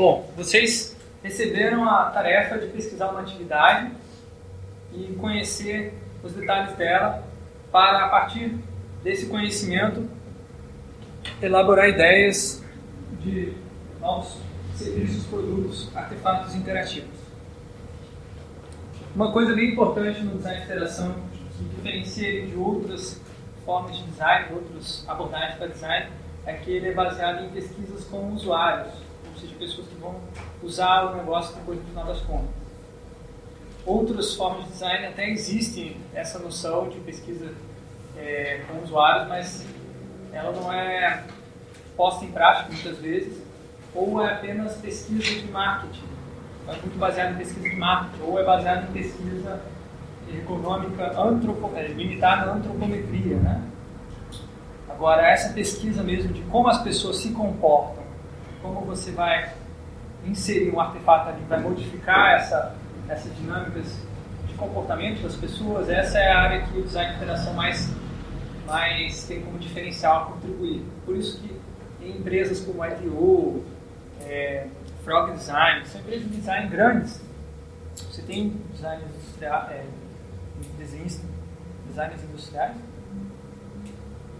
Bom, vocês receberam a tarefa de pesquisar uma atividade e conhecer os detalhes dela para, a partir desse conhecimento, elaborar ideias de novos serviços, produtos, artefatos interativos. Uma coisa bem importante no design de interação, que diferencia ele de outras formas de design, outras abordagens para design, é que ele é baseado em pesquisas com usuários, seja, pessoas que vão usar o negócio depois no final das contas. Outras formas de design até existem essa noção de pesquisa é, com usuários, mas ela não é posta em prática muitas vezes, ou é apenas pesquisa de marketing, é muito baseado em pesquisa de marketing, ou é baseado em pesquisa econômica antropo, é, limitada à antropometria, né? Agora, essa pesquisa mesmo de como as pessoas se comportam, como você vai inserir um artefato ali, vai modificar essa, essas dinâmicas de comportamento das pessoas, essa é a área que o design de interação mais, mais tem como diferencial contribuir. Por isso que em empresas como a IDEO, é, Frog Design, são empresas de design grandes. Você tem design industrial, é, desenhos, designers industriais?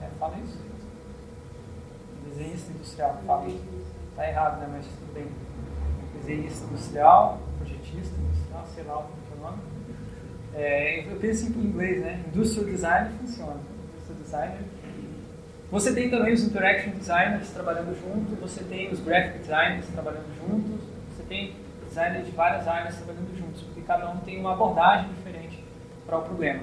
É, fala isso. Desenhista industrial, fala isso. Está errado, né? Mas tudo bem. Desenhista industrial, projetista industrial, sei lá o que é o nome. É, eu penso em inglês, né? Industrial design funciona. Industrial designer você tem também os interaction designers trabalhando junto, você tem os graphic designers trabalhando juntos, você tem designers de várias áreas trabalhando juntos, porque cada um tem uma abordagem diferente para o problema.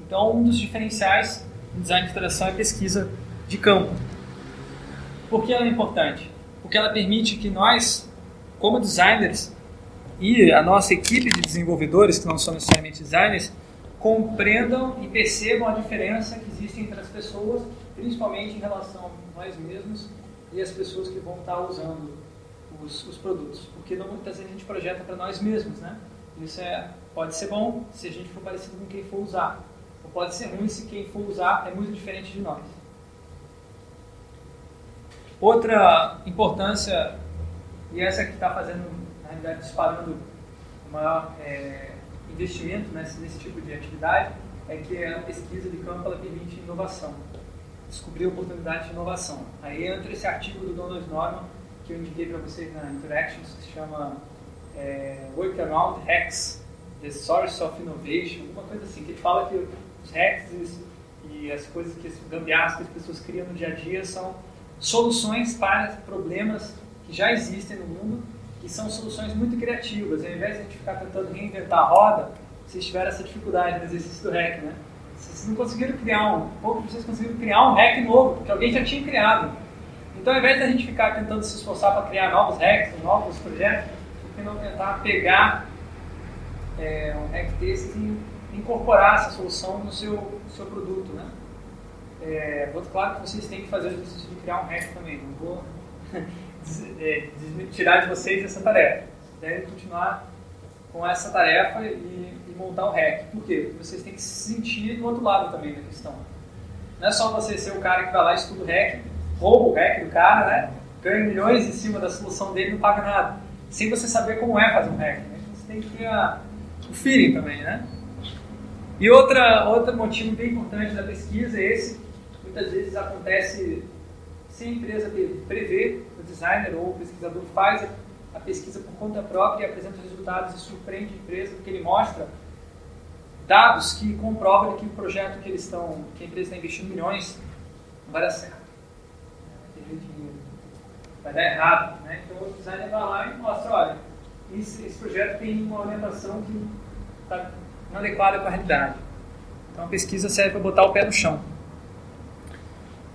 Então, um dos diferenciais do design de interação é pesquisa de campo. Por que ela é importante? Porque ela permite que nós, como designers, e a nossa equipe de desenvolvedores, que não são necessariamente designers, compreendam e percebam a diferença que existe entre as pessoas principalmente em relação a nós mesmos e as pessoas que vão estar usando os, os produtos. Porque não, muitas vezes a gente projeta para nós mesmos, né? Isso é, pode ser bom se a gente for parecido com quem for usar. Ou pode ser ruim se quem for usar é muito diferente de nós. Outra importância, e essa que está fazendo, na realidade, disparando o maior é, investimento nesse, nesse tipo de atividade, é que a pesquisa de campo ela permite inovação descobrir oportunidades de inovação. Aí entra esse artigo do Donald Norman que eu indiquei para vocês na Interactions, que se chama é, Workaround Hacks, The Source of Innovation, alguma coisa assim, que ele fala que os hacks e as coisas que as gambiarras que as pessoas criam no dia a dia são soluções para problemas que já existem no mundo e são soluções muito criativas. Ao invés de a gente ficar tentando reinventar a roda, vocês tiveram essa dificuldade no exercício do hack, né? Vocês não conseguiram criar um, pouco vocês conseguiram criar um hack novo, que alguém já tinha criado. Então, ao invés da gente ficar tentando se esforçar para criar novos hacks, novos projetos, por que não tentar pegar é, um hack desses e incorporar essa solução no seu, seu produto, né? É, claro que vocês têm que fazer o exercício de criar um hack também, não vou é, tirar de vocês essa tarefa. Vocês devem continuar com essa tarefa e montar o hack. Por quê? Porque vocês têm que se sentir do outro lado também da questão. Não é só você ser o cara que vai lá e estuda o hack, rouba o hack do cara, né? ganha milhões em cima da solução dele e não paga nada. Sem você saber como é fazer um hack. Né? Você tem que a, o feeling também, né? E outra, outro motivo bem importante da pesquisa é esse. Muitas vezes acontece sem a empresa prever, o designer ou o pesquisador faz a pesquisa por conta própria e apresenta os resultados e surpreende a empresa porque ele mostra dados que comprovam que o projeto que eles estão, que a empresa está investindo milhões, vai dar certo. Vai dar errado. Né? Então o designer vai lá e mostra, olha, esse, esse projeto tem uma orientação que está inadequada com a realidade. Então a pesquisa serve para botar o pé no chão.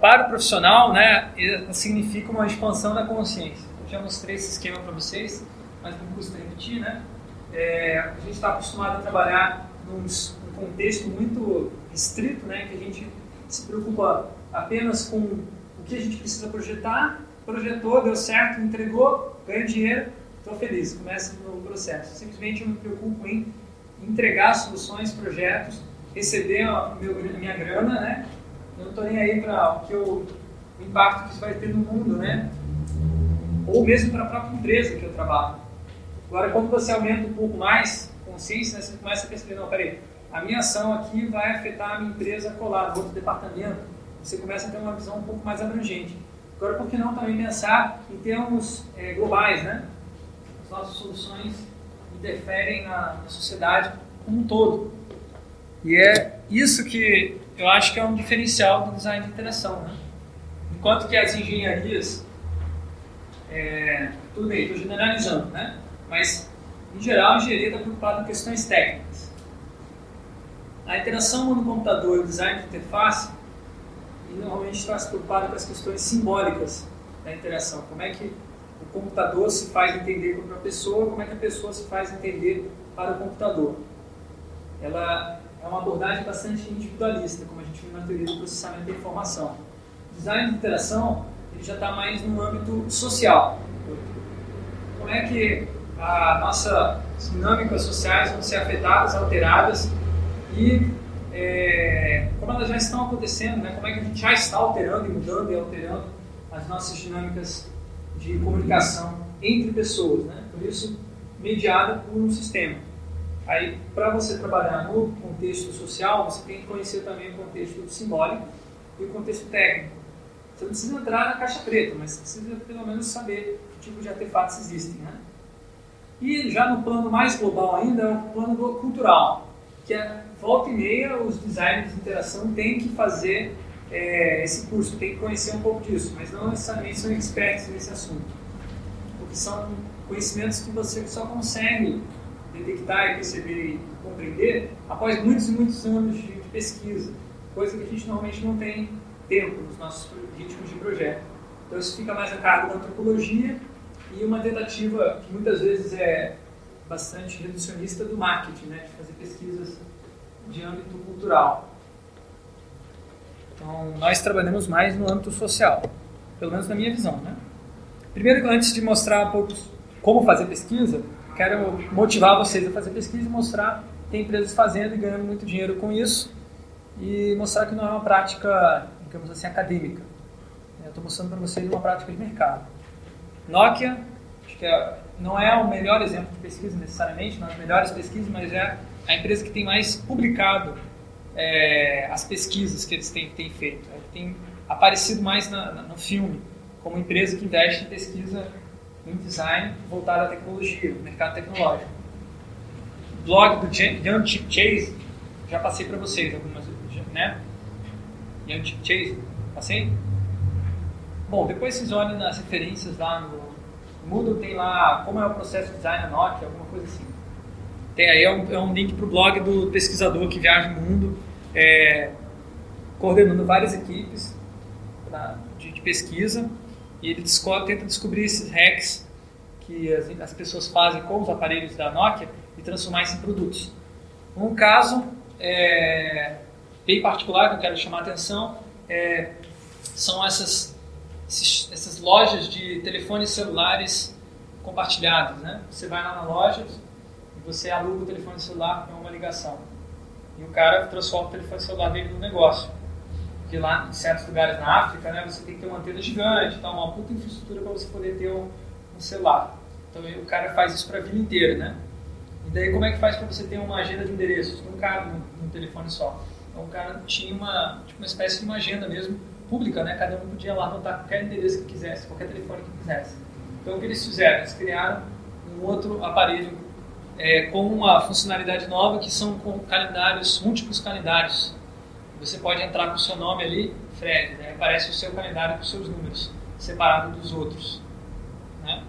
Para o profissional, né, significa uma expansão da consciência. Eu já mostrei esse esquema para vocês, mas não custa repetir, né? É, a gente está acostumado a trabalhar num, num contexto muito restrito, né, que a gente se preocupa apenas com o que a gente precisa projetar, projetou, deu certo, entregou, ganha dinheiro, estou feliz, começa no processo. Simplesmente eu me preocupo em entregar soluções, projetos, receber a meu, minha grana, né? Eu não estou nem aí para o que o impacto que isso vai ter no mundo, né? ou mesmo para a própria empresa que eu trabalho. Agora, quando você aumenta um pouco mais consciência, né, você começa a perceber, não, peraí, a minha ação aqui vai afetar a minha empresa colar, outro departamento. Você começa a ter uma visão um pouco mais abrangente. Agora, por que não também pensar em termos é, globais, né? As nossas soluções interferem na sociedade como um todo. E é isso que eu acho que é um diferencial do design de interação. Né? Enquanto que as engenharias, é, tudo bem, estou generalizando, né? mas em geral a engenharia está preocupada com questões técnicas. A interação no computador e o design de interface normalmente está se preocupado com as questões simbólicas da interação. Como é que o computador se faz entender para a pessoa, como é que a pessoa se faz entender para o computador. Ela é uma abordagem bastante individualista, como a gente viu na teoria do processamento da informação. Design de interação ele já está mais no âmbito social. Como é que a nossa dinâmicas sociais vão ser afetadas, alteradas e é, como elas já estão acontecendo, né? como é que a gente já está alterando e mudando e alterando as nossas dinâmicas de comunicação entre pessoas, né? por isso mediada por um sistema. Aí, para você trabalhar no contexto social, você tem que conhecer também o contexto simbólico e o contexto técnico. Você não precisa entrar na caixa preta, mas você precisa pelo menos saber que tipo de artefatos existem. Né? E já no plano mais global ainda, é o plano cultural, que é volta e meia os designers de interação têm que fazer é, esse curso, têm que conhecer um pouco disso, mas não necessariamente são expertos nesse assunto, porque são conhecimentos que você só consegue detectar e perceber e compreender após muitos e muitos anos de, de pesquisa, coisa que a gente normalmente não tem tempo nos nossos ritmos de projeto. Então isso fica mais a cargo da antropologia e uma tentativa que muitas vezes é bastante reducionista do marketing, né, de fazer pesquisas de âmbito cultural. Então, nós trabalhamos mais no âmbito social, pelo menos na minha visão. Né? Primeiro, antes de mostrar um pouco como fazer pesquisa, quero motivar vocês a fazer pesquisa e mostrar tem empresas fazendo e ganhando muito dinheiro com isso e mostrar que não é uma prática, digamos assim, acadêmica. Eu estou mostrando para vocês uma prática de mercado. Nokia, acho que é, não é o melhor exemplo de pesquisa necessariamente, não é as melhores pesquisas, mas é a empresa que tem mais publicado é, as pesquisas que eles têm, têm feito. É, tem aparecido mais na, na, no filme como empresa que investe em pesquisa em design voltado à tecnologia, mercado tecnológico. O blog do Young Chip Chase, já passei para vocês algumas, né? Young Chip Chase, passei? Bom, depois vocês olhem nas referências lá no Moodle, tem lá como é o processo de design na Nokia, alguma coisa assim. Tem aí é um, é um link para o blog do pesquisador que viaja o mundo, é, coordenando várias equipes pra, de, de, pesquisa, e ele descobre, tenta descobrir esses hacks que as, as, pessoas fazem com os aparelhos da Nokia e transformar isso em produtos. Um caso é, bem particular que eu quero chamar a atenção é, são essas, essas lojas de telefones celulares compartilhados. Né? Você vai lá na loja, você aluga o telefone celular para uma ligação. E o cara transforma o telefone celular dele num negócio. Porque lá em certos lugares na África, né, você tem que ter uma antena gigante, tá, uma puta infraestrutura para você poder ter um, um, celular. Então o cara faz isso para a vida inteira, né? E daí como é que faz para você ter uma agenda de endereços? Não cabe num, telefone só. Então o cara tinha uma, tipo, uma espécie de uma agenda mesmo pública, né? Cada um podia lá anotar qualquer endereço que quisesse, qualquer telefone que quisesse. Então o que eles fizeram? Eles criaram um outro aparelho é, com uma funcionalidade nova que são calendários, múltiplos calendários. Você pode entrar com o seu nome ali, Fred, né? aparece o seu calendário com os seus números, separado dos outros. Né?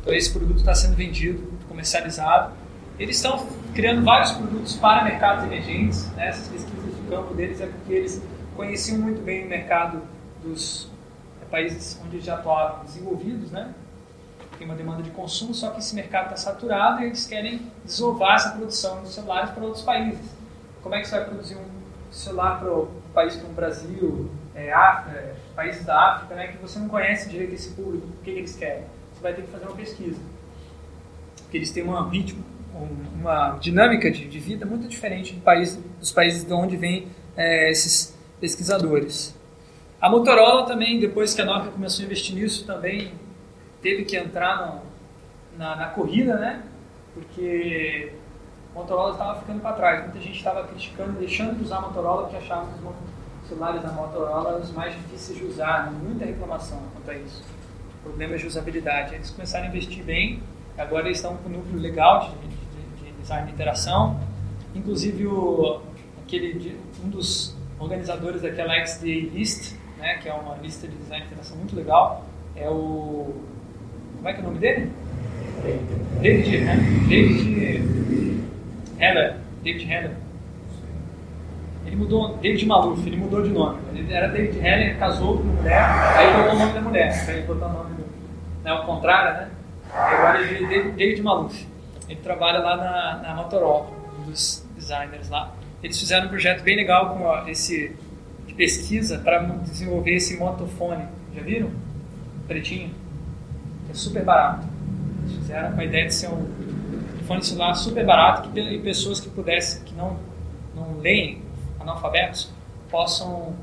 Então esse produto está sendo vendido, comercializado. Eles estão criando vários produtos para mercados emergentes. Né? Essas pesquisas de campo deles é porque eles conheciam muito bem o mercado dos é, países onde já atuavam desenvolvidos, né? tem uma demanda de consumo, só que esse mercado está saturado e eles querem desovar essa produção de celulares para outros países. Como é que você vai produzir um celular para um país como o Brasil, é, África, é, países da África, né, que você não conhece direito esse público, o que, que eles querem? Você vai ter que fazer uma pesquisa. Porque eles têm um ritmo, uma dinâmica de, de vida muito diferente do país, dos países de onde vêm é, esses pesquisadores. A Motorola também, depois que a Nokia começou a investir nisso, também teve que entrar no, na, na, corrida, né? Porque o Motorola estava ficando para trás. Muita gente estava criticando, deixando de usar Motorola, porque achavam que os celulares da Motorola eram os mais difíceis de usar. Muita reclamação quanto a isso. Problemas de usabilidade. Eles começaram a investir bem. Agora eles estão com um núcleo legal de, de, de design de interação. Inclusive, o, aquele, um dos organizadores daquela XDA List, né, que é uma lista de design de interação muito legal, é o. Como é que é o nome dele? David, né? David Heller. David Heller. Ele mudou, David Maluf, ele mudou de nome. Ele era David Heller, casou com mulher, aí botou o nome da mulher, aí botou o nome do. Né, o contrário, né? Agora ele é David Maluf. Ele trabalha lá na, na Motorola, um dos designers lá. Eles fizeram um projeto bem legal com ó, esse de pesquisa para desenvolver esse motofone. Já viram? Pretinho. É super barato. Eles fizeram com a ideia de ser um fone celular super barato que, e pessoas que pudessem, que não, não leem, analfabetos, possam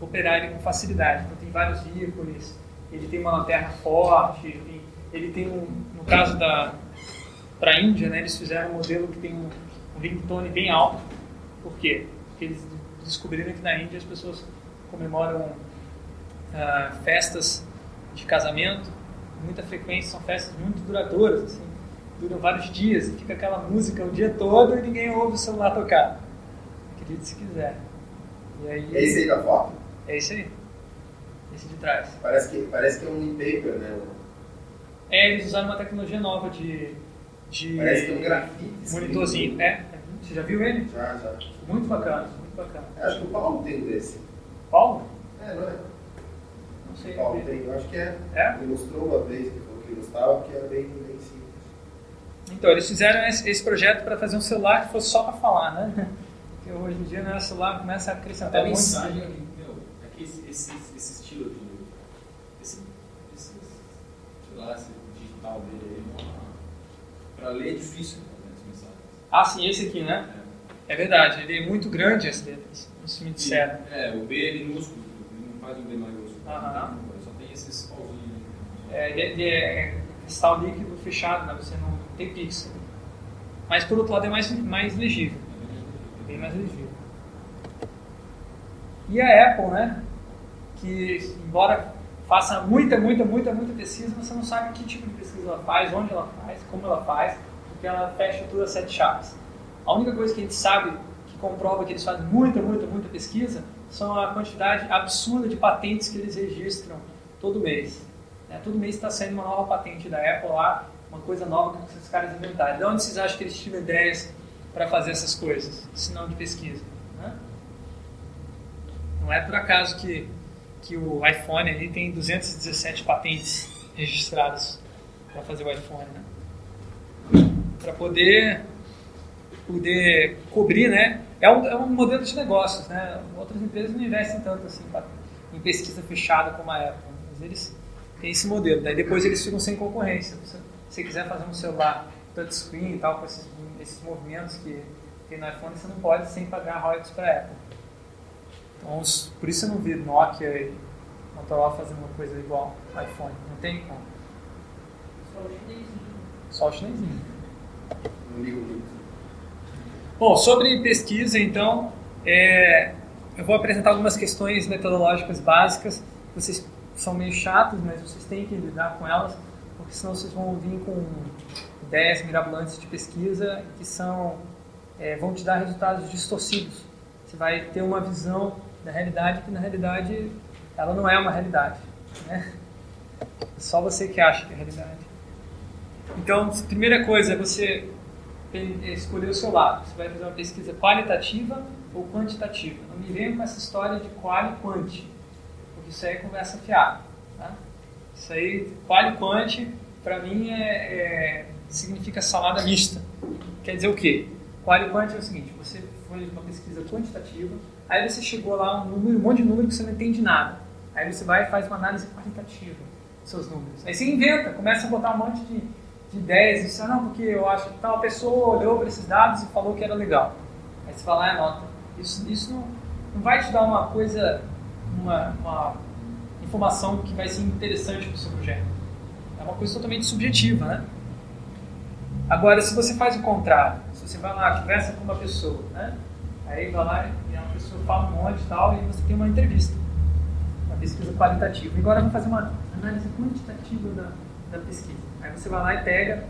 operar ele com facilidade. Então tem vários ícones, ele tem uma lanterna forte, ele, ele tem um, no caso da para a Índia, né, eles fizeram um modelo que tem um, um ringtone bem alto por quê? Porque eles descobriram que na Índia as pessoas comemoram uh, festas de casamento, muita frequência, são festas muito duradouras, assim, duram vários dias, e fica aquela música o dia todo e ninguém ouve o celular tocar. Acredite se quiser. E aí, é esse aí da foto? É esse aí. Esse de trás. Parece que, parece que é um e-paper, né? É, eles usaram uma tecnologia nova de. de parece que é um grafite. Monitorzinho. É, você já viu ele? Já, já. Muito bacana, muito bacana. É, acho que o Paulo tem um desse. Paulo? É, não é? Não sei. O Paulo tem, eu acho que é. É? Ele mostrou uma vez que que gostava, porque era bem, bem. Então, eles fizeram esse, esse projeto para fazer um celular que fosse só para falar, né? Porque hoje em dia né, o celular começa a acrescentar a muito. mensagem, meu, é que esse, esse, esse estilo de. Esse, esse, sei lá, esse digital dele aí, para ler é difícil né, as mensagens. Ah, sim, esse aqui, né? É. É verdade, ele é muito grande as letras, isso me disseram. É, o B é minúsculo, ele não faz um B maiúsculo. Aham. Só tem esses pauzinhos. É, ele, ele é cristal líquido fechado, né? você não tem pixel. Mas por outro lado é mais, mais legível, bem mais legível. E a Apple, né? Que embora faça muita, muita, muita, muita pesquisa, você não sabe que tipo de pesquisa ela faz, onde ela faz, como ela faz, porque ela fecha tudo a sete chaves. A única coisa que a gente sabe que comprova que eles fazem muita, muita, muita pesquisa são a quantidade absurda de patentes que eles registram todo mês. É, todo mês está saindo uma nova patente da Apple lá, uma coisa nova que esses caras inventaram. De onde vocês acham que eles tiveram ideias para fazer essas coisas, se não de pesquisa? Né? Não é por acaso que, que o iPhone ali tem 217 patentes registradas para fazer o iPhone. Né? Para poder poder cobrir, né? É um, é um modelo de negócios, né? Outras empresas não investem tanto assim em pesquisa fechada como a Apple, mas eles têm esse modelo. Daí depois eles ficam sem concorrência. Se você quiser fazer um celular touchscreen e tal, com esses, esses movimentos que tem no iPhone, você não pode sem pagar royalties para a Apple. Então, por isso eu não vi Nokia e Motorola fazendo uma coisa igual ao iPhone. Não tem como. Só o chinesinho. Só o chinesinho. Não ligo muito. Bom, sobre pesquisa, então, é, eu vou apresentar algumas questões metodológicas básicas. Vocês são meio chatos, mas vocês têm que lidar com elas, senão vocês vão vir com ideias mirabolantes de pesquisa que são é, vão te dar resultados distorcidos. Você vai ter uma visão da realidade que na realidade ela não é uma realidade, né? Só você que acha que é realidade. Então, primeira coisa é você escolher o seu lado. Você vai fazer uma pesquisa qualitativa ou quantitativa. Não me venha com essa história de qual e quanti, porque isso aí é conversa fiada. Tá? Isso aí, qual e quanti, para mim, é, é, significa salada mista. Quer dizer o quê? Qual e é o seguinte, você foi uma pesquisa quantitativa, aí você chegou lá um, número, um monte de número que você não entende nada. Aí você vai e faz uma análise qualitativa dos seus números. Aí você inventa, começa a botar um monte de de ideias, e você, não, porque eu acho que tal pessoa olhou para esses dados e falou que era legal. Aí você vai lá e anota. Isso, isso não, não vai te dar uma coisa, uma, uma informação que vai ser interessante para o seu projeto. É uma coisa totalmente subjetiva, né? Agora, se você faz o contrário, se você vai lá, conversa com uma pessoa, né? Aí vai lá e uma pessoa fala um monte e tal, e você tem uma entrevista, uma pesquisa qualitativa. Agora vamos fazer uma análise quantitativa da, da pesquisa. Aí você vai lá e pega,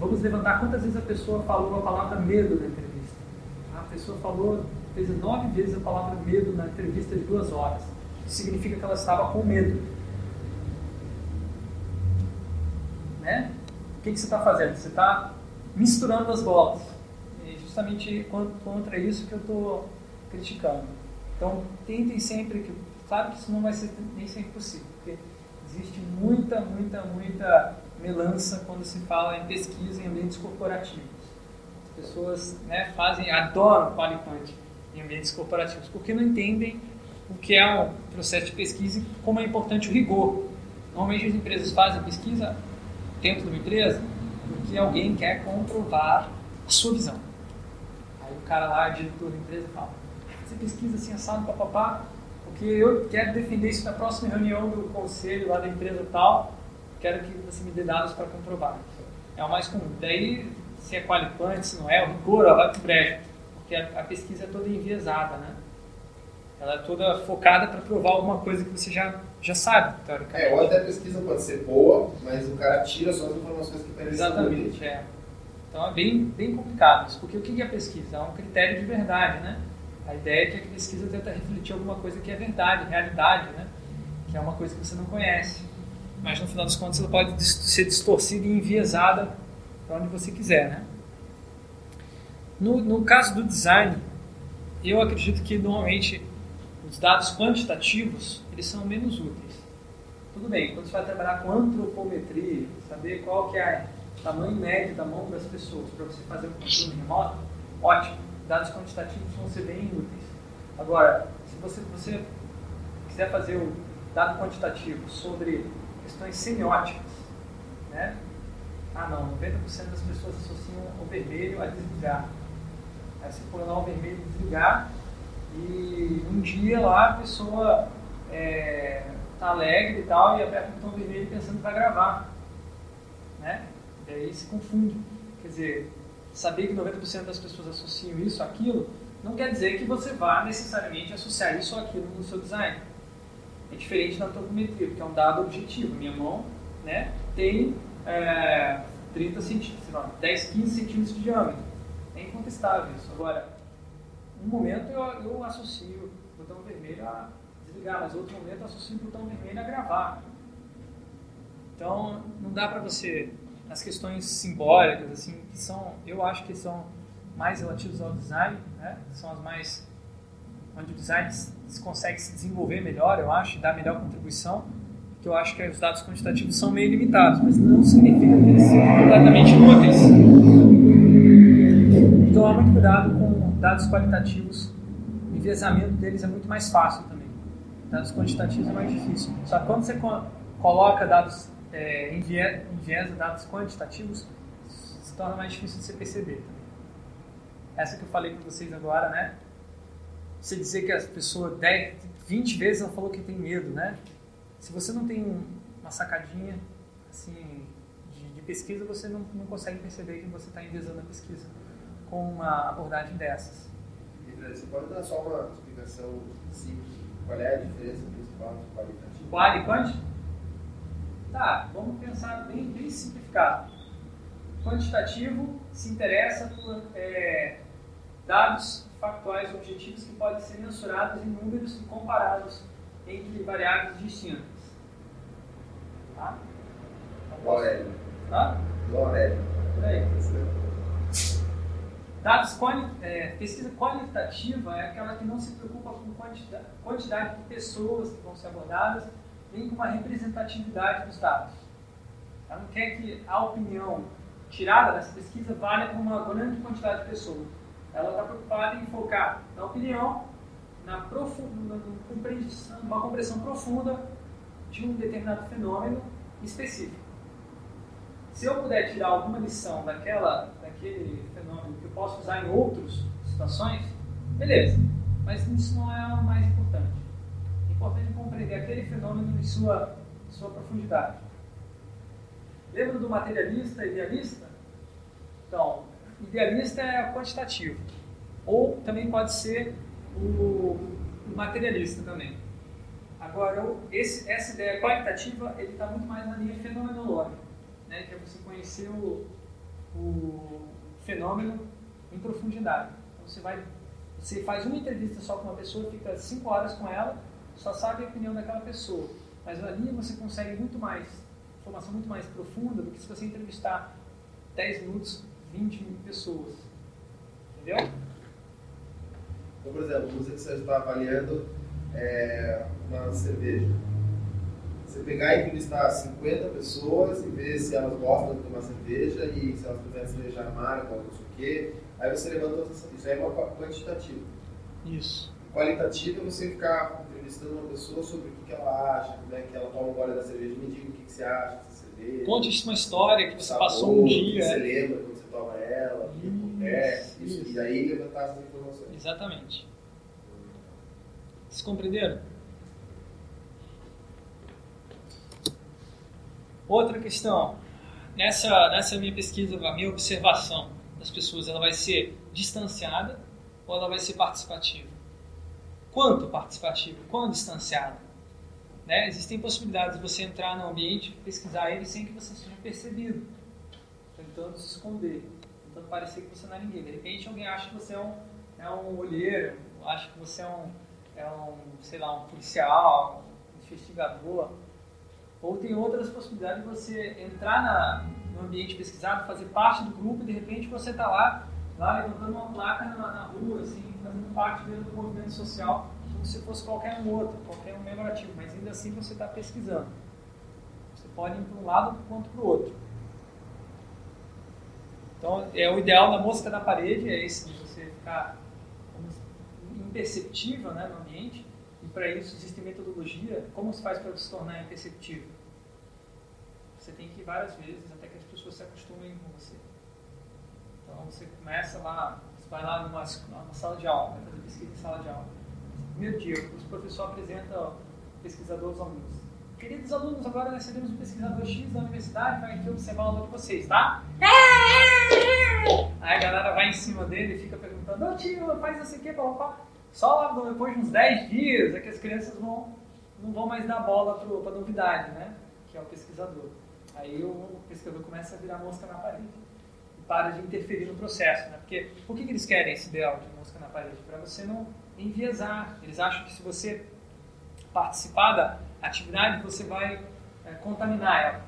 vamos levantar quantas vezes a pessoa falou a palavra medo na entrevista. A pessoa falou, fez nove vezes a palavra medo na entrevista de duas horas. Isso significa que ela estava com medo. Né? O que, que você está fazendo? Você está misturando as bolas. E justamente contra isso que eu estou criticando. Então, tentem sempre que. Claro que isso não vai ser nem sempre possível, porque existe muita, muita, muita melança quando se fala em pesquisa em ambientes corporativos. As pessoas né, fazem, adoram qualiquant em ambientes corporativos, porque não entendem o que é um processo de pesquisa e como é importante o rigor. Normalmente as empresas fazem pesquisa dentro de uma empresa porque alguém quer comprovar a sua visão. Aí o cara lá, diretor da empresa, fala: você pesquisa assim, assado, papapá, porque eu quero defender isso na próxima reunião do conselho lá da empresa tal, quero que você me dê dados para comprovar. É o mais comum. Daí, se é qualificante, se não é, o rigor ó, vai brejo, porque a, a pesquisa é toda enviesada, né? Ela é toda focada para provar alguma coisa que você já, já sabe, teoricamente. É, ou até a pesquisa pode ser boa, mas o cara tira só as informações que parecem Exatamente, é. Então é bem, bem complicado isso, porque o que é pesquisa? É um critério de verdade, né? A ideia é que a pesquisa tenta refletir alguma coisa que é verdade, realidade, né? Que é uma coisa que você não conhece. Mas no final das contas ela pode ser distorcida e enviesada para onde você quiser, né? No, no caso do design, eu acredito que normalmente os dados quantitativos, eles são menos úteis. Tudo bem, quando você vai trabalhar com antropometria, saber qual que é o tamanho médio da mão das pessoas para você fazer um controle remoto, ótimo. Dados quantitativos vão ser bem úteis. Agora, se você, você quiser fazer o dado quantitativo sobre questões semióticas, né? Ah não, 90% das pessoas associam o vermelho a desligar. Aí você põe lá o vermelho desligar, e um dia lá a pessoa é, alegre e tal, e aperta o botão vermelho pensando que vai gravar. Né? E aí se confunde. Quer dizer, saber que 90% das pessoas associam isso àquilo, não quer dizer que você vá necessariamente associar isso ou aquilo no seu design. É diferente da antropometria, porque é um dado objetivo. Minha mão né, tem é, 30 centímetros, 10, 15 centímetros de diâmetro. É incontestável isso. Agora, um momento eu, eu associo o botão vermelho a desligar, mas outro momento eu associo o botão vermelho a gravar. Então, não dá para você, as questões simbólicas, assim, que são, eu acho que são mais relativas ao design, né? são as mais, onde o design se consegue se desenvolver melhor, eu acho, e dar melhor contribuição, que eu acho que os dados quantitativos são meio limitados, mas não significa que eles sejam completamente inúteis. Então, tomar muito cuidado com dados qualitativos, o enviesamento deles é muito mais fácil também. Dados quantitativos é mais difícil. Só que quando você coloca dados, é, dados quantitativos, se torna mais difícil de você perceber também. Essa que eu falei para vocês agora, né? Você dizer que a pessoa 10, 20 vezes ela falou que tem medo, né? Se você não tem uma sacadinha assim de, de pesquisa, você não, não consegue perceber que você está enviesando a pesquisa com uma abordagem dessas. Você pode dar só uma explicação simples? Qual é a diferença principal de qualitativo? Qual e quant? Tá, vamos pensar bem, bem simplificado. Quantitativo se interessa por é, dados factuais objetivos que podem ser mensurados em números e comparados entre variáveis distintas. Tá? Aurélio. Tá? Aurélio. Por aí. Dados é, pesquisa qualitativa é aquela que não se preocupa com quantidade, quantidade de pessoas que vão ser abordadas, nem com a representatividade dos dados. Ela não quer que a opinião tirada dessa pesquisa valha para uma grande quantidade de pessoas. Ela está preocupada em focar na opinião, na profunda, compreensão, uma compreensão profunda de um determinado fenômeno específico. Se eu puder tirar alguma lição daquela, daquele posso usar em outras situações, beleza. Mas isso não é o mais importante. É importante compreender aquele fenômeno em sua, sua profundidade. Lembra do materialista e idealista? Então, idealista é quantitativo. Ou também pode ser o, o materialista também. Agora, esse, essa ideia qualitativa, ele está muito mais na linha fenomenológica, né? que é você conhecer o, o fenômeno em profundidade. Então, você, vai, você faz uma entrevista só com uma pessoa, fica cinco horas com ela, só sabe a opinião daquela pessoa. Mas ali você consegue muito mais, informação muito mais profunda do que se você entrevistar 10 minutos, 20 pessoas. Entendeu? Então, por exemplo, você que você está avaliando é, uma cerveja. Você pegar e entrevistar 50 pessoas e ver se elas gostam de tomar cerveja e se elas preferem cerveja amarga ou não sei o quê. Aí você levanta isso aí é uma quantitativa. Isso. Qualitativa é você ficar entrevistando uma pessoa sobre o que, que ela acha, como é que ela toma um gole da cerveja, me diga o que, que você acha dessa cerveja. Conte uma história que você sabor, passou um dia. Que você lembra quando você toma ela, o que acontece, isso, isso. e aí levantar essas informações. Exatamente. Vocês compreenderam? Outra questão. Nessa, nessa minha pesquisa, a minha observação das pessoas, ela vai ser distanciada ou ela vai ser participativa? Quanto participativa? Quão distanciada? Né? Existem possibilidades de você entrar no ambiente, pesquisar ele sem que você seja percebido, tentando se esconder, tentando parecer que você não é ninguém. De repente alguém acha que você é um, é um olheiro, acha que você é um, é um, sei lá, um policial, um investigador. Ou tem outras possibilidades de você entrar na, no ambiente pesquisado, fazer parte do grupo e de repente você está lá, lá levantando uma placa na, na rua, assim, fazendo parte mesmo do movimento social, como se fosse qualquer um outro, qualquer um membro ativo, mas ainda assim você está pesquisando. Você pode ir para um lado quanto para o outro. Então, é o ideal da mosca na parede, é esse de você ficar imperceptível né, no ambiente, e para isso existe metodologia. Como se faz para se tornar imperceptível? Você tem que ir várias vezes até pessoas se acostumem com você. Então você começa lá, você vai lá numa, numa sala de aula, vai fazer pesquisa em sala de aula. Primeiro dia, o professor apresenta o pesquisador aos alunos. Queridos alunos, agora nós recebemos um pesquisador X da universidade, vai aqui observar a aula de vocês, tá? Aí a galera vai em cima dele e fica perguntando, ô tio, faz isso aqui, papapá. Só lá depois de uns 10 dias é que as crianças vão, não vão mais dar bola para a novidade, né? Que é o pesquisador. Aí o pesquisador começa a virar mosca na parede. E para de interferir no processo, né? Porque por que, que eles querem esse ideal de mosca na parede? Para você não enviesar. Eles acham que se você participar da atividade, você vai é, contaminar ela.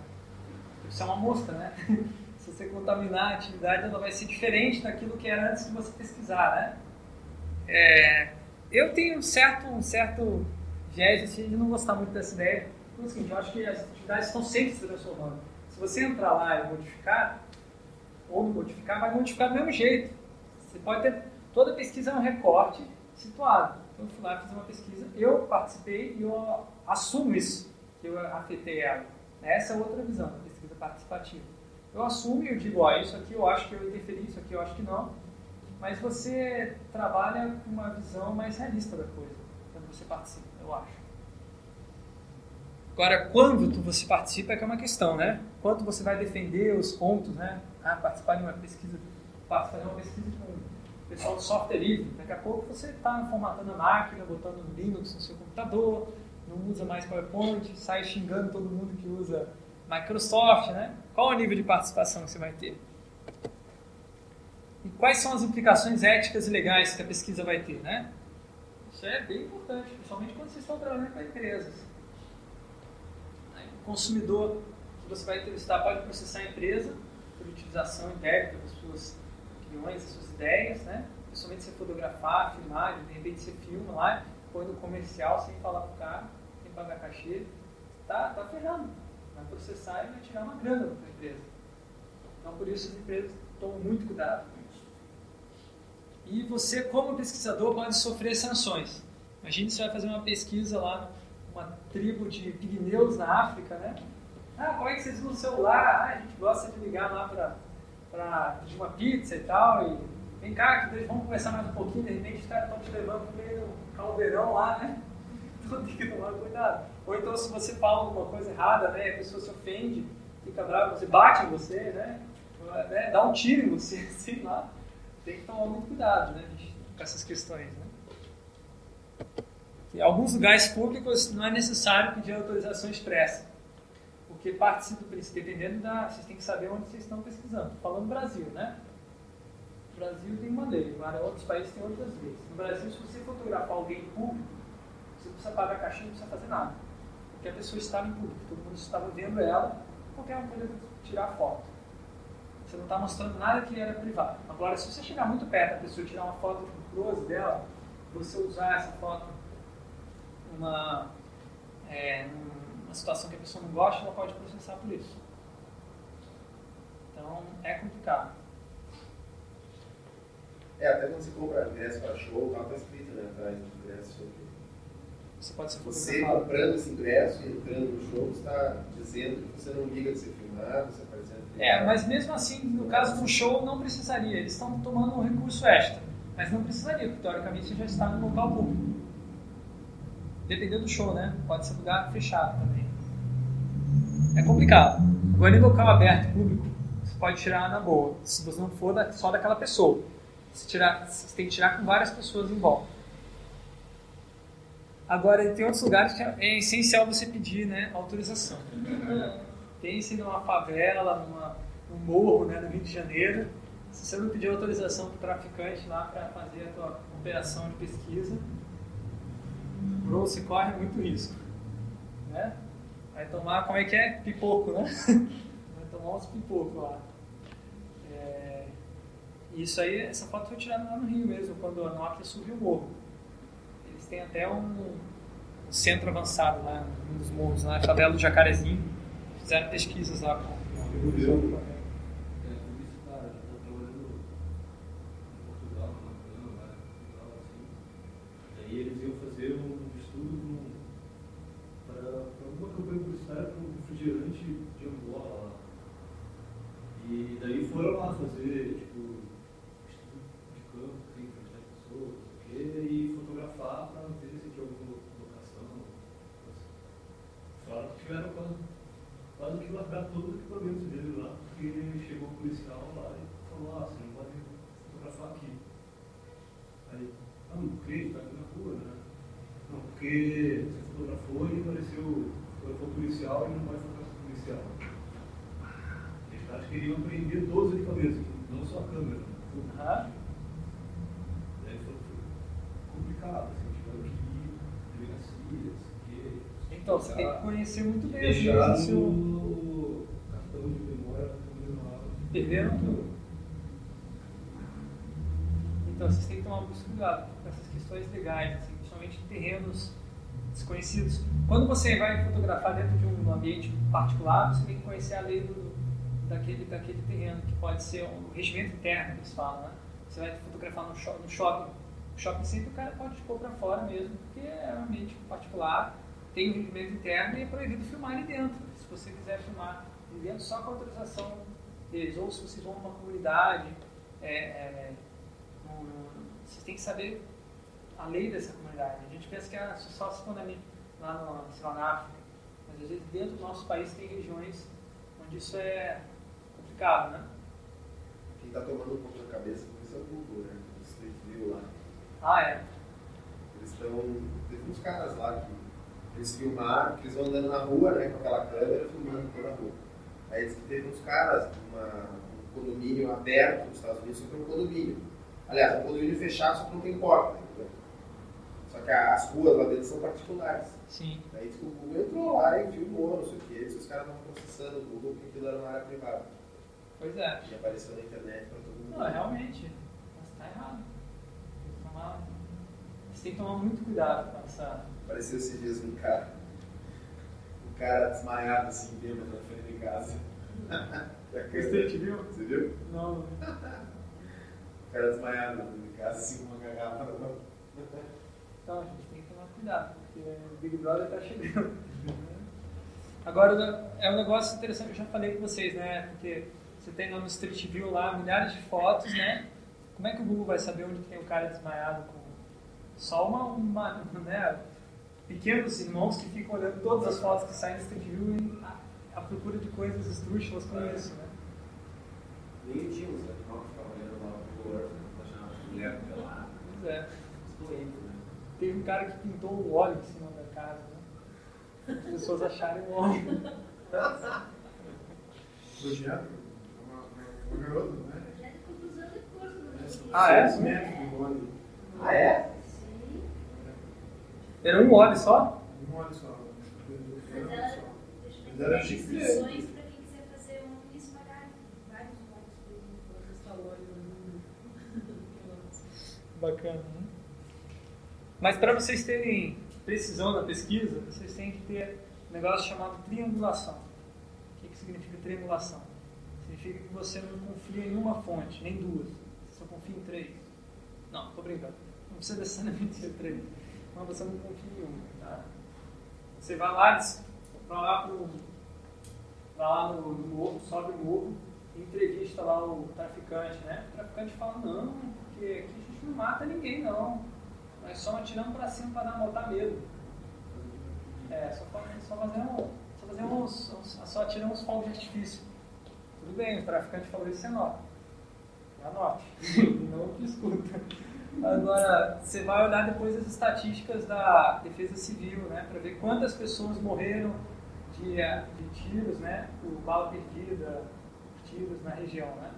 Isso é uma mosca, né? se você contaminar a atividade, ela vai ser diferente daquilo que era antes de você pesquisar, né? É, eu tenho um certo, um certo viés assim, de não gostar muito dessa ideia. Porque é eu acho que as atividades estão sempre se transformando. Se você entrar lá e modificar, ou não modificar, vai modificar do mesmo jeito. Você pode ter. Toda pesquisa é um recorte situado. Então, eu fui lá fazer uma pesquisa, eu participei e eu assumo isso, que eu afetei ela. Essa é outra visão, da pesquisa participativa. Eu assumo e eu digo, ó, isso aqui eu acho que eu interferi, isso aqui eu acho que não mas você trabalha com uma visão mais realista da coisa quando você participa, eu acho. Agora, quando você participa é que é uma questão, né? Quanto você vai defender os pontos, né? Ah, participar de uma pesquisa, fazer uma pesquisa com o pessoal do software livre. Daqui a pouco você está formatando a máquina, botando Linux no seu computador, não usa mais PowerPoint, sai xingando todo mundo que usa Microsoft, né? Qual o nível de participação que você vai ter? E quais são as implicações éticas e legais que a pesquisa vai ter, né? Isso é bem importante, principalmente quando vocês estão trabalhando com empresas. Consumidor que você vai entrevistar pode processar a empresa por utilização indébita das suas opiniões, das suas ideias, né? Principalmente se fotografar, filmar, de repente você filma lá, põe no comercial sem falar pro cara, sem pagar cachê, tá, tá ferrando. Vai processar e vai tirar uma grana da empresa. Então por isso as empresas tomam muito cuidado e você, como pesquisador, pode sofrer sanções. Imagine se você vai fazer uma pesquisa lá, uma tribo de pigmeus na África, né? Ah, como é que vocês usam o celular? Ah, a gente gosta de ligar lá para pedir uma pizza e tal. E vem cá, que vamos conversar mais um pouquinho. De repente, os caras estão te levando para meio caldeirão lá, né? Então tem que tomar cuidado. Ou então, se você fala alguma coisa errada, né? A pessoa se ofende, fica bravo, você bate em você, né? né? Dá um tiro em você, sei lá. Tem que tomar muito cuidado, né? Com essas questões, né? Alguns lugares públicos não é necessário pedir autorização expressa, porque participa do princípio, dependendo da. Vocês têm que saber onde vocês estão pesquisando. Estou falando Brasil, né? O Brasil tem uma lei, agora outros países têm outras leis. No Brasil, se você fotografar alguém público, você não precisa pagar caixinha, não precisa fazer nada. Porque a pessoa estava em público, todo mundo estava vendo ela, qualquer um poderia tirar foto. Você não está mostrando nada que era privado. Agora, se você chegar muito perto da pessoa e tirar uma foto com close dela, você usar essa foto numa, é, numa situação que a pessoa não gosta, ela pode processar por isso. Então, é complicado. É, até quando você compra ingresso para show, lá está escrito né, atrás do ingresso sobre. Você pode ser Você comprando esse ingresso e entrando no show, você está dizendo que você não liga de ser filmado, você aparecendo É, mas mesmo assim, no caso do show, não precisaria. Eles estão tomando um recurso extra. Mas não precisaria, porque teoricamente você já está no local público. Dependendo do show, né? Pode ser lugar fechado também. É complicado. Agora, em local aberto, público, você pode tirar na boa. Se você não for da- só daquela pessoa. Você, tirar, você tem que tirar com várias pessoas em volta. Agora, tem outros lugares que é essencial você pedir né, autorização. Pense numa favela, numa, num morro né, no Rio de Janeiro. Se você não pedir autorização para o traficante lá para fazer a tua operação de pesquisa, bro, você corre muito risco. Né? Vai tomar, como é que é? Pipoco, né? Vai tomar uns pipocos lá. É, Isso aí, essa foto foi tirada lá no Rio mesmo, quando a Nokia subiu o morro. Eles têm até um, centro avançado lá, um dos morros, lá, na favela do Jacarezinho. Fizeram pesquisas lá com É, trabalhando em Portugal, na Câmara, Portugal, assim. Eles iam fazer um estudo para alguma campanha publicitária para um refrigerante de Angola lá. E daí foram lá fazer, tipo, estudo de campo, entrevistar as pessoas, não sei o quê, e fotografar para ver se tinha alguma locação. Falaram que tiveram quase quase que largar todos os equipamentos dele lá, porque chegou o policial lá e falou, ah, você não pode fotografar aqui. Aí, ah, não, porque está aqui na rua, né? Não, porque você fotografou e apareceu, fotografou policial e não vai fotografar policial. E caras queriam apreender todos os equipamentos, não só a câmera. Daí foi complicado, assim, tiveram que ir delegacias, que Então, você tem que conhecer muito bem as deixaram coisas do seu... o cartão de memória. Perderam tudo. Então, vocês têm que tomar muito cuidado com essas questões legais, assim, principalmente em terrenos desconhecidos. Quando você vai fotografar dentro de um ambiente particular, você tem que conhecer a lei do, daquele, daquele terreno, que pode ser o regimento interno, eles falam, né? Você vai fotografar no, sho- no shopping. No shopping center, o cara pode pôr para fora mesmo, porque é um ambiente particular, tem um regimento interno e é proibido filmar ali dentro. Se você quiser filmar ali dentro, só com autorização deles. Ou se vocês vão numa comunidade, é, é, um, vocês têm que saber a lei dessa comunidade. A gente pensa que é só se fundamenta lá, no, lá na África, mas às vezes dentro do nosso país tem regiões onde isso é complicado, né? Quem está tomando um pouco na cabeça com isso é o Google, né? O Street View lá. Ah, é. Eles estão. Teve uns caras lá que eles filmaram, que eles vão andando na rua, né, com aquela câmera filmando toda a rua. Aí que teve uns caras, uma, um condomínio aberto nos Estados Unidos, só que é um condomínio. Aliás, um condomínio fechado, só que não tem porta. Entendeu? Só que as ruas lá dentro são particulares. Sim. Aí o Google entrou lá e filmou, não sei o que. Os caras estavam processando o Google porque aquilo era uma área privada. Pois é. E apareceu na internet para todo mundo. Não, realmente. Mas tá errado. Tem que tomar, você tem que tomar muito cuidado com essa. Apareceu esses dias um cara. Um cara desmaiado assim, bêbado na frente de casa. Street View? Você viu? Não. O cara desmaiado na frente de casa, assim, uma garrafa na mão. Então, a gente tem que tomar cuidado, porque o Big Brother tá chegando. Agora, é um negócio interessante, eu já falei com vocês, né? Porque você tem lá no Street View lá milhares de fotos, né? Como é que o Google vai saber onde tem o cara desmaiado com só uma, uma né? Pequenos irmãos que ficam olhando todas as fotos que saem no Street View e à procura de coisas esdrúxulas como É. isso, né? Nem tínhamos, né? Nós ficava olhando lá pro órfão, achando a mulher pelada. Pois é. Doente, né? Teve um cara que pintou um óleo em cima da casa, né? As pessoas acharem o óleo. Projeto? Garota, né? Ah, é? Ah, é? Sim. Era um óleo só? Um óleo só. Mas ela, só. deixa eu Mas era ver, chique. instruções para quem quiser fazer um isso pagar vários óleos por exemplo. Vou testar o óleo no mundo. Bacana. né? Mas para vocês terem precisão na pesquisa, vocês têm que ter um negócio chamado triangulação. O que, que significa triangulação? Significa que você não confia em uma fonte, nem duas. Você só confia em três. Não, tô brincando. Não precisa necessariamente ser três. Mas você não confia em uma. Tá? Você vai lá, vai lá, pro, vai lá no, no morro, sobe o morro, entrevista lá o traficante, né? O traficante fala, não, porque aqui a gente não mata ninguém não. Nós só atiramos pra cima pra dar, botar medo. É, só, só fazemos, só fazemos, só atiramos fogos de artifício. Tudo bem, o traficante falou isso, você anota. Anote. não discuta. Agora, você vai olhar depois as estatísticas da Defesa Civil, né? Para ver quantas pessoas morreram de, eh, de tiros, né? Por bala perdida, por tiros na região, né?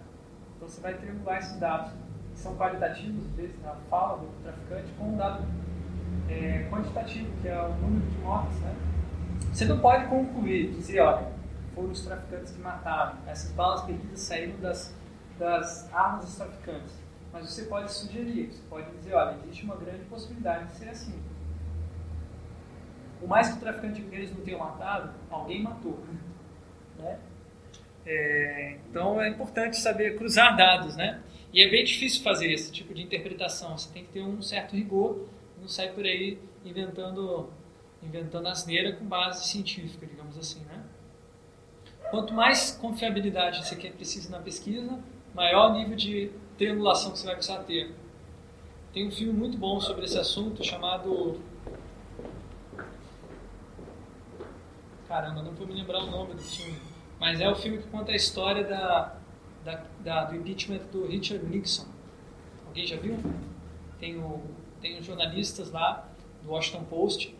Então você vai triangular esses dados, que são qualitativos, às vezes, na fala do traficante, com um dado eh, quantitativo, que é o número de mortes, né? Você não pode concluir, dizer, olha, foram os traficantes que mataram, essas balas perdidas saíram das, das armas dos traficantes. Mas você pode sugerir, você pode dizer, olha, existe uma grande possibilidade de ser assim. Por mais que o traficante eles não tenham matado, alguém matou. Né? É, então é importante saber cruzar dados, né? E é bem difícil fazer esse tipo de interpretação. Você tem que ter um certo rigor, não sair por aí inventando, inventando asneira com base científica, digamos assim, né? Quanto mais confiabilidade você quer precisa na pesquisa, maior nível de triangulação que você vai precisar ter. Tem um filme muito bom sobre esse assunto chamado. Caramba, não vou me lembrar o nome do filme. Mas é o filme que conta a história da, da, da- do impeachment do Richard Nixon. Alguém já viu? Tem, o, tem os jornalistas lá do Washington Post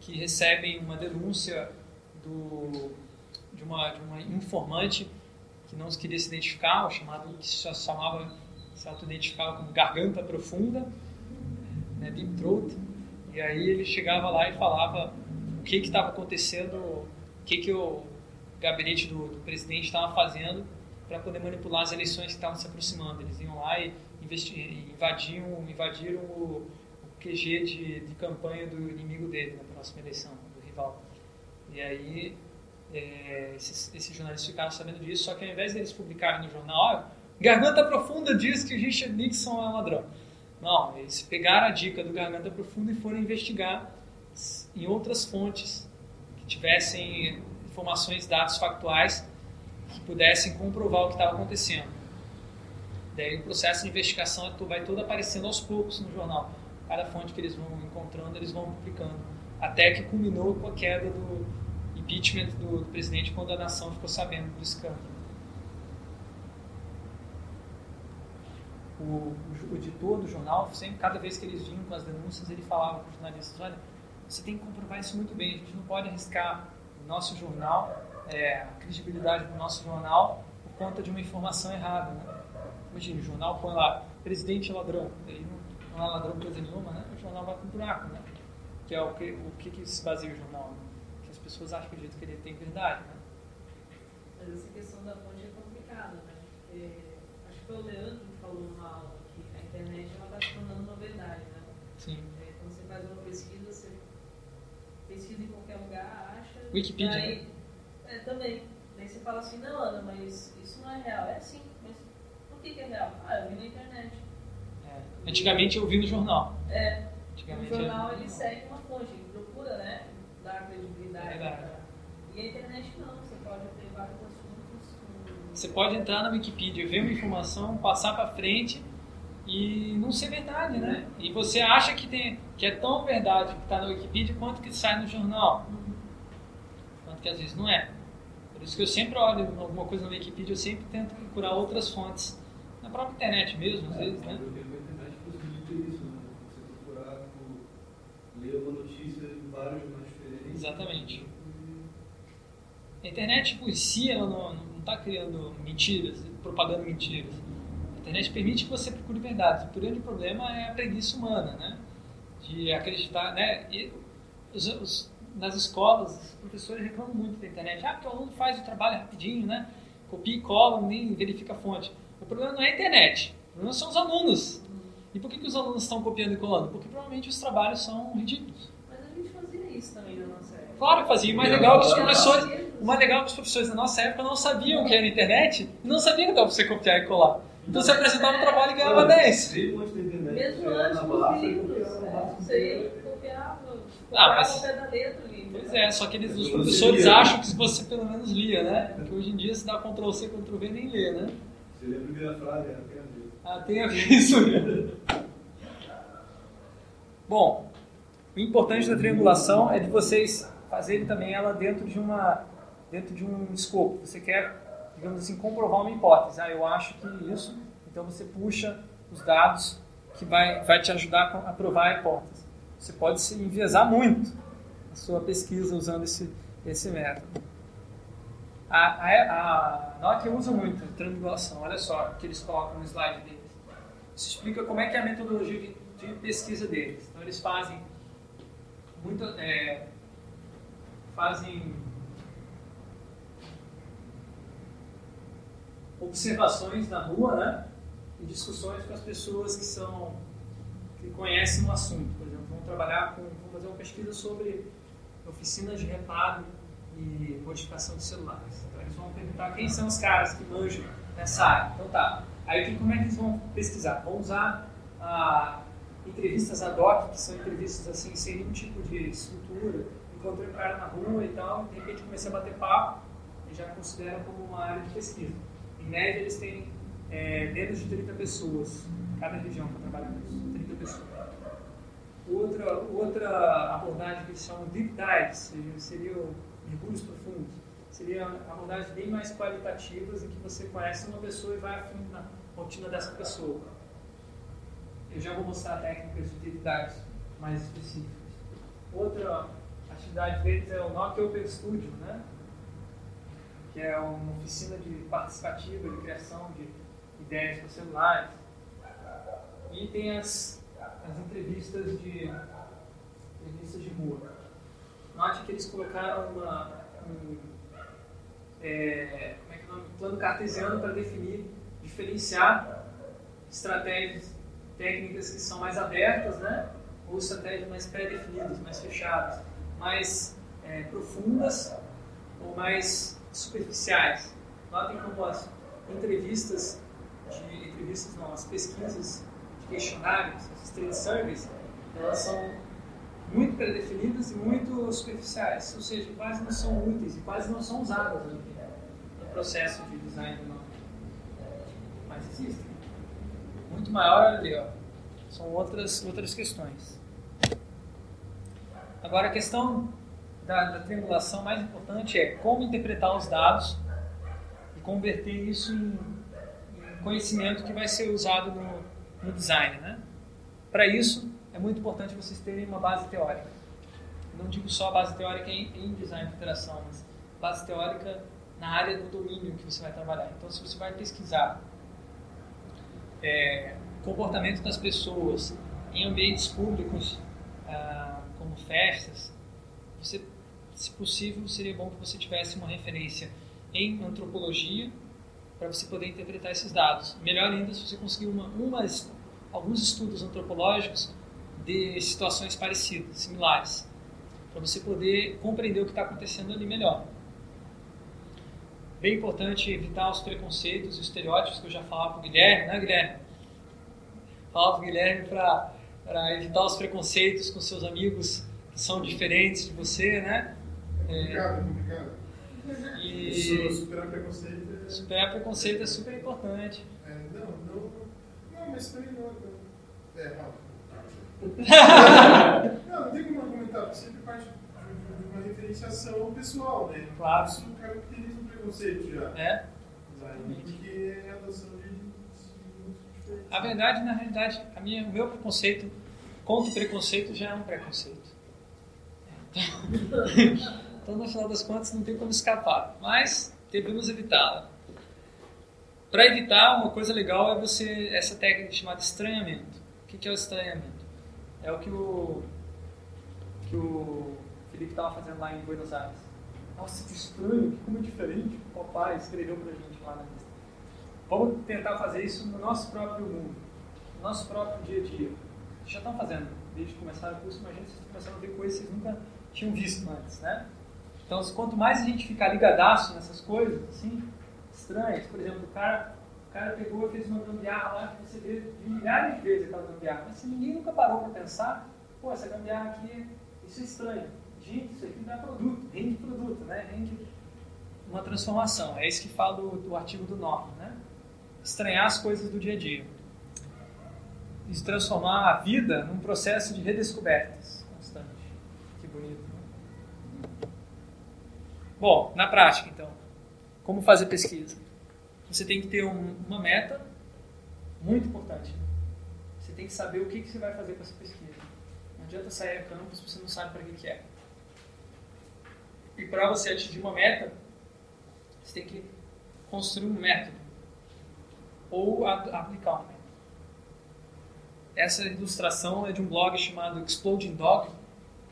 que recebem uma denúncia do, de, uma, de uma informante que não queria se identificar, o chamado que se chamava, se auto-identificava como garganta profunda, né, deep throat. E aí ele chegava lá e falava o que estava acontecendo, o que que o gabinete do, do presidente estava fazendo para poder manipular as eleições que estavam se aproximando. Eles iam lá e e invadiam, invadiram o, o QG de, de campanha do inimigo dele na próxima eleição, do rival. E aí é, esses, esses jornalistas ficaram sabendo disso, só que ao invés deles publicarem no jornal, ó, Garganta Profunda diz que Richard Nixon é um ladrão. Não, eles pegaram a dica do Garganta Profunda e foram investigar em outras fontes que tivessem informações, dados factuais que pudessem comprovar o que estava acontecendo. Daí o processo de investigação é vai todo aparecendo aos poucos no jornal. Cada fonte que eles vão encontrando, eles vão publicando. Até que culminou com a queda do impeachment do, do presidente quando a nação ficou sabendo do escândalo. O, o, editor do jornal, sempre, cada vez que eles vinham com as denúncias, ele falava para os jornalistas: olha, você tem que comprovar isso muito bem, a gente não pode arriscar o nosso jornal, é, a credibilidade do nosso jornal, por conta de uma informação errada. Né? Imagina, o jornal põe lá, presidente é ladrão, aí não, não é ladrão coisa nenhuma, né? o jornal vai para o buraco, né? que é o que, o que, que se baseia o jornal, né? Que as pessoas acham acreditam que ele tem verdade. Né? Mas essa questão da fonte é complicada, né? Porque acho que foi o Leandro que falou numa aula que a internet ela está se tornando uma verdade, né? Sim. É, quando você faz uma pesquisa, você pesquisa em qualquer lugar, acha. Wikipedia, Daí, é, também. Daí você fala assim, não, Ana, mas isso não é real. É sim, mas por que, que é real? Ah, eu vi na internet. É. Antigamente eu vi no jornal. É, o Antigamente jornal eu- ele segue uma fonte, ele procura, né? Dar credibilidade. É verdade. E a internet não, você pode ter vários assuntos. com- Você pode entrar na Wikipedia, ver uma informação, passar para frente e não ser verdade, né? E você acha que, tem, que é tão verdade que está na Wikipedia quanto que sai no jornal. Quanto que às vezes não é. Por isso que eu sempre olho alguma coisa na Wikipedia, eu sempre tento procurar outras fontes. Na própria internet mesmo, às vezes, né? Porque a internet possibilita isso, né? Você procurar, tipo, ler uma notícia em vários. Exatamente. A internet por si, ela não está criando mentiras, propagando mentiras. A internet permite que você procure verdades. O grande problema é a preguiça humana, né? De acreditar, né? E os, os, nas escolas, os professores reclamam muito da internet. Ah, porque o aluno faz o trabalho rapidinho, né? Copia e cola, nem verifica a fonte. O problema não é a internet, o problema são os alunos. E por que, que os alunos estão copiando e colando? Porque provavelmente os trabalhos são ridículos. Mas a gente fazia isso também época. Claro que fazia. O mais legal é que os professores, o mais legal é que os professores da nossa época não sabiam o que era internet e não sabiam que dava pra você copiar e colar. Então você apresentava um trabalho e ganhava 10. Veio antes da internet. Mesmo chegar antes dos livros, né? você copiava, Ah, mas- ali. Pois é, só que eles, os professores acham que você pelo menos lia, né? Porque hoje em dia se dá Ctrl C, Ctrl V nem lê, né? Você lê a primeira frase, era até a ver. Ah, tem a ver isso mesmo. Bom, o importante da triangulação é de vocês fazerem também ela dentro de uma dentro de um escopo. Você quer, digamos assim, comprovar uma hipótese. Ah, eu acho que isso. Então você puxa os dados que vai vai te ajudar a provar a hipótese. Você pode se enviesar muito a sua pesquisa usando esse esse método. A, a, a Nokia usa muito triangulação. Olha só o que eles colocam no slide deles. Isso explica como é que é a metodologia de, de pesquisa deles. Então eles fazem muito, é, fazem observações na rua, né? E discussões com as pessoas que são que conhecem o assunto. Por exemplo, vão trabalhar com, vão fazer uma pesquisa sobre oficinas de reparo e modificação de celulares. Então eles vão perguntar quem são os caras que manjam nessa área. Então tá. Aí que- como é que eles vão pesquisar? Vão usar ah, entrevistas ad hoc, que são entrevistas assim, sem nenhum tipo de estrutura. Encontrei um cara na rua e tal, de repente comecei a bater papo e já consideram como uma área de pesquisa. Em média, eles têm é, menos de 30 pessoas, cada região para trabalhar nisso, 30 pessoas. Outra, outra abordagem que eles chamam de deep dives, seria, seriam mergulhos profundos. Seria abordagens bem mais qualitativas em que você conhece uma pessoa e vai a fundo na rotina dessa pessoa. Eu já vou mostrar técnicas de deep dives mais específicas. Outra atividade deles é o Nokia Open Studio, né? que é uma oficina de participativa, de criação de ideias para celulares. E tem as, as entrevistas de entrevistas de rua. Note que eles colocaram uma, um, é, como é que é o nome? plano cartesiano para definir, diferenciar estratégias técnicas que são mais abertas, né? ou estratégias mais pré-definidas, mais fechadas, mais é, profundas ou mais superficiais. Notem como as entrevistas, de, entrevistas não, as pesquisas de questionários, as trade surveys, elas são muito pré-definidas e muito superficiais, ou seja, quase não são úteis e quase não são usadas no, no processo de design do nome. Mas existem. Muito maior ali, ó. São outras, outras questões. Agora, a questão da, da triangulação mais importante é como interpretar os dados e converter isso em, em conhecimento que vai ser usado no, no design. Né? Para isso, é muito importante vocês terem uma base teórica. Não digo só a base teórica em, em design de interação, mas base teórica na área do domínio que você vai trabalhar. Então, se você vai pesquisar é, comportamento das pessoas em ambientes públicos, ah, festas, você, se possível, seria bom que você tivesse uma referência em antropologia para você poder interpretar esses dados. Melhor ainda se você conseguir uma, umas, alguns estudos antropológicos de situações parecidas, similares, para você poder compreender o que está acontecendo ali melhor. Bem importante evitar os preconceitos e os estereótipos que eu já falava para o Guilherme, né, Guilherme? Falava para o Guilherme para evitar os preconceitos com seus amigos são diferentes de você, né? Complicado, é complicado. E superar preconceito é... superar preconceito é super importante. é, não, não... Não, mas também não... não é, fala. Não, não tem como argumentar, sempre parte de uma referência diferenciação pessoal, né? Claro. Isso caracteriza o preconceito já. É. Porque é a adoção de. A verdade, na realidade, a minha, o meu preconceito contra o preconceito já é um preconceito. Então, no final das contas, não tem como escapar. Mas devemos evitá-la. Para evitar, uma coisa legal é você essa técnica chamada estranhamento. O que é o estranhamento? É o que o, que o Felipe estava fazendo lá em Buenos Aires. Nossa, que estranho, que como é diferente. O papai escreveu para a gente lá na lista. Vamos tentar fazer isso no nosso próprio mundo, no nosso próprio dia a dia. Vocês já estão fazendo, desde que começaram o curso, imagina vocês começando a ver coisas que vocês nunca tinham visto antes, né? Então, quanto mais a gente ficar ligadaço nessas coisas, assim, estranhas, por exemplo, o cara, o cara pegou e fez uma gambiarra lá que você vê milhares de vezes aquela gambiarra, mas se ninguém nunca parou para pensar, pô, essa gambiarra aqui, isso é estranho. Gente, isso aqui dá produto, rende produto, né? Rende uma transformação. É isso que fala do, do artigo do Norman, né? Estranhar as coisas do dia a dia. E transformar a vida num processo de. Que bonito, né? Bom, na prática, então, como fazer pesquisa? Você tem que ter um, uma meta muito importante. Você tem que saber o que, que você vai fazer com essa pesquisa. Não adianta sair a campo se você não sabe para que, que é. E para você atingir uma meta, você tem que construir um método ou aplicar um método. Essa ilustração é de um blog chamado Exploding Dog,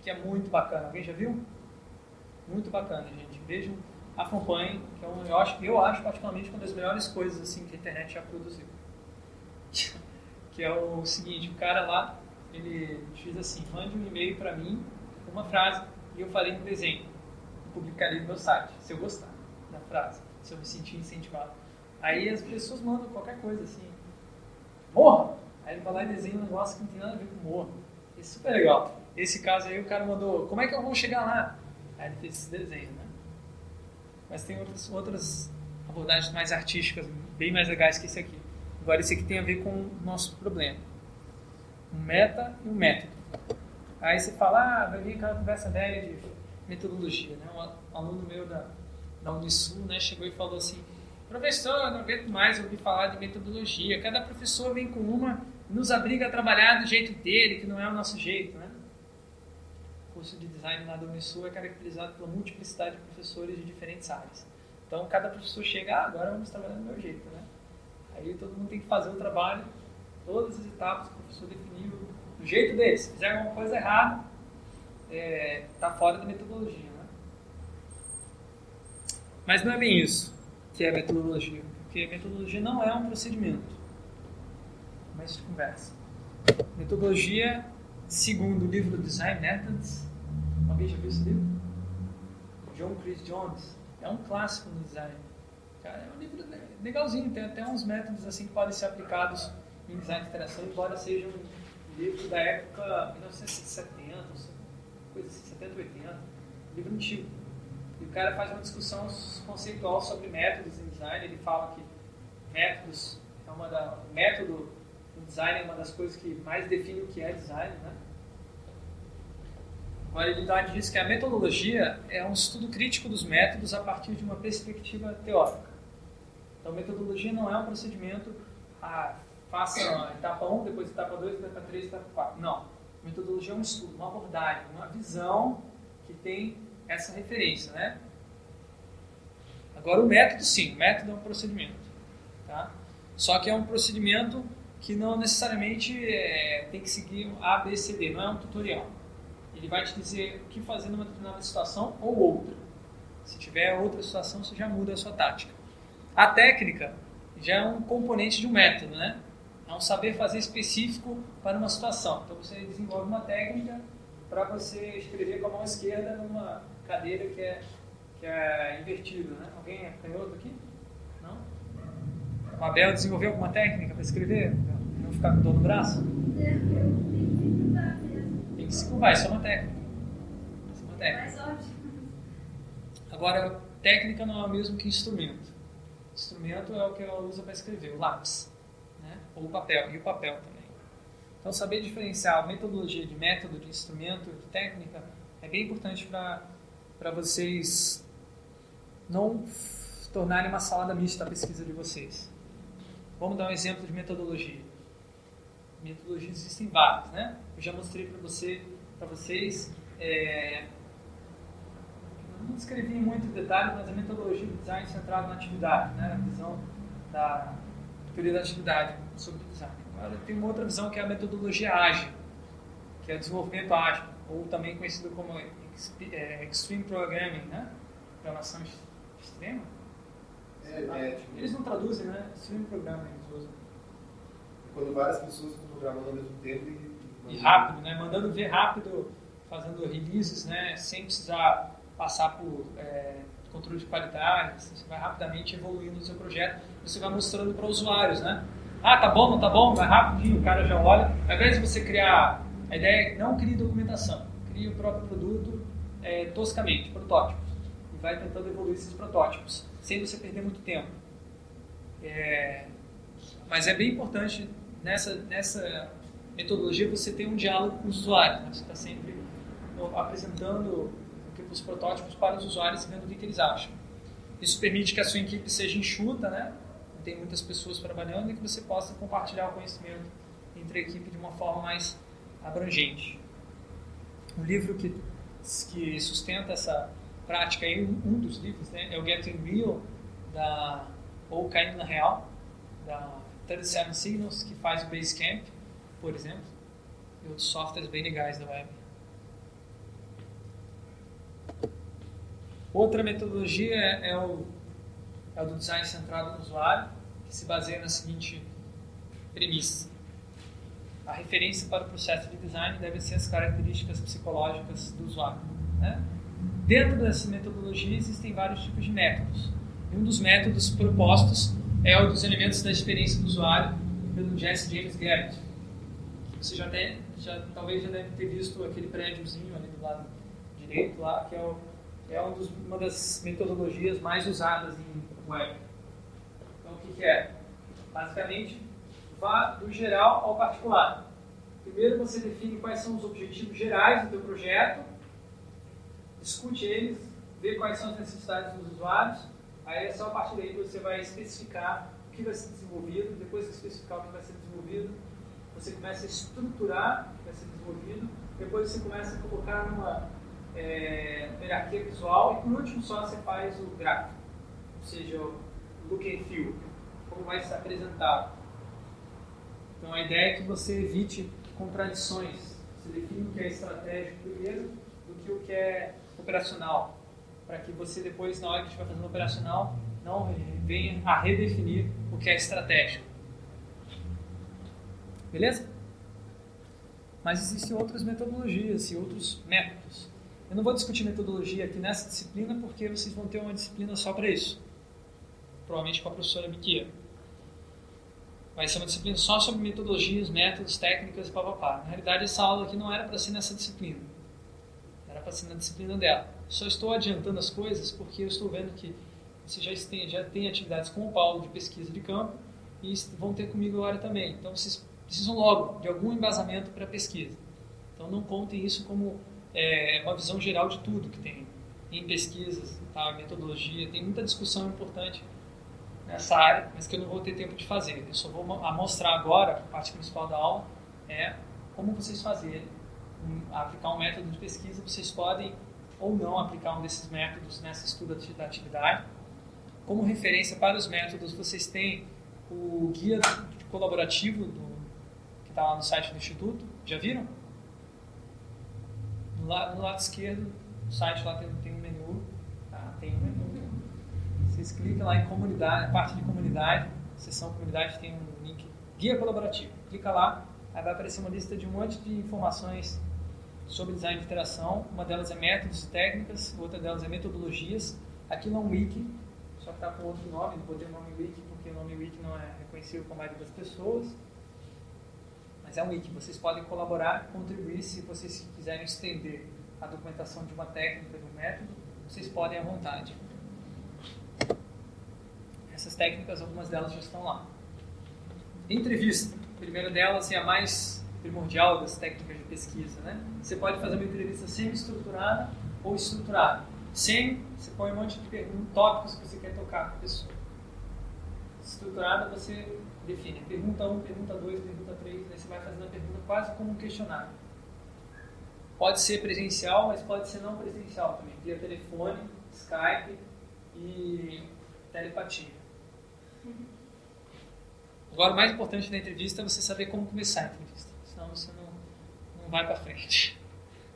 que é muito bacana. Alguém já viu? Muito bacana, gente. Vejam, acompanhem, que é um, eu, acho, eu acho particularmente uma das melhores coisas assim que a internet já produziu. que é o seguinte, o cara lá, ele diz assim, mande um e-mail para mim, uma frase, e eu farei um desenho. Publicarei no meu site, se eu gostar da frase, se eu me sentir incentivado. Aí as pessoas mandam qualquer coisa assim, morra! Aí ele vai lá e desenha um negócio que não tem nada a ver com morra. É super legal. Esse caso aí o cara mandou, como é que eu vou chegar lá? Aí ele fez esse desenho, né? Mas tem outras, outras abordagens mais artísticas, bem mais legais que esse aqui. Agora esse aqui tem a ver com o nosso problema. Um meta e um método. Aí você fala, ah, vai vir aquela conversa velha de metodologia, né? Um aluno meu da, da Unisul, né, chegou e falou assim, professor, eu não aguento mais ouvir falar de metodologia. Cada professor vem com uma, nos obriga a trabalhar do jeito dele, que não é o nosso jeito, né? Curso de design na Unisul é caracterizado pela multiplicidade de professores de diferentes áreas. Então, cada professor chega, ah, agora vamos trabalhar do meu jeito, né? Aí todo mundo tem que fazer o trabalho, todas as etapas que o professor definiu, do jeito dele. Se fizer alguma coisa errada, está é, fora da metodologia, né? Mas não é bem isso que é metodologia, porque metodologia não é um procedimento, mas de conversa. Metodologia, segundo o livro Design Methods, alguém já viu esse livro? John Chris Jones, é um clássico no design. Cara, é um livro legalzinho, tem até uns métodos assim que podem ser aplicados em design de interação, embora seja um livro da época 1970, coisa assim, 70, 80, livro antigo. E o cara faz uma discussão conceitual sobre métodos em design. Ele fala que métodos é uma da método no design é uma das coisas que mais define o que é design, né? Ele diz que a metodologia é um estudo crítico dos métodos a partir de uma perspectiva teórica. Então, metodologia não é um procedimento, ah, faça a etapa 1, depois etapa 2, etapa 3, etapa 4. Não. Metodologia é um estudo, uma abordagem, uma visão que tem essa referência, né? Agora o método sim, o método é um procedimento, tá? Só que é um procedimento que não necessariamente é, tem que seguir A, B, C, D, não é um tutorial. Ele vai te dizer o que fazer numa determinada situação ou outra. Se tiver outra situação, você já muda a sua tática. A técnica já é um componente de um método, né? É um saber fazer específico para uma situação. Então você desenvolve uma técnica para você escrever com a mão esquerda numa cadeira que é, que é invertida, né? Alguém é canhoto aqui? Não? O Abel desenvolveu alguma técnica para escrever? Para não ficar com dor no braço? Tem que se curvar, isso é uma técnica. Isso é uma técnica. Agora, técnica não é o mesmo que instrumento. Instrumento é o que ela usa para escrever, o lápis, né? ou o papel, e o papel também. Então, saber diferenciar a metodologia de método, de instrumento, de técnica, é bem importante para vocês não tornarem uma salada mista a pesquisa de vocês. Vamos dar um exemplo de metodologia. Metodologias existem várias, né? Eu já mostrei para você, para vocês, é, não descrevi em muito detalhe, mas a metodologia do design centrado na atividade, né? A visão da teoria da atividade sobre o design. Agora tem uma outra visão que é a metodologia ágil, que é o desenvolvimento ágil, ou também conhecido como é, Extreme Programming, né? Programação ex- extrema. É, é, tipo, Eles não traduzem, né? Extreme Programming eles usam. Quando várias pessoas estão programando ao mesmo tempo e. E rápido, né? Mandando ver rápido, fazendo releases, né? Sem precisar passar por é, controle de qualidade. assim, Você vai rapidamente evoluindo no seu projeto. Você vai mostrando para usuários, né? Ah, tá bom, não tá bom? Vai rapidinho, o cara já olha. Ao invés de você criar... A ideia é não crie documentação. Crie o próprio produto é, toscamente, protótipos. E vai tentando evoluir esses protótipos, sem você perder muito tempo. É, mas é bem importante nessa, nessa metodologia você ter um diálogo com os usuários. Né? Você está sempre apresentando os protótipos para os usuários e vendo o que, eles acham. Isso permite que a sua equipe seja enxuta, né? tem muitas pessoas trabalhando e que você possa compartilhar o conhecimento entre a equipe de uma forma mais abrangente. Um livro que, que sustenta essa prática, aí, um um dos livros, né, é o Getting Real, da, ou Caindo na Real, da 37 Signals, que faz o Basecamp, por exemplo, e outros softwares bem legais da web. Outra metodologia é, é o, é o do design centrado no usuário, que se baseia na seguinte premissa. A referência para o processo de design deve ser as características psicológicas do usuário. Né? Dentro dessa metodologia existem vários tipos de métodos. Um dos métodos propostos é o dos elementos da experiência do usuário pelo Jesse James Garrett. Você já, tem, já talvez já deve ter visto aquele prédiozinho ali do lado direito lá, que é, o, é um dos, uma das metodologias mais usadas em web. Então, o que, que é? Basicamente, vá do geral ao particular. Primeiro você define quais são os objetivos gerais do teu projeto, discute eles, vê quais são as necessidades dos usuários, aí é só a partir daí que você vai especificar o que vai ser desenvolvido, depois que especificar o que vai ser desenvolvido, você começa a estruturar o que vai ser desenvolvido, depois você começa a colocar numa é, hierarquia visual e por último só você faz o gráfico, ou seja, o look and feel, como vai ser apresentado. Então a ideia é que você evite contradições. Você define o que é estratégico primeiro do que o que é operacional. Para que você depois, na hora que estiver fazendo operacional, não venha a redefinir o que é estratégico. Beleza? Mas existem outras metodologias e outros métodos. Eu não vou discutir metodologia aqui nessa disciplina porque vocês vão ter uma disciplina só para isso. Provavelmente com a professora Miquia vai ser uma disciplina só sobre metodologias, métodos, técnicas e papapá. Na realidade, essa aula aqui não era para ser nessa disciplina. Ser na disciplina dela. Só estou adiantando as coisas porque eu estou vendo que vocês já têm, já têm atividades com o Paulo de pesquisa de campo e vão ter comigo agora também. Então, vocês precisam logo de algum embasamento para a pesquisa. Então, não contem isso como é, uma visão geral de tudo que tem em pesquisas, tá? metodologia. Tem muita discussão importante nessa área, mas que eu não vou ter tempo de fazer. Eu só vou mostrar agora, a parte principal da aula, é como vocês fazerem, aplicar um método de pesquisa. Vocês podem ou não aplicar um desses métodos nessa estudo da atividade. Como referência para os métodos, vocês têm o guia colaborativo do, que está lá no site do Instituto. Já viram? No lado, no lado esquerdo do site lá tem, tem um menu. Tá? Tem um menu vocês clicam lá em comunidade, parte de comunidade, seção comunidade tem um link guia colaborativo. Clica lá, aí vai aparecer uma lista de um monte de informações sobre design de interação. Uma delas é métodos e técnicas, outra delas é metodologias. Aqui não é um wiki, só que está com outro nome, não botei o nome wiki porque o nome wiki não é reconhecido por maioria das pessoas. Mas é um wiki, vocês podem colaborar, contribuir se vocês quiserem estender a documentação de uma técnica, de um método, vocês podem à vontade. Essas técnicas, algumas delas já estão lá. Entrevista. A primeira delas é a mais primordial das técnicas de pesquisa. Né? Você pode fazer uma entrevista semi-estruturada ou estruturada. Sem, você põe um monte de perguntas, tópicos que você quer tocar com a pessoa. Estruturada, você define pergunta 1, pergunta 2, pergunta 3, aí você vai fazendo a pergunta quase como um questionário. Pode ser presencial, mas pode ser não presencial também, via telefone, Skype e telepatia. Agora, o mais importante da entrevista é você saber como começar a entrevista, não, vai para frente.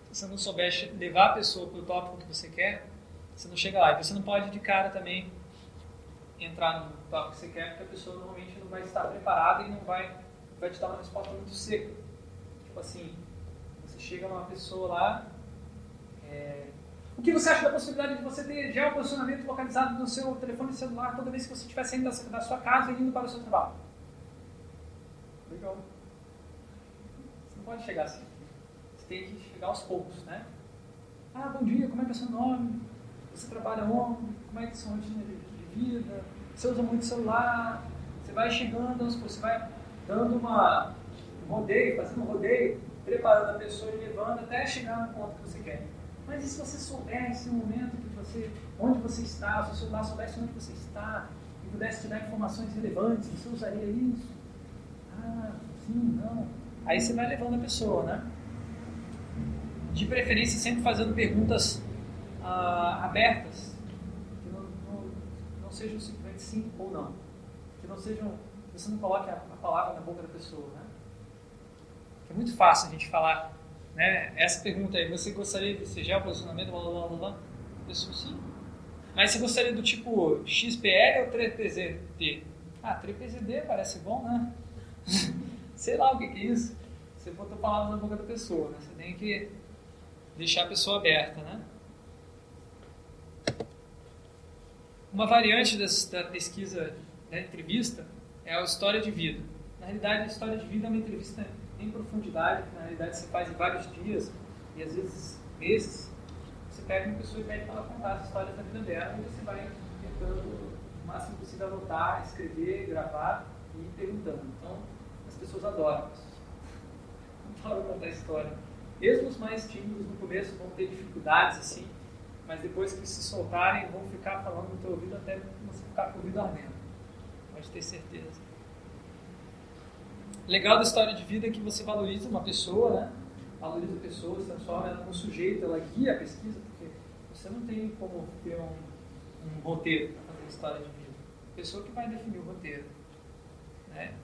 Se você não souber levar a pessoa para o tópico que você quer, você não chega lá. E você não pode de cara também entrar no tópico que você quer, porque a pessoa normalmente não vai estar preparada e não vai, vai te dar uma resposta muito seca. Tipo assim, você chega numa pessoa lá, é, o que você acha da possibilidade de você ter geoposicionamento localizado no seu telefone celular toda vez que você estiver saindo da sua casa e indo para o seu trabalho? Legal. Você não pode chegar assim. Tem que chegar aos poucos, né? Ah, bom dia, como é que é seu nome? Você trabalha onde? Como é que é sua rotina de vida? Você usa muito celular? Você vai chegando, você vai dando uma, um rodeio, fazendo um rodeio, preparando a pessoa e levando até chegar no ponto que você quer. Mas e se você soubesse o momento que você, onde você está, se o celular soubesse onde você está e pudesse te dar informações relevantes, você usaria isso? Ah, sim, não. Aí você vai levando a pessoa, né? De preferência sempre fazendo perguntas ah, abertas, que não, não, não, sejam simplesmente sim ou não. Que não sejam, você não coloque a, a palavra na boca da pessoa, né? É muito fácil a gente falar né? Essa pergunta aí, você gostaria de ser geoposicionamento, blá blá blá blá? Pessoa sim. Mas você gostaria do tipo XPL ou 3PZD? Ah, 3PZD parece bom, né? Sei lá o que, que é isso. Você botou palavras na boca da pessoa, né? Você tem que deixar a pessoa aberta, né? Uma variante das, da pesquisa da entrevista é a história de vida. Na realidade, a história de vida é uma entrevista em profundidade, que na realidade se faz em vários dias e às vezes meses, você pega uma pessoa e pede para ela contar as histórias da vida dela e você vai tentando o máximo possível anotar, escrever, gravar e perguntando. Então, as pessoas adoram isso. Adoram contar história. Mesmo os mais tímidos no começo vão ter dificuldades assim, mas depois que se soltarem vão ficar falando no teu ouvido até você ficar com o ouvido ardendo. Pode ter certeza legal da história de vida é que você valoriza uma pessoa, né? Valoriza a pessoa, se transforma ela num sujeito, ela guia a pesquisa, porque você não tem como ter um, um roteiro para fazer história de vida. A pessoa que vai definir o roteiro. Né?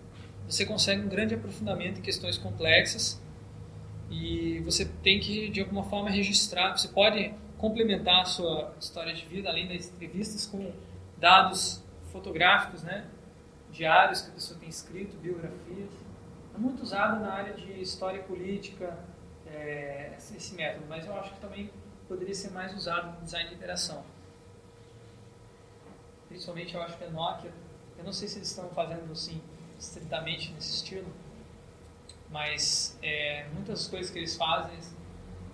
Você consegue um grande aprofundamento em questões complexas e você tem que, de alguma forma, registrar. Você pode complementar a sua história de vida, além das entrevistas, com dados fotográficos, né? diários que a pessoa tem escrito, biografias é muito usado na área de história política, é, esse método, mas eu acho que também poderia ser mais usado no design de interação. Principalmente eu acho que a Nokia, eu não sei se eles estão fazendo assim, estritamente nesse estilo, mas é, muitas coisas que eles fazem,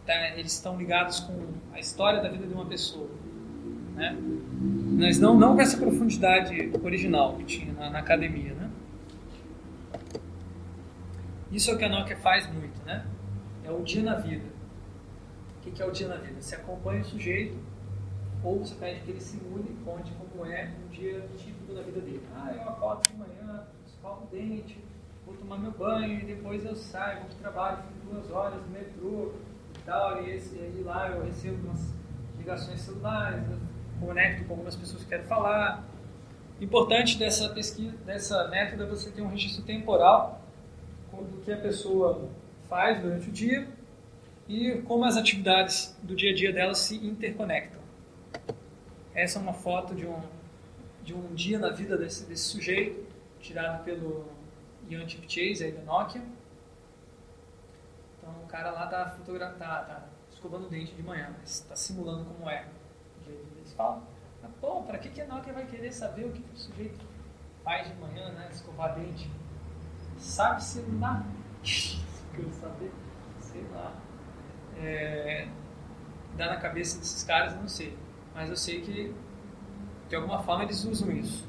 tá, eles estão ligados com a história da vida de uma pessoa. Né? Mas não, não com essa profundidade original que tinha na, na academia. Né? Isso é o que a Nokia faz muito, né? É o dia na vida. O que é o dia na vida? Você acompanha o sujeito ou você pede que ele simule e conte como é um dia típico da vida dele. Ah, eu acordo de manhã, escovo o dente, vou tomar meu banho e depois eu saio, vou para o trabalho, fico duas horas no metrô e tal, e, esse, e lá eu recebo umas ligações celulares, conecto com algumas pessoas que quero falar. Importante dessa pesquisa, dessa método é você ter um registro temporal do que a pessoa faz durante o dia e como as atividades do dia a dia dela se interconectam. Essa é uma foto de um, de um dia na vida desse, desse sujeito, tirado pelo Ian Chipchase, aí da Nokia. Então o cara lá está fotografando, tá, tá escovando o dente de manhã, mas está simulando como é. Eles falam, ah, pô, para que, que a Nokia vai querer saber o que, que o sujeito faz de manhã, né, escovar dente? Sabe-se lá. Quero saber, sei lá. É, dá na cabeça desses caras, eu não sei. Mas eu sei que, de alguma forma, eles usam isso.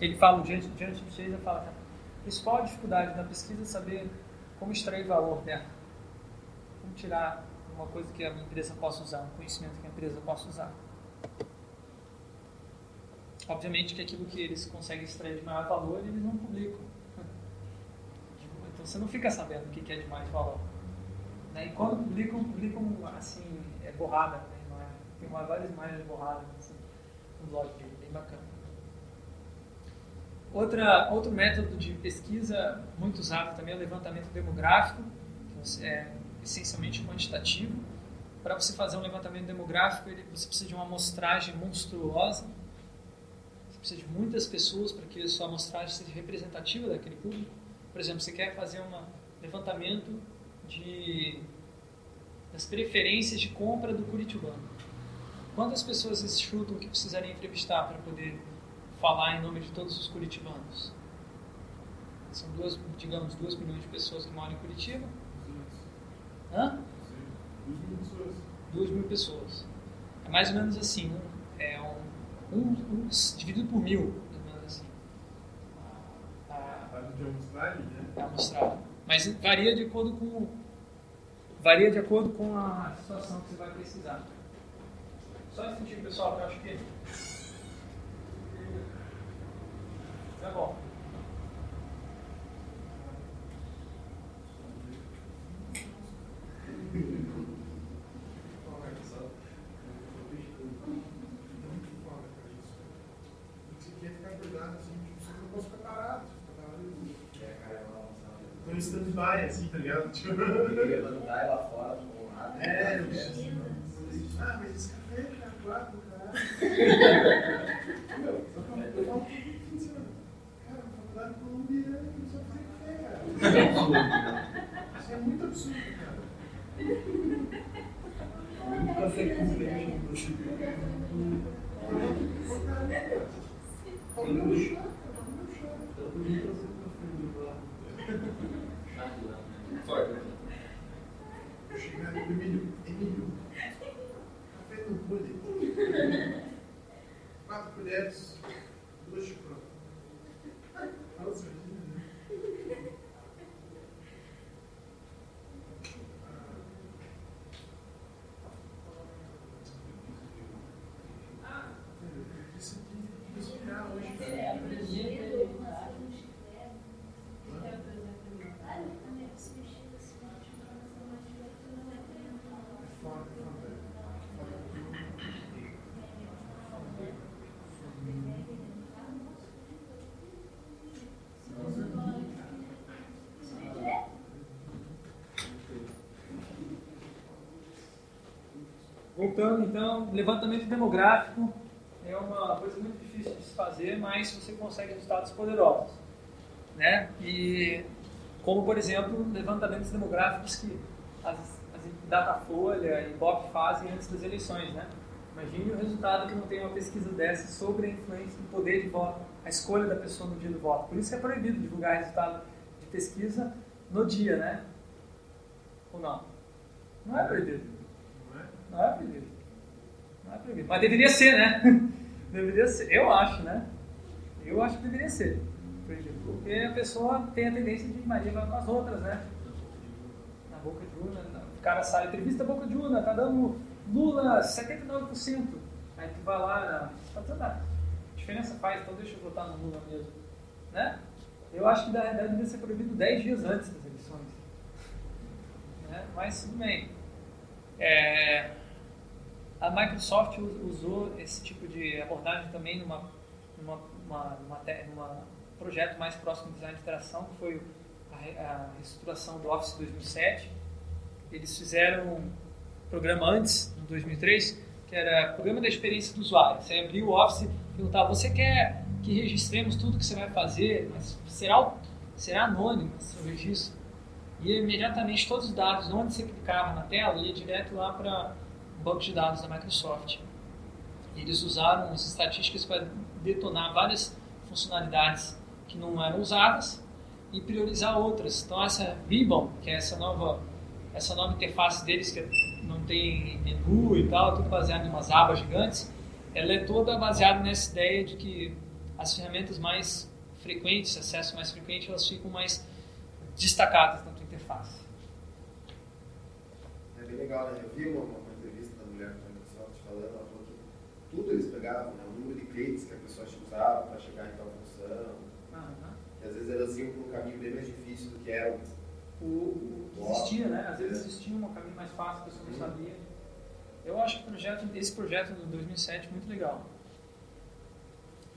Ele fala, diante, diante de vocês, ele fala, principal dificuldade da pesquisa é saber como extrair valor dela. Como tirar uma coisa que a empresa possa usar, um conhecimento que a empresa possa usar. Obviamente que aquilo que eles conseguem extrair de maior valor, eles não publicam. Então você não fica sabendo o que é de mais valor. Né? E quando publicam, publicam assim, é borrada, né? é? tem várias imagens borradas assim, no blog bem bacana. Outra, outro método de pesquisa muito usado também é o levantamento demográfico, que é essencialmente quantitativo. Para você fazer um levantamento demográfico, ele, você precisa de uma amostragem monstruosa, você precisa de muitas pessoas para que a sua amostragem seja representativa daquele público. Por exemplo, você quer fazer um levantamento de, das preferências de compra do curitibano. Quantas pessoas vocês chutam que precisariam entrevistar para poder falar em nome de todos os curitibanos? São duas, digamos, duas milhões de pessoas que moram em Curitiba. Hã? Duas mil pessoas. É mais ou menos assim, um, é um, um, um dividido por mil, mais ou menos assim. A, a, a amostragem. Mas varia de acordo com varia de acordo com a situação que você vai precisar. Só um instantinho, pessoal, que eu acho que tá bom. Tô stand-by, assim, tá ligado? Tipo... levantar ela fora com nada. É, ah, mas esse café é quatro, caralho. Só que eu falo que funciona. Cara, na eu só fazer café, cara. Isso é muito absurdo, cara. Café com leite no chá, no chá. Chegar no Emílio, Emílio, café no bolha. Quatro colheres, duas de pronto. Nossa, imagina, né? Ah, eu disse que respirar hoje. Voltando então, levantamento demográfico é uma coisa muito difícil de se fazer, mas você consegue resultados poderosos. Né? E como, por exemplo, levantamentos demográficos que as, as Datafolha e Ibope fazem antes das eleições. Né? Imagine o resultado que não tem uma pesquisa dessa sobre a influência do poder de voto, a escolha da pessoa no dia do voto. Por isso é proibido divulgar resultado de pesquisa no dia, né? Ou não? Não é proibido. Não é proibido. Não é proibido. Mas deveria ser, né? deveria ser. Eu acho, né? Eu acho que deveria ser proibido. Porque a pessoa tem a tendência de Maria vai com as outras, né? Na boca de urna. O cara sai, entrevista boca de urna, tá dando Lula 79%. Aí tu vai lá, tá dando nada. diferença faz, então deixa eu votar no Lula mesmo. Né? Eu acho que na realidade deveria ser proibido 10 dias antes das eleições. Né? Mas tudo bem. É, a Microsoft usou esse tipo de abordagem também numa, numa, uma, numa, numa projeto mais próximo do design de interação, que foi a, a reestruturação do Office 2007. Eles fizeram um programa antes, em 2003, que era Programa da Experiência do Usuário. Você abria o Office e perguntava, você quer que registremos tudo que você vai fazer, mas será, será anônimo seu registro? E imediatamente todos os dados, onde você clicava na tela, ia direto lá para banco de dados da Microsoft. Eles usaram as estatísticas para detonar várias funcionalidades que não eram usadas e priorizar outras. Então essa Ribbon, que é essa nova essa nova interface deles que não tem menu e tal, tudo baseado em umas abas gigantes, ela é toda baseada nessa ideia de que as ferramentas mais frequentes, acesso mais frequente, elas ficam mais destacadas na tua interface. É bem legal, né? Eu vi uma, uma entrevista da mulher da Microsoft falando, ela falou que tudo eles pegavam, né? O número de cliques que a pessoa usava para chegar em tal função. Aham. E às vezes elas iam por um caminho bem mais difícil do que era. o, o que existia, né? Às vezes existia um caminho mais fácil, a pessoa não Uhum. sabia. Eu acho que o projeto, esse projeto do 2007 é muito legal.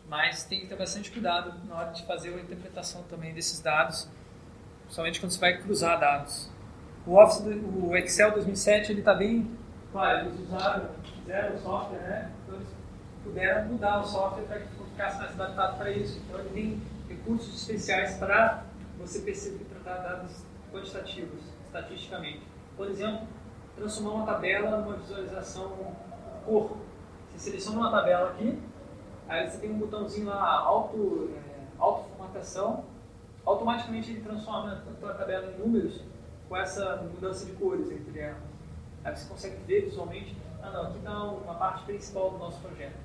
Mas tem que ter bastante cuidado na hora de fazer a interpretação também desses dados, principalmente quando você vai cruzar dados. O Office, o Excel 2007, ele está bem, claro, eles usaram, fizeram o software, né? Puderam mudar o software para que ficasse mais adaptado para isso. Então ele tem recursos especiais para você perceber, tratar dados quantitativos, estatisticamente. Por exemplo, transformar uma tabela numa visualização cor. Você seleciona uma tabela aqui, aí você tem um botãozinho lá, auto, é, auto-formatação, automaticamente ele transforma a tua tabela em números com essa mudança de cores entre elas. Aí você consegue ver visualmente, ah não, aqui está uma parte principal do nosso projeto.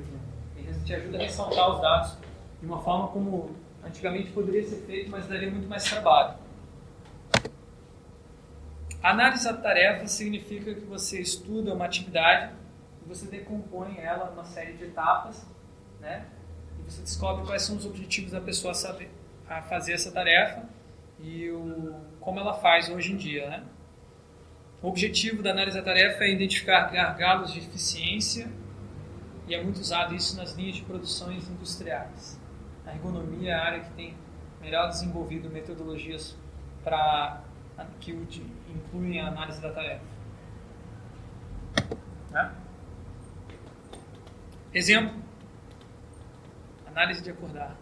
Exemplo. Ele te ajuda a ressaltar os dados de uma forma como antigamente poderia ser feito, mas daria muito mais trabalho. Análise da tarefa significa que você estuda uma atividade e você decompõe ela numa série de etapas, né? E você descobre quais são os objetivos da pessoa saber, a fazer essa tarefa e o, como ela faz hoje em dia, né? O objetivo da análise da tarefa é identificar gargalos de eficiência e é muito usado isso nas linhas de produções industriais. A ergonomia é a área que tem melhor desenvolvido metodologias para que incluem a análise da tarefa. Né? Exemplo: análise de acordar.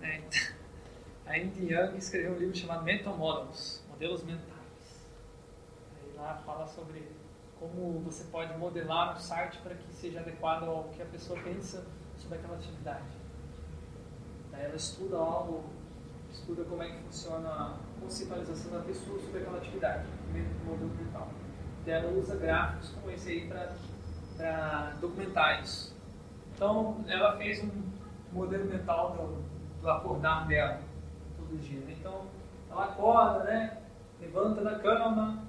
Né? A Andy Young escreveu um livro chamado Mental Models, modelos mentais. Aí lá fala sobre como você pode modelar um site para que seja adequado ao que a pessoa pensa sobre aquela atividade. Daí ela estuda algo, estuda como é que funciona a conceitualização da pessoa sobre aquela atividade, do modelo mental. Daí ela usa gráficos como esse aí para documentar isso. Então, ela fez um modelo mental do, do acordar dela todo dia. né? Então, ela acorda, né? levanta da cama,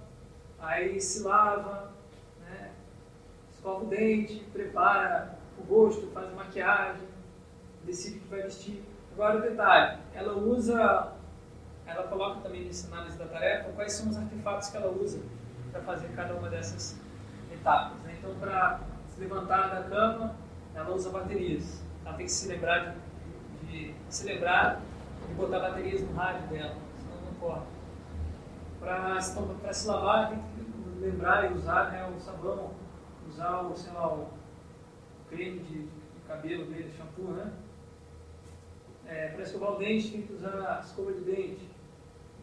aí se lava? Escova o dente, prepara o rosto, faz a maquiagem, decide o que vai vestir. Agora o detalhe, ela usa, ela coloca também nessa análise da tarefa quais são os artefatos que ela usa para fazer cada uma dessas etapas. né? Então, para se levantar da cama, ela usa baterias. Ela tem que se lembrar de, de se lembrar de botar baterias no rádio dela, senão não corre. Para se, lavar, tem que lembrar e usar né, o sabão, usar o, sei lá, o creme de, de cabelo dele, shampoo, né? É, para escovar o dente, tem que usar a escova de dente.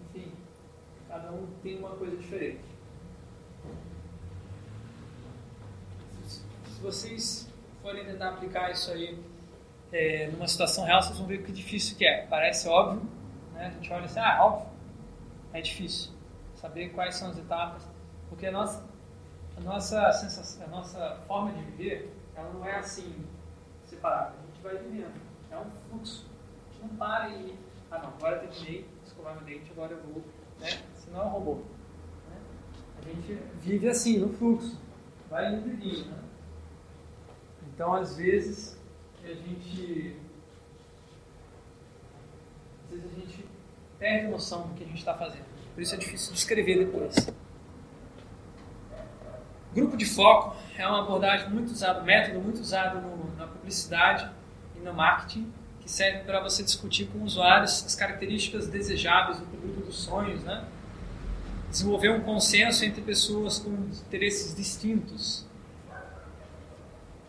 Enfim, cada um tem uma coisa diferente. Se, vocês forem tentar aplicar isso aí é, numa situação real, vocês vão ver que difícil que é. Parece óbvio, né? A gente olha assim, ah, óbvio. É difícil saber quais são as etapas, porque a nossa, a nossa sensação, a nossa forma de viver, ela não é assim separada. A gente vai vivendo. É um fluxo. A gente não para e ah não, agora eu terminei escovar meu dente, agora eu vou, né? Senão é um robô. Né? A gente vive assim, no fluxo. Vai indo e né? Então, às vezes, a gente. Às vezes a gente perde a noção do que a gente está fazendo. Por isso é difícil de escrever depois. Grupo de foco é uma abordagem muito usada, um método muito usado no, na publicidade e no marketing, que serve para você discutir com usuários as características desejáveis do produto dos sonhos, né? Desenvolver um consenso entre pessoas com interesses distintos.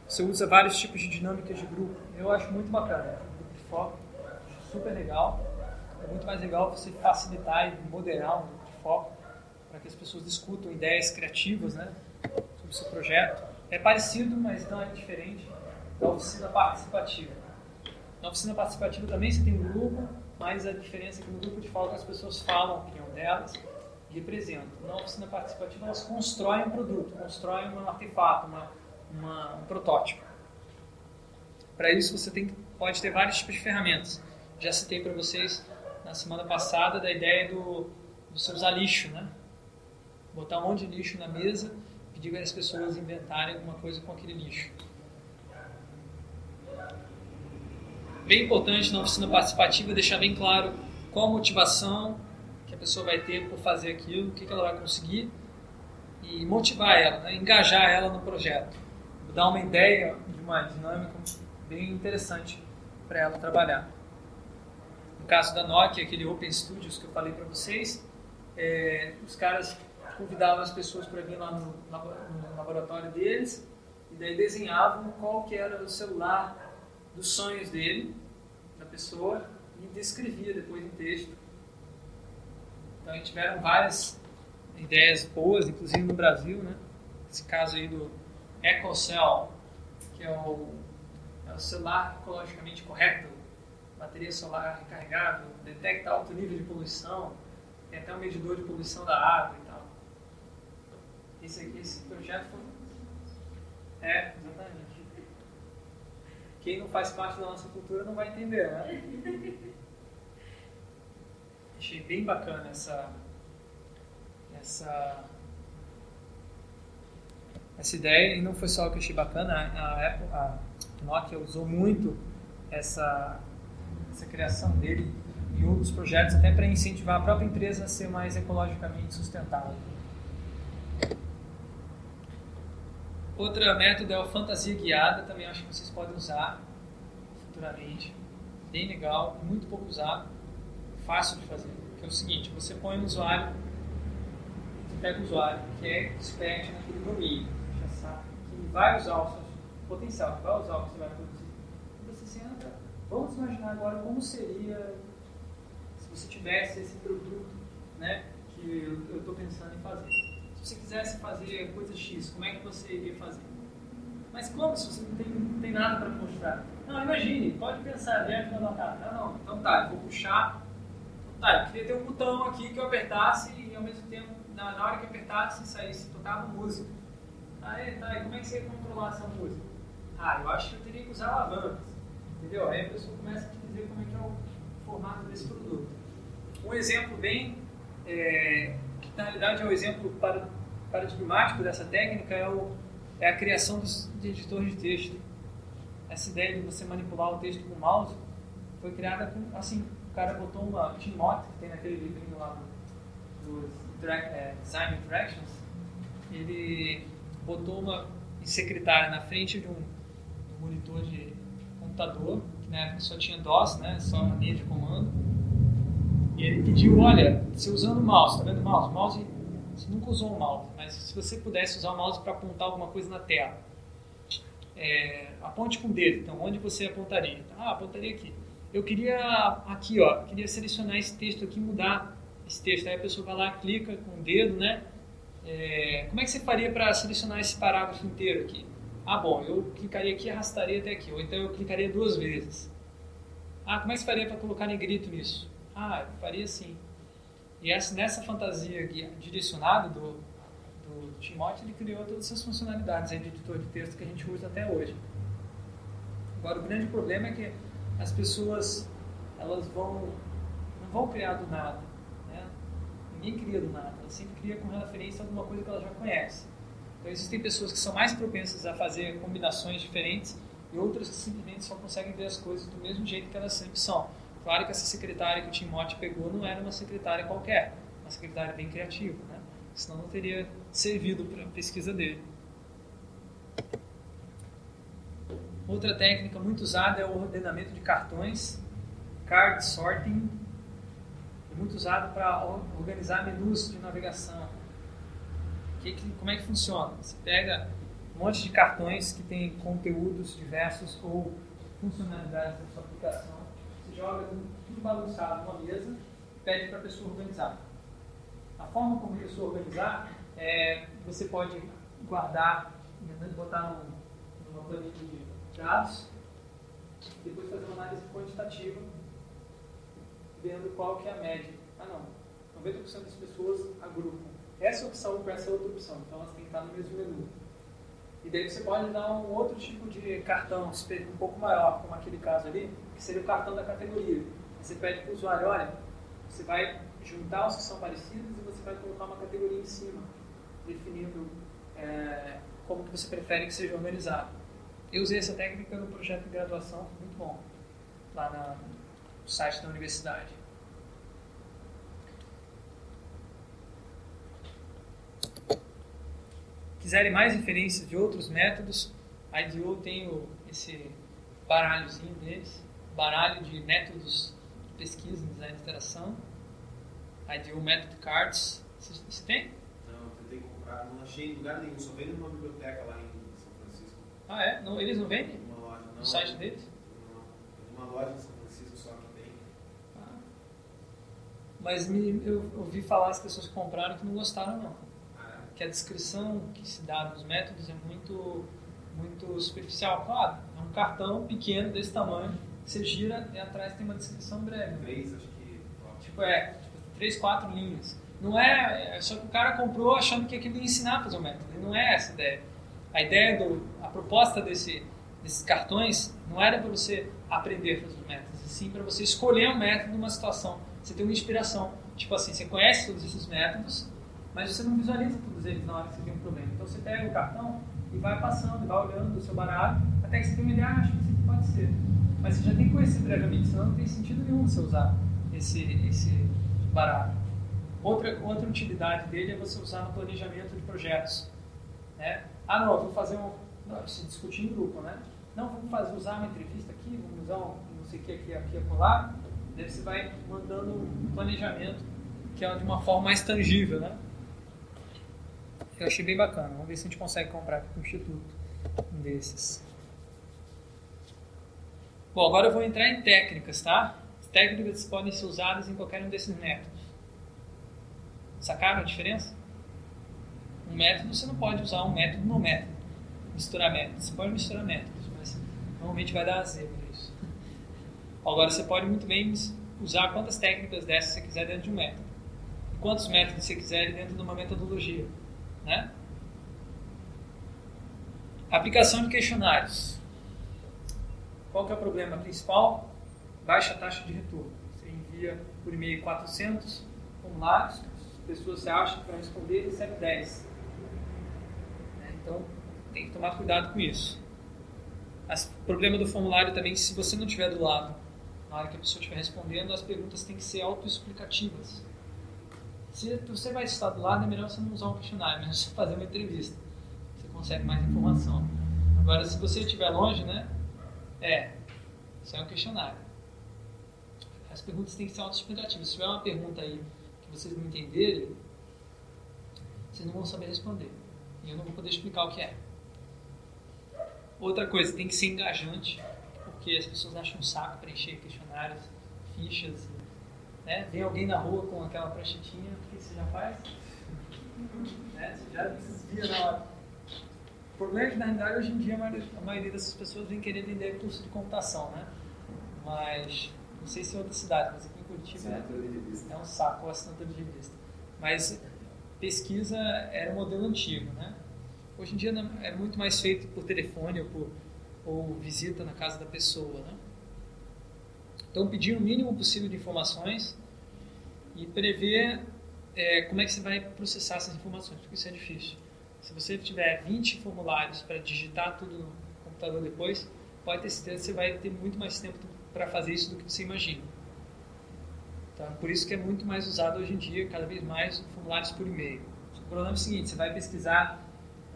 Você usa vários tipos de dinâmicas de grupo. Eu acho muito bacana. O grupo de foco, super legal. É muito mais legal você facilitar e moderar um grupo de foco para que as pessoas discutam ideias criativas, né? Sobre o seu projeto. É parecido, mas não é diferente da oficina participativa. Na oficina participativa também você tem um grupo, mas a diferença é que no grupo de foco as pessoas falam a opinião delas e representam. Na oficina participativa elas constroem um produto, constroem um artefato, uma, uma, um protótipo. Para isso você tem, pode ter vários tipos de ferramentas. Já citei para vocês na semana passada da ideia do, do você usar lixo, né? botar um monte de lixo na mesa, pedir para as pessoas inventarem alguma coisa com aquele lixo. Bem importante na oficina participativa deixar bem claro qual a motivação que a pessoa vai ter por fazer aquilo, o que ela vai conseguir e motivar ela, né? engajar ela no projeto, dar uma ideia de uma dinâmica bem interessante para ela trabalhar. No caso da Nokia, aquele Open Studios que eu falei para vocês, é, os caras convidavam as pessoas para vir lá no, no, laboratório deles e daí desenhavam qual que era o celular dos sonhos dele, da pessoa, e descrevia depois em texto. Então, tiveram várias ideias boas, inclusive no Brasil, né? Esse caso aí do EcoCell, que é o, é o celular ecologicamente correto, bateria solar recarregável, detecta alto nível de poluição, tem até um medidor de poluição da água. Esse, esse projeto foi... É, exatamente. Quem não faz parte da nossa cultura não vai entender, né? Achei bem bacana essa, essa, essa ideia e não foi só o que achei bacana, a, Apple, a Nokia usou muito essa, essa criação dele em outros projetos até para incentivar a própria empresa a ser mais ecologicamente sustentável. Outra método é a fantasia guiada, também acho que vocês podem usar futuramente. Bem legal, muito pouco usado, fácil de fazer. Que é o seguinte, você põe um usuário pega o usuário que é expert naquele domínio, já sabe que vai usar o seu potencial, que vai usar o que você vai produzir. E você senta, vamos imaginar agora como seria se você tivesse esse produto né, que eu estou pensando em fazer. Se você quisesse fazer coisa X, como é que você iria fazer? Mas como se você não tem, não tem nada para mostrar? Não, imagine, pode pensar, viaje na cara. Não, não, então tá, eu vou puxar. Tá, eu queria ter um botão aqui que eu apertasse e ao mesmo tempo na, na hora que apertasse saísse, tocava música. Aí, tá, e como é que você ia controlar essa música? Ah, eu acho que eu teria que usar alavancas. Entendeu? Aí a pessoa começa a te dizer como é que é o formato desse produto. Um exemplo bem, é, na realidade é o exemplo paradigmático dessa técnica, é, o, é a criação dos, de editores de texto. Essa ideia de você manipular o texto com o mouse foi criada com, assim, o cara botou uma Timote, que tem naquele livrinho lá dos é, Design Interactions, ele botou uma secretária na frente de um monitor de computador, que na época só tinha DOS, né, só linha de comando, ele pediu, olha, você usando o mouse, tá vendo o mouse? Mouse, você nunca usou o mouse, mas se você pudesse usar o mouse para apontar alguma coisa na tela, é, aponte com o dedo, então onde você apontaria? Ah, apontaria aqui. Eu queria aqui, ó, queria selecionar esse texto aqui mudar esse texto. Aí a pessoa vai lá, clica com o dedo, né? É, como é que você faria para selecionar esse parágrafo inteiro aqui? Ah, bom, eu clicaria aqui e arrastaria até aqui. Ou então eu clicaria duas vezes. Ah, como é que você faria para colocar negrito nisso? Ah, eu faria assim. E essa, nessa fantasia direcionada do, do Timóteo, ele criou todas essas funcionalidades de editor de texto que a gente usa até hoje. Agora, o grande problema é que as pessoas elas vão não vão criar do nada ninguém cria do nada, ela sempre cria com referência a alguma coisa que ela já conhece. Então existem pessoas que são mais propensas a fazer combinações diferentes e outras que simplesmente só conseguem ver as coisas do mesmo jeito que elas sempre são. Claro que essa secretária que o Timóteo pegou não era uma secretária qualquer, uma secretária bem criativa, né? senão não teria servido para a pesquisa dele. Outra técnica muito usada é o ordenamento de cartões, card sorting, é muito usado para organizar menus de navegação. Que, que, como é que funciona? Você pega um monte de cartões que tem conteúdos diversos ou funcionalidades da sua aplicação, joga tudo bagunçado numa mesa pede para a pessoa organizar. A forma como a pessoa organizar é você pode guardar, botar num, numa planilha de dados, depois fazer uma análise quantitativa vendo qual que é a média. Ah não, 90% das pessoas agrupam essa opção com essa outra opção, então elas têm que estar no mesmo menu. E daí você pode dar um outro tipo de cartão um pouco maior, como aquele caso ali, que seria o cartão da categoria. Você pede para o usuário, olha, você vai juntar os que são parecidos e você vai colocar uma categoria em cima. definindo é, como que você prefere que seja organizado. Eu usei essa técnica no projeto de graduação, muito bom, lá na, no site da universidade. Quiserem mais referências de outros métodos, a IDEO tem o, esse baralhozinho deles, baralho de métodos de pesquisa em design de interação, IDEO Method Cards. Você, tem? Não, eu tentei comprar, não achei em lugar nenhum, só vendo numa biblioteca lá em São Francisco. Ah, é? Não, eles não vendem? Uma loja, não. No site deles? Não, uma loja em São Francisco só que tem. Ah. Mas me, eu ouvi falar as pessoas que compraram que não gostaram, não. Que a descrição que se dá dos métodos é muito, muito superficial. Claro, é um cartão pequeno desse tamanho, você gira e atrás tem uma descrição breve. Três, acho que. Tipo, é, tipo, três, quatro linhas. Não é, é só que o cara comprou achando que aquilo ia ensinar a fazer o método. E não é essa a ideia. A ideia do, a proposta desse, desses cartões não era para você aprender a fazer os métodos, e sim para você escolher um método numa situação. Você tem uma inspiração. Tipo assim, você conhece todos esses métodos, mas você não visualiza todos eles na hora que você tem um problema. Então você pega o cartão e vai passando, vai olhando o seu baralho, até que você tem uma ideia, ah, acho que isso aqui pode ser. Mas você já tem que conhecer previamente, senão não tem sentido nenhum você usar esse, esse baralho. Outra, outra utilidade dele é você usar no planejamento de projetos. Né? Ah, não, vou fazer um. Não, se discutir em grupo, né? Não, vamos fazer, usar uma entrevista aqui, vamos usar um não sei o que aqui, aqui, acolá. Daí você vai mandando um planejamento que é de uma forma mais tangível, né? Eu achei bem bacana. Vamos ver se a gente consegue comprar aqui no Instituto um desses. Bom, agora eu vou entrar em técnicas, tá? As técnicas podem ser usadas em qualquer um desses métodos. Sacaram a diferença? Um método você não pode usar um método no método. Misturar métodos. Você pode misturar métodos, mas normalmente vai dar azeda isso. Agora você pode muito bem usar quantas técnicas dessas você quiser dentro de um método. Quantos métodos você quiser dentro de uma metodologia. Né? Aplicação de questionários. Qual que é o problema principal? Baixa taxa de retorno. Você envia por e-mail 400 formulários, as pessoas acha que vão responder recebe 10. Né? Então, tem que tomar cuidado com isso. O problema do formulário também, se você não estiver do lado, na hora que a pessoa estiver respondendo, as perguntas têm que ser autoexplicativas. Se você vai estar do lado, é melhor você não usar um questionário, é melhor você fazer uma entrevista. Você consegue mais informação. Agora, se você estiver longe, né? É, isso é um questionário. As perguntas têm que ser autoexplicativas. Se tiver uma pergunta aí que vocês não entenderem, vocês não vão saber responder. E eu não vou poder explicar o que é. Outra coisa, tem que ser engajante, porque as pessoas acham um saco preencher questionários, fichas. Né? Vem alguém na rua com aquela pranchetinha, o que você já faz? né? Você já desvia na hora. O problema é que, na realidade, hoje em dia, a maioria, a maioria dessas pessoas vem querer vender curso de computação, né? Mas, não sei se em outra cidade, mas aqui em Curitiba é, é um saco a assinatura de revista. Mas pesquisa era o modelo antigo, né? Hoje em dia é muito mais feito por telefone ou, por, ou visita na casa da pessoa, né? Então, pedir o mínimo possível de informações e prever é, como é que você vai processar essas informações, porque isso é difícil. Se você tiver 20 formulários para digitar tudo no computador depois, pode ter certeza que você vai ter muito mais tempo para fazer isso do que você imagina. Então, por isso que é muito mais usado hoje em dia, cada vez mais, formulários por e-mail. O problema é o seguinte, você vai pesquisar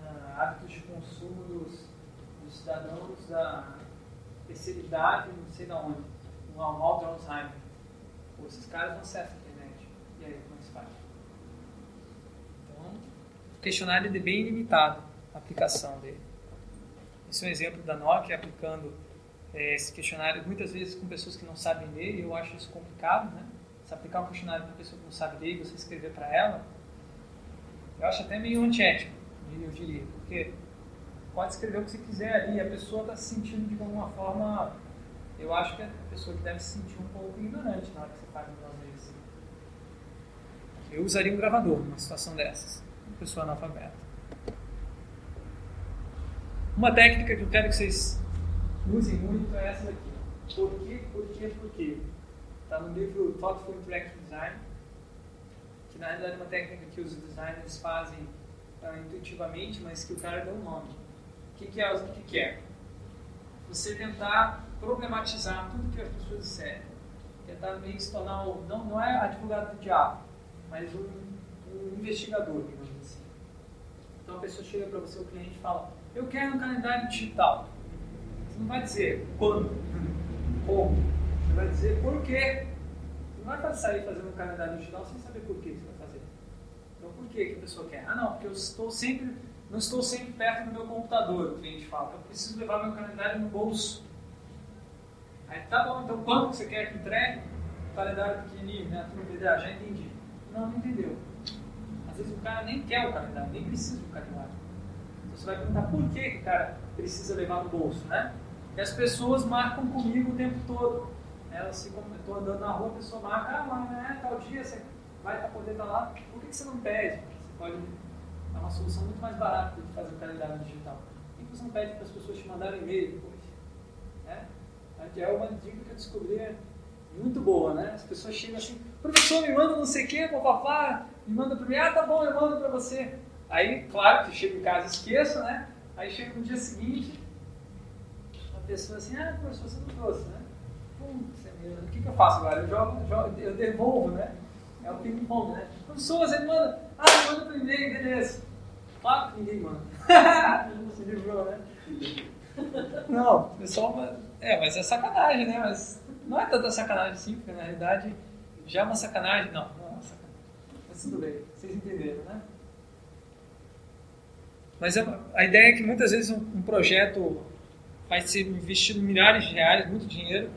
ah, hábitos de consumo dos, dos cidadãos da terceira idade, não sei da onde, no mal de Alzheimer. Pô, esses caras não acessam a internet. E aí, como é que se faz? Então, o questionário é bem limitado, a aplicação dele. Esse é um exemplo da Nokia aplicando eh, esse questionário, muitas vezes com pessoas que não sabem ler, e eu acho isso complicado, né? Se aplicar um questionário para uma pessoa que não sabe ler e você escrever para ela, eu acho até meio antiético, eu diria, porque pode escrever o que você quiser ali, a pessoa está se sentindo de alguma forma. Eu acho que é a pessoa que deve se sentir um pouco ignorante na hora que você faz um desse. Eu usaria um gravador numa situação dessas, uma pessoa analfabeta. Uma técnica que eu quero que vocês usem muito é essa daqui. Por quê, por quê, por quê? Está no livro Thoughtful Interactive Design, que na realidade é uma técnica que os designers fazem ah, intuitivamente, mas que o cara deu um nome. O que, que é? O que, que é? Você tentar problematizar tudo que as pessoas disserem. Tentar meio se tornar, um, não, não é advogado do diabo, mas um, investigador, digamos assim. Então a pessoa chega para você, o cliente fala, eu quero um calendário digital. Você não vai dizer quando, como, você vai dizer por quê. Você não vai sair fazendo um calendário digital sem saber por que você vai fazer. Então por que, que a pessoa quer? Ah não, porque eu estou sempre, não estou sempre perto do meu computador, o cliente fala. Eu preciso levar meu calendário no bolso. Aí tá bom, então quando você quer que entregue? Calendário pequenininho, né? Tu não entendeu? Ah, já entendi. Não, não entendeu. Às vezes o cara nem quer o calendário, nem precisa do calendário. Então você vai perguntar por que, que o cara precisa levar no bolso, né? E as pessoas marcam comigo o tempo todo. Elas eu estou andando na rua, a pessoa marca, ah, mas é tal dia, você vai para poder estar lá. Por que, que você não pede? Você pode é uma solução muito mais barata de fazer o calendário digital. Por que você não pede para as pessoas te mandarem e-mail? Né? É uma dica que eu descobri é muito boa, né? As pessoas chegam assim, professor, me manda não sei o quê, papapá, me manda para mim, ah, tá bom, eu mando para você. Aí, claro, que chega em casa esqueço, né? Aí chega no dia seguinte, a pessoa assim, ah, professor, você não trouxe, né? Putz, o que, que eu faço agora? Eu jogo, jogo eu devolvo, né? É o ping-pong, né? Professor, você manda, ah, manda por e-mail, beleza. Claro que ninguém manda. Se livrou, né? Não, o pessoal. É, mas é sacanagem, né? Mas não é tanta sacanagem assim, porque na realidade já é uma sacanagem. Não, não é uma sacanagem. Mas tudo bem, vocês entenderam, né? Mas é a ideia é que muitas vezes um, projeto vai ser investido milhares de reais, muito dinheiro,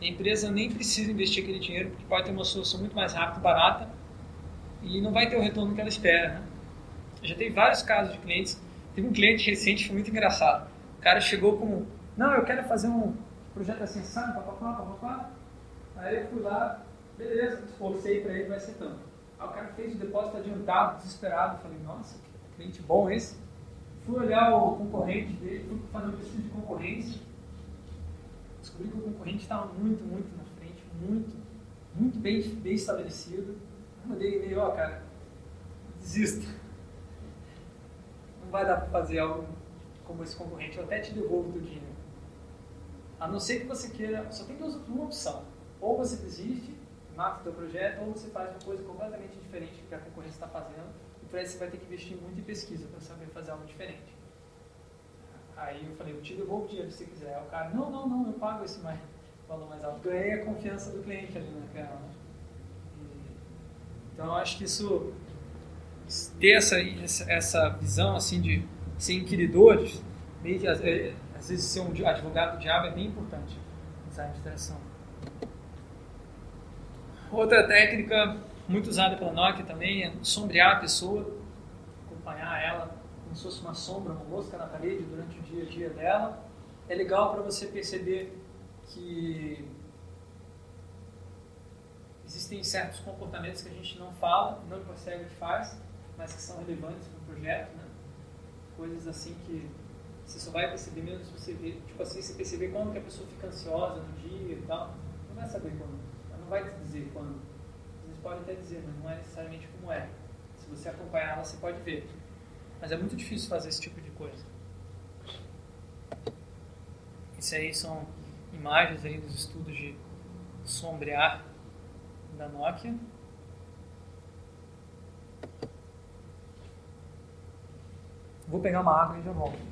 e a empresa nem precisa investir aquele dinheiro, porque pode ter uma solução muito mais rápida e barata, e não vai ter o retorno que ela espera. Né? já teve vários casos de clientes. Teve um cliente recente, foi muito engraçado. O cara chegou com, não, eu quero fazer um projeto assim, sabe, papapá, papapá. Aí eu fui lá, beleza, esforcei para ele, vai ser tanto. Aí o cara fez o depósito adiantado, desesperado. Falei, nossa, que cliente bom esse. Fui olhar o concorrente dele, fui fazer uma pesquisa de concorrência. Descobri que o concorrente estava muito, muito na frente, muito, muito bem, bem estabelecido. Eu mandei e-mail, ó, cara, desista. Não vai dar para fazer algo como esse concorrente, eu até te devolvo o dinheiro. A não ser que você queira, só tem duas, uma opção. Ou você desiste, mata o teu projeto, ou você faz uma coisa completamente diferente do que a concorrência está fazendo para isso você vai ter que investir muito em pesquisa para saber fazer algo diferente. Aí eu falei, eu te devolvo o dinheiro se você quiser. Aí o cara, não, não, não, eu pago esse mais, valor mais alto. Ganhei a confiança do cliente ali naquela. Né? Então eu acho que isso, ter essa, essa visão assim de ser inquiridores, meio que, às vezes ser um advogado do diabo é bem importante nessa administração. Outra técnica muito usada pela Nokia também é sombrear a pessoa, acompanhar ela como se fosse uma sombra, uma mosca na parede durante o dia a dia dela. É legal para você perceber que existem certos comportamentos que a gente não fala, não percebe que faz, mas que são relevantes para o projeto, né? Coisas assim que você só vai perceber mesmo se você ver, tipo assim, você perceber quando que a pessoa fica ansiosa no dia e tal, não vai saber quando, ela não vai te dizer quando pode até dizer, mas não é necessariamente como é. Se você acompanhar ela, você pode ver. Mas é muito difícil fazer esse tipo de coisa. Isso aí são imagens aí dos estudos de sombrear da Nokia. Vou pegar uma água e já volto.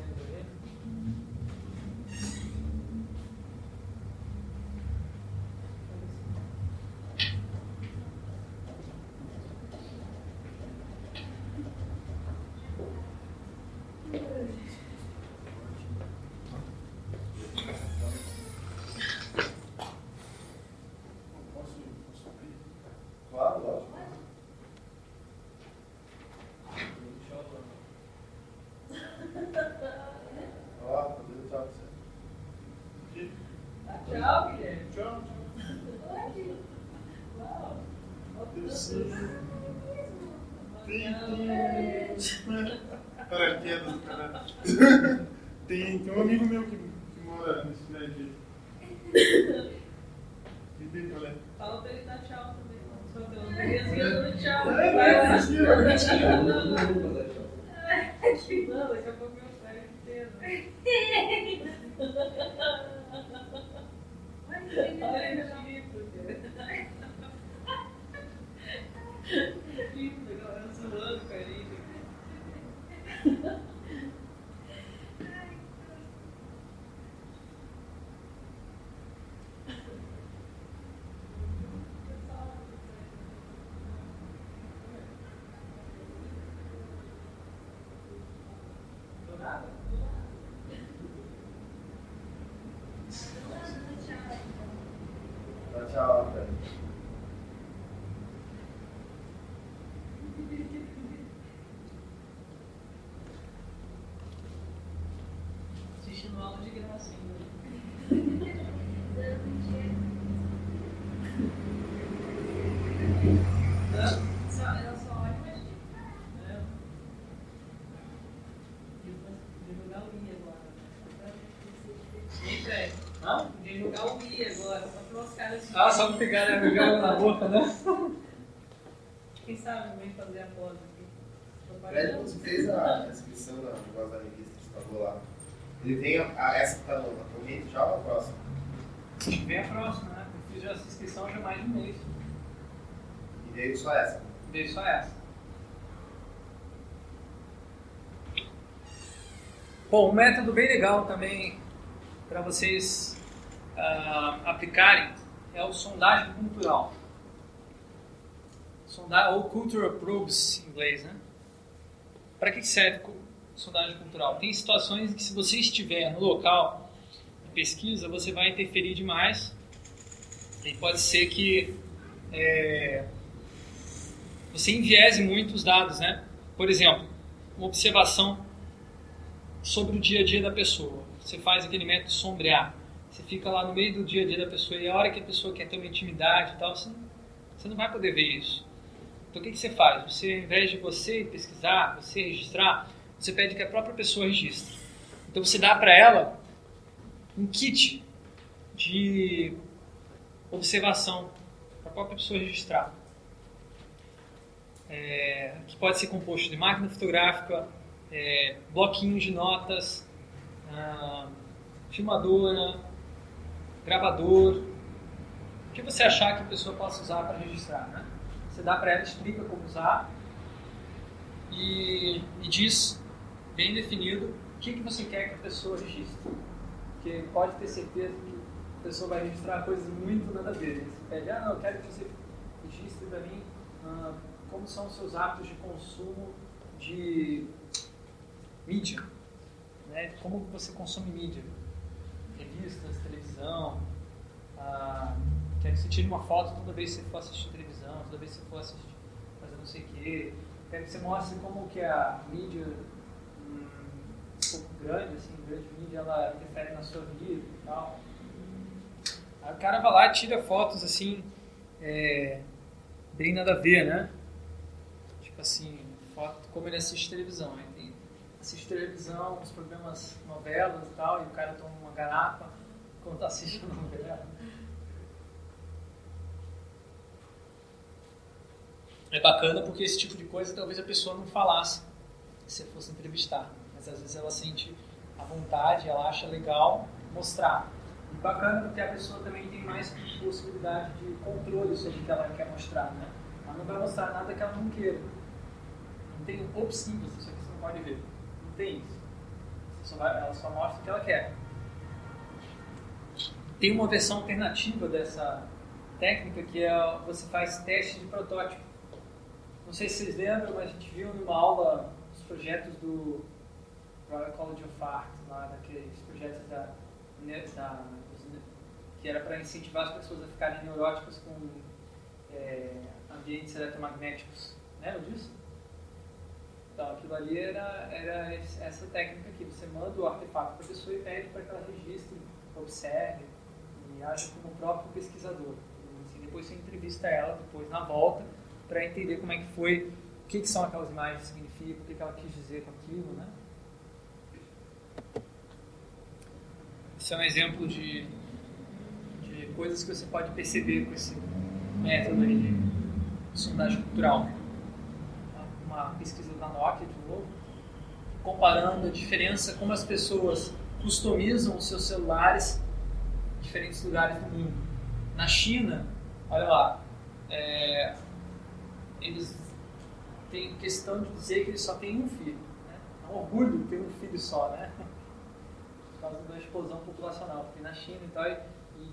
Tem, tem um amigo meu que, que mora nesse prédio. Fala pra ele dar tchau também. conteúdo. Beleza, dando tchau. É, Vai lá. mas tira, né? Não, não, Não, não. não, não, não. Não, daqui a pouco meu pai inteiro. Olha que legal. Olha que chifre, cara. Chifre, galera zoando com a gente. Do nada? Dá tchau, Fred. Assistindo aula de graça ainda. Hã? Só, ela só olha, mas É. Divulgar o I agora. Gente, velho. Hã? Divulgar o I agora, só para os caras. Ah, só pra pegar né, pegar água na boca, né? Quem sabe vem fazer a pós aqui. Fred, quando fez a inscrição na negócio da pagou lá, ele tem a, a- essa que tá no na corrente já ou a próxima? Vem a próxima, né? Eu fiz essa inscrição já há mais de um mês. E veio só Veio só essa. Bom, um método bem legal também para vocês ah, aplicarem é o sondagem cultural. Sonda ou cultural probes em inglês, né? Para que serve sondagem cultural? Tem situações em que se você estiver no local de pesquisa, você vai interferir demais e pode ser que é, você enviese muito os dados, né? Por exemplo, uma observação sobre o dia a dia da pessoa. Você faz aquele método sombrear. Você fica lá no meio do dia a dia da pessoa e a hora que a pessoa quer ter uma intimidade e tal, você não, você não vai poder ver isso. Então o que, que você faz? Você, ao invés de você pesquisar, você registrar, você pede que a própria pessoa registre. Então você dá para ela um kit de observação para a própria pessoa registrar é, que pode ser composto de máquina fotográfica, é, bloquinhos de notas, ah, filmadora, gravador, o que você achar que a pessoa possa usar para registrar. Né? Você dá para ela, explica como usar e, e diz bem definido o que, que você quer que a pessoa registre. Porque pode ter certeza que a pessoa vai registrar coisas muito nada a ver. Você pede, ah, não, eu quero que você registre para mim ah, como são os seus hábitos de consumo de mídia. Né? Como você consome mídia. Revistas, televisão. Ah, quero que você tire uma foto toda vez que você for assistir televisão, toda vez que você for assistir, fazer não sei o quê. Quero que você mostre como que a mídia hum, um pouco grande, assim, grande mídia, ela interfere na sua vida e tal. Aí o cara vai lá e tira fotos assim, é, bem nada a ver, né? Assim, foto como ele assiste televisão. Aí tem, assiste televisão, os programas, novelas e tal, e o cara toma uma garapa quando assistindo a novela. É bacana porque esse tipo de coisa talvez a pessoa não falasse se fosse entrevistar. Mas às vezes ela sente a vontade, ela acha legal mostrar. E bacana porque a pessoa também tem mais possibilidade de controle sobre o que ela quer mostrar, né? Ela não vai mostrar nada que ela não queira. Tem opções, isso aqui você não pode ver. Não tem isso. Só vai- ela só mostra o que ela quer. Tem uma versão alternativa dessa técnica que é você faz teste de protótipo. Não sei se vocês lembram, mas a gente viu numa aula os projetos do Royal College of Art, lá daqueles projetos da, ne- da que era para incentivar as pessoas a ficarem neuróticas com é, ambientes eletromagnéticos. Lembra disso? Então, aquilo ali era, era essa técnica aqui. Você manda o artefato para a pessoa e pede para que ela registre, observe e aja como próprio pesquisador. Assim, depois você entrevista ela, depois na volta, para entender como é que foi, o que, que são aquelas imagens que significam, o que, que ela quis dizer com aquilo, né? Isso é um exemplo de, de coisas que você pode perceber com esse método de sondagem cultural, uma pesquisa da Nokia, de novo, comparando a diferença como as pessoas customizam os seus celulares em diferentes lugares do mundo. Na China, olha lá, é, eles têm questão de dizer que eles só têm um filho. Né? É um orgulho ter um filho só, né? Por causa da explosão populacional. Porque na China e tal, e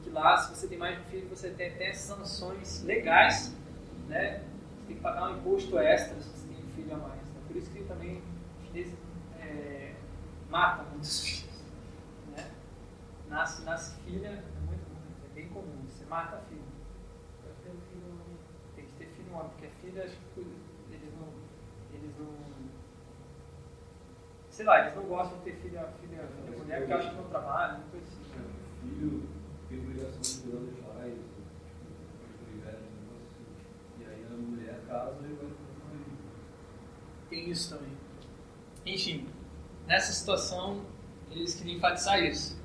que lá, se você tem mais de um filho, você tem até sanções legais, né? Você tem que pagar um imposto extra se você tem um filho a mais. Por isso que também os chineses é, matam muitos filhos. Né? Nasce, nasce filha, é muito, muito, é bem comum, você mata a filha. Tem que ter filho homem. Tem que ter filho homem, porque a filha, eles não, eles não sei lá, eles não gostam de ter filha, filha, filha mulher porque acham que não trabalha, não coisa assim. Filho tem obrigação de cuidar dos pais, tipo, velho, assim. E aí a mulher casa e vai. Tem isso também. Enfim, nessa situação, eles queriam enfatizar isso.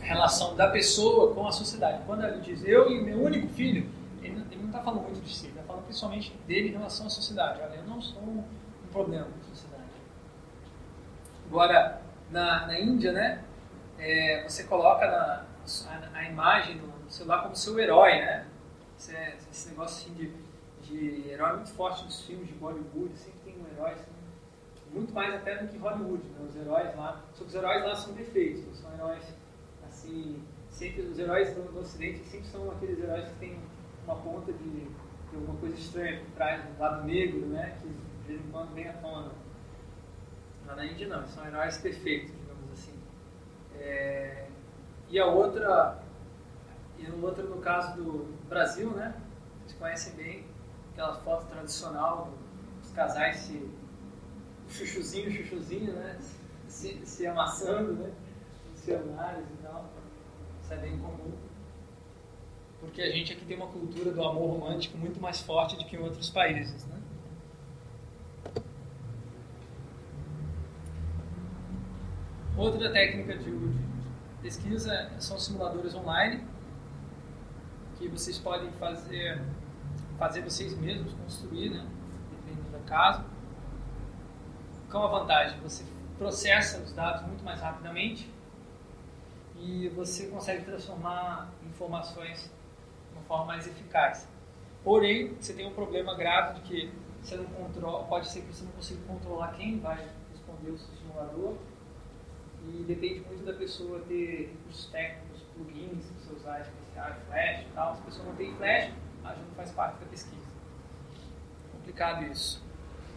A relação da pessoa com a sociedade. Quando ele diz eu e meu único filho, ele não está falando muito de si, ele está falando principalmente dele em relação à sociedade. Olha, eu não sou um, problema para a sociedade. Agora, na, na Índia, né, é, você coloca na, a, a, imagem do celular como seu herói, né? Esse, é, esse negócio assim de, de herói muito forte nos filmes de Bollywood, sempre tem um herói assim, muito mais até do que Hollywood, né? Os heróis lá, só que os heróis lá são perfeitos, não são heróis assim, sempre os heróis do, do Ocidente sempre são aqueles heróis que têm uma ponta de, de alguma coisa estranha por trás, do lado negro, né? Que de vez em quando vem à tona. Lá na Índia não, são heróis perfeitos, digamos assim. É, e a outra, e a outra no caso do Brasil, né? Vocês conhecem bem aquela foto tradicional dos casais se chuchuzinho, chuchuzinho, né? Se, se amassando, né? Celulares e tal. Isso é bem comum. Porque a gente aqui tem uma cultura do amor romântico muito mais forte do que em outros países, né? Outra técnica de, de pesquisa são simuladores online que vocês podem fazer fazer vocês mesmos, construir, né? Casa. Qual a vantagem? Você processa os dados muito mais rapidamente e você consegue transformar informações de uma forma mais eficaz. Porém, você tem um problema grave de que você não controla, pode ser que você não consiga controlar quem vai responder o seu simulador e depende muito da pessoa ter recursos técnicos, plugins que você usar especiais, flash e tal. Se a pessoa não tem flash, a gente não faz parte da pesquisa. Complicado isso.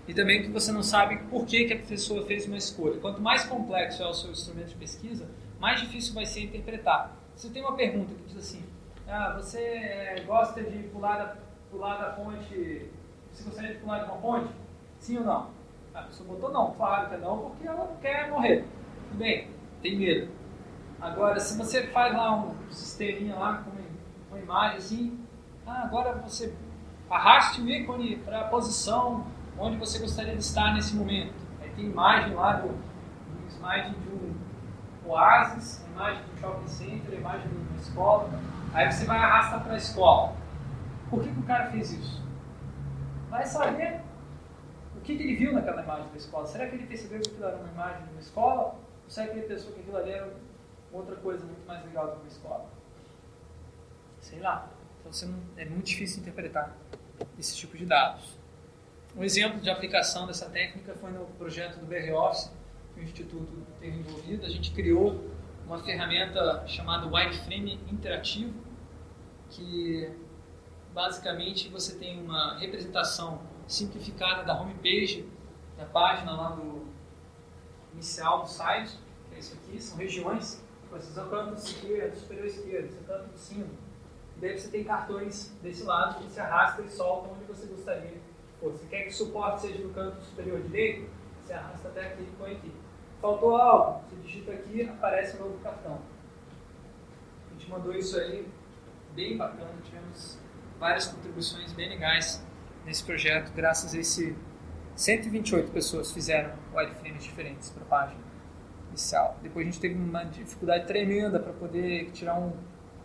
E também que você não sabe por que, que a pessoa fez uma escolha. Quanto mais complexo é o seu instrumento de pesquisa, mais difícil vai ser interpretar. Você tem uma pergunta que diz assim: ah, você é, gosta de pular da, pular da ponte? Você gostaria de pular de uma ponte? Sim ou não? A pessoa botou não, claro que não, porque ela quer morrer. Tudo bem, tem medo. Agora, se você faz lá um sisteminha lá com uma imagem assim, ah, agora você arraste o ícone para a posição onde você gostaria de estar nesse momento. Aí tem imagem lá do, do slide de um oásis, imagem de um shopping center, imagem de uma escola. Aí você vai arrastar para a escola. Por que, que o cara fez isso? Vai saber o que, que ele viu naquela imagem da escola. Será que ele percebeu que aquilo era uma imagem de uma escola? Ou será que ele pensou que aquilo ali era outra coisa muito mais legal do que uma escola? Sei lá. Então não, é muito difícil interpretar esse tipo de dados. Um exemplo de aplicação dessa técnica foi no projeto do BR Office, que o Instituto teve envolvido. A gente criou uma ferramenta chamada Wireframe Interativo, que basicamente você tem uma representação simplificada da homepage, da página lá do, inicial do site, que é isso aqui, são regiões, você o canto esquerdo, superior esquerdo, esse canto de cima. E daí você tem cartões desse lado que você arrasta e solta onde você gostaria fosse. Você quer que o suporte seja no canto superior direito? Você arrasta até aqui e põe aqui. Faltou algo? Você digita aqui, aparece um novo cartão. A gente mandou isso aí, bem bacana, tivemos várias contribuições bem legais nesse projeto, graças a esse 128 pessoas fizeram wireframes diferentes para a página inicial. Depois a gente teve uma dificuldade tremenda para poder tirar um,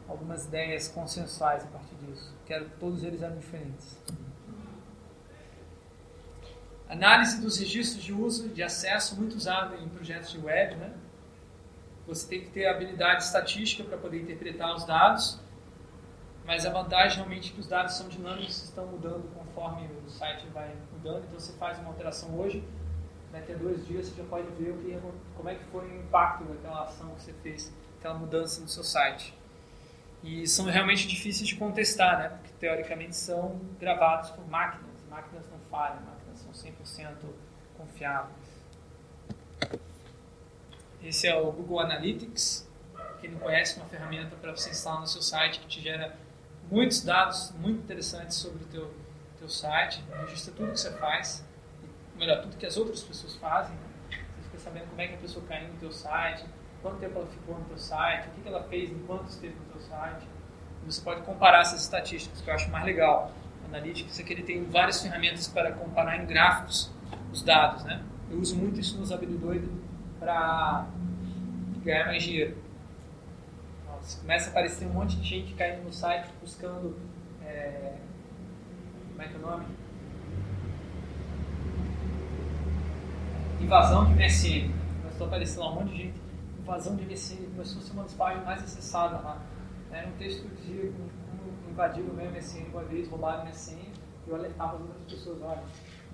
algumas ideias consensuais a partir disso, que todos eles eram diferentes. Análise dos registros de uso de acesso, muito usado em projetos de web. Né? Você tem que ter habilidade estatística para poder interpretar os dados, mas a vantagem realmente é que os dados são dinâmicos, estão mudando conforme o site vai mudando. Então você faz uma alteração hoje, daqui a dois dias você já pode ver o que, como é que foi o impacto daquela ação que você fez, aquela mudança no seu site. E são realmente difíceis de contestar, né? porque teoricamente são gravados por máquinas. Máquinas não falham, máquinas são 100% confiáveis. Esse é o Google Analytics. Quem não conhece, é uma ferramenta para você instalar no seu site que te gera muitos dados muito interessantes sobre o teu, teu site, registra tudo que você faz, melhor, tudo que as outras pessoas fazem. Você fica sabendo como é que a pessoa caiu no teu site, quanto tempo ela ficou no teu site, o que ela fez enquanto esteve no teu site. Você pode comparar essas estatísticas, que eu acho mais legal. Analytics é que ele tem várias ferramentas para comparar em gráficos os dados, né? Eu uso muito isso nos habilidoides para ganhar mais dinheiro. Nossa, começa a aparecer um monte de gente caindo no site buscando. É, como é que é o nome? Invasão de MSN. Começou a aparecer lá um monte de gente. Invasão de MSN começou a ser uma das páginas mais acessadas lá. Era um texto como invadiram o meu MSN uma vez, roubaram a MSN, e eu alertava as outras pessoas: olha,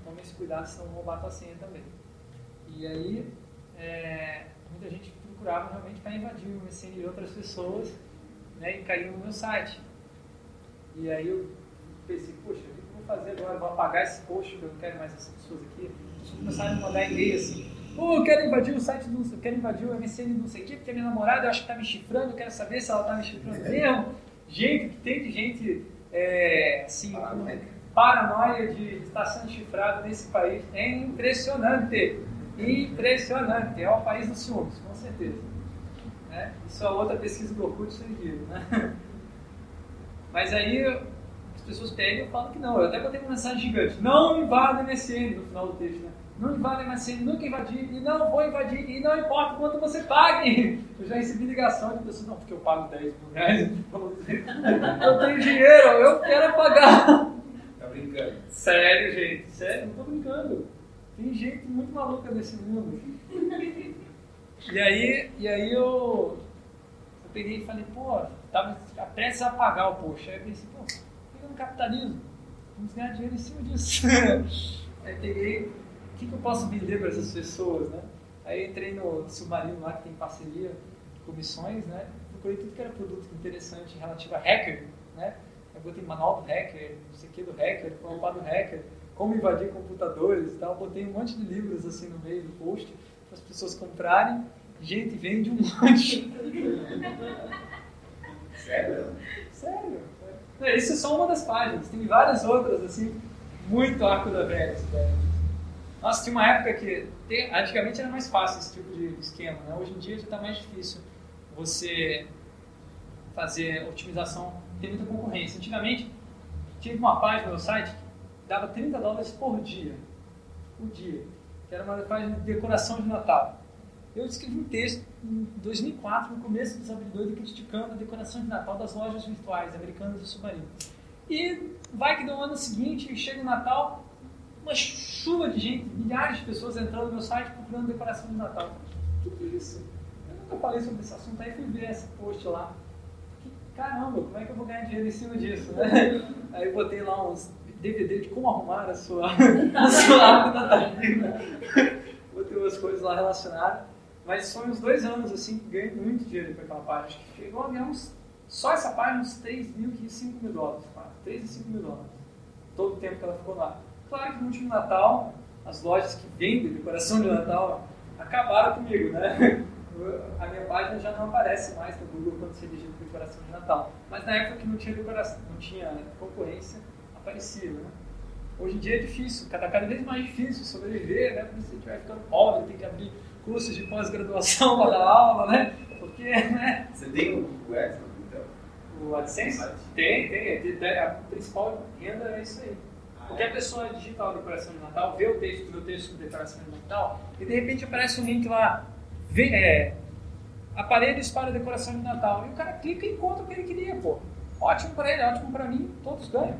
tome esse cuidado, senão vão roubar a tua senha também. E aí, é, muita gente procurava realmente para invadir o MSN de outras pessoas né, e caiu no meu site. E aí eu pensei, poxa, o que eu vou fazer agora? Vou apagar esse post, porque eu não quero mais essas pessoas aqui. Começaram a mandar e-mail assim, pô, eu quero invadir o site do, eu quero invadir o MSN do não sei o quê, porque minha namorada acho que está me chifrando, eu quero saber se ela está me chifrando mesmo. Gente, que tem de gente, é, assim, Paranoia. paranoia de estar sendo chifrado nesse país é impressionante. Impressionante. É o país dos ciúmes, com certeza. Né? Isso é outra pesquisa do Orkut, viram. Né? Mas aí as pessoas pegam e falam que não. Eu até botei uma mensagem gigante. Não invada MSN no final do texto. Né? Não invada MSN, nunca invadir. E não vou invadir. E não importa quanto você pague. Eu já recebi ligação de pessoas. Não, porque eu pago 10 mil reais. Eu tenho dinheiro, eu quero pagar. Tá brincando. Sério, gente, sério, não tô brincando. Tem gente muito maluca nesse mundo. E aí, e aí eu, eu peguei e falei, pô, tava prestes a pagar o post. Aí eu pensei, pô, fica no capitalismo, vamos ganhar dinheiro em cima disso. aí peguei, que, que eu posso vender para essas pessoas, né? Aí entrei no Submarino lá que tem parceria, comissões, né? Procurei tudo que era produto interessante relativo a hacker, né? Eu botei manual do hacker, não sei o que do hacker, do hacker, como invadir computadores e tal. Botei um monte de livros assim no meio do post para as pessoas comprarem. Gente, vende um monte. Sério? Sério? Não, Isso é só uma das páginas. Tem várias outras, assim, muito arco da velha. Nossa, tinha uma época que te- antigamente era mais fácil esse tipo de esquema, né? Hoje em dia já está mais difícil você fazer otimização, tem muita concorrência. Antigamente, tive uma página no site que dava 30 dólares por dia. Por dia. Que era uma página de decoração de Natal. Eu escrevi um texto em 2004, no começo dos habilidades, criticando a decoração de Natal das lojas virtuais americanas do Submarino. E vai que no ano seguinte, chega o Natal, uma chuva de gente, milhares de pessoas entrando no meu site procurando decoração de Natal. O que, que é isso? Eu nunca falei sobre esse assunto, aí fui ver esse post lá. Que, caramba, como é que eu vou ganhar dinheiro em cima disso, né? Aí eu botei lá uns DVD de como arrumar a sua, a sua árvore natalina. Botei umas coisas lá relacionadas. Mas foi uns dois anos assim que ganhei muito dinheiro com aquela página. Acho que chegou a ganhar uns, só essa página uns 3 mil, 5 mil dólares. quase. 3 e 5 mil dólares. Todo o tempo que ela ficou lá. Claro que no último Natal, as lojas que vendem decoração de Natal acabaram comigo, né? A minha página já não aparece mais no Google quando você digita decoração de Natal. Mas na época que não tinha decoração, não tinha concorrência, aparecia, né? Hoje em dia é difícil, cada, cada vez mais difícil sobreviver, né? Porque você vai ficando pobre, tem que abrir cursos de pós-graduação para dar aula, né? Porque, né? Você tem o Google então? O AdSense? Tem, tem. A principal renda é isso aí. Qualquer pessoa digita lá decoração de Natal, vê o texto, meu texto com decoração de Natal, e de repente aparece um link lá, vê, é, aparelhos para decoração de Natal. E o cara clica e encontra o que ele queria, pô. Ótimo para ele, ótimo para mim, todos ganham.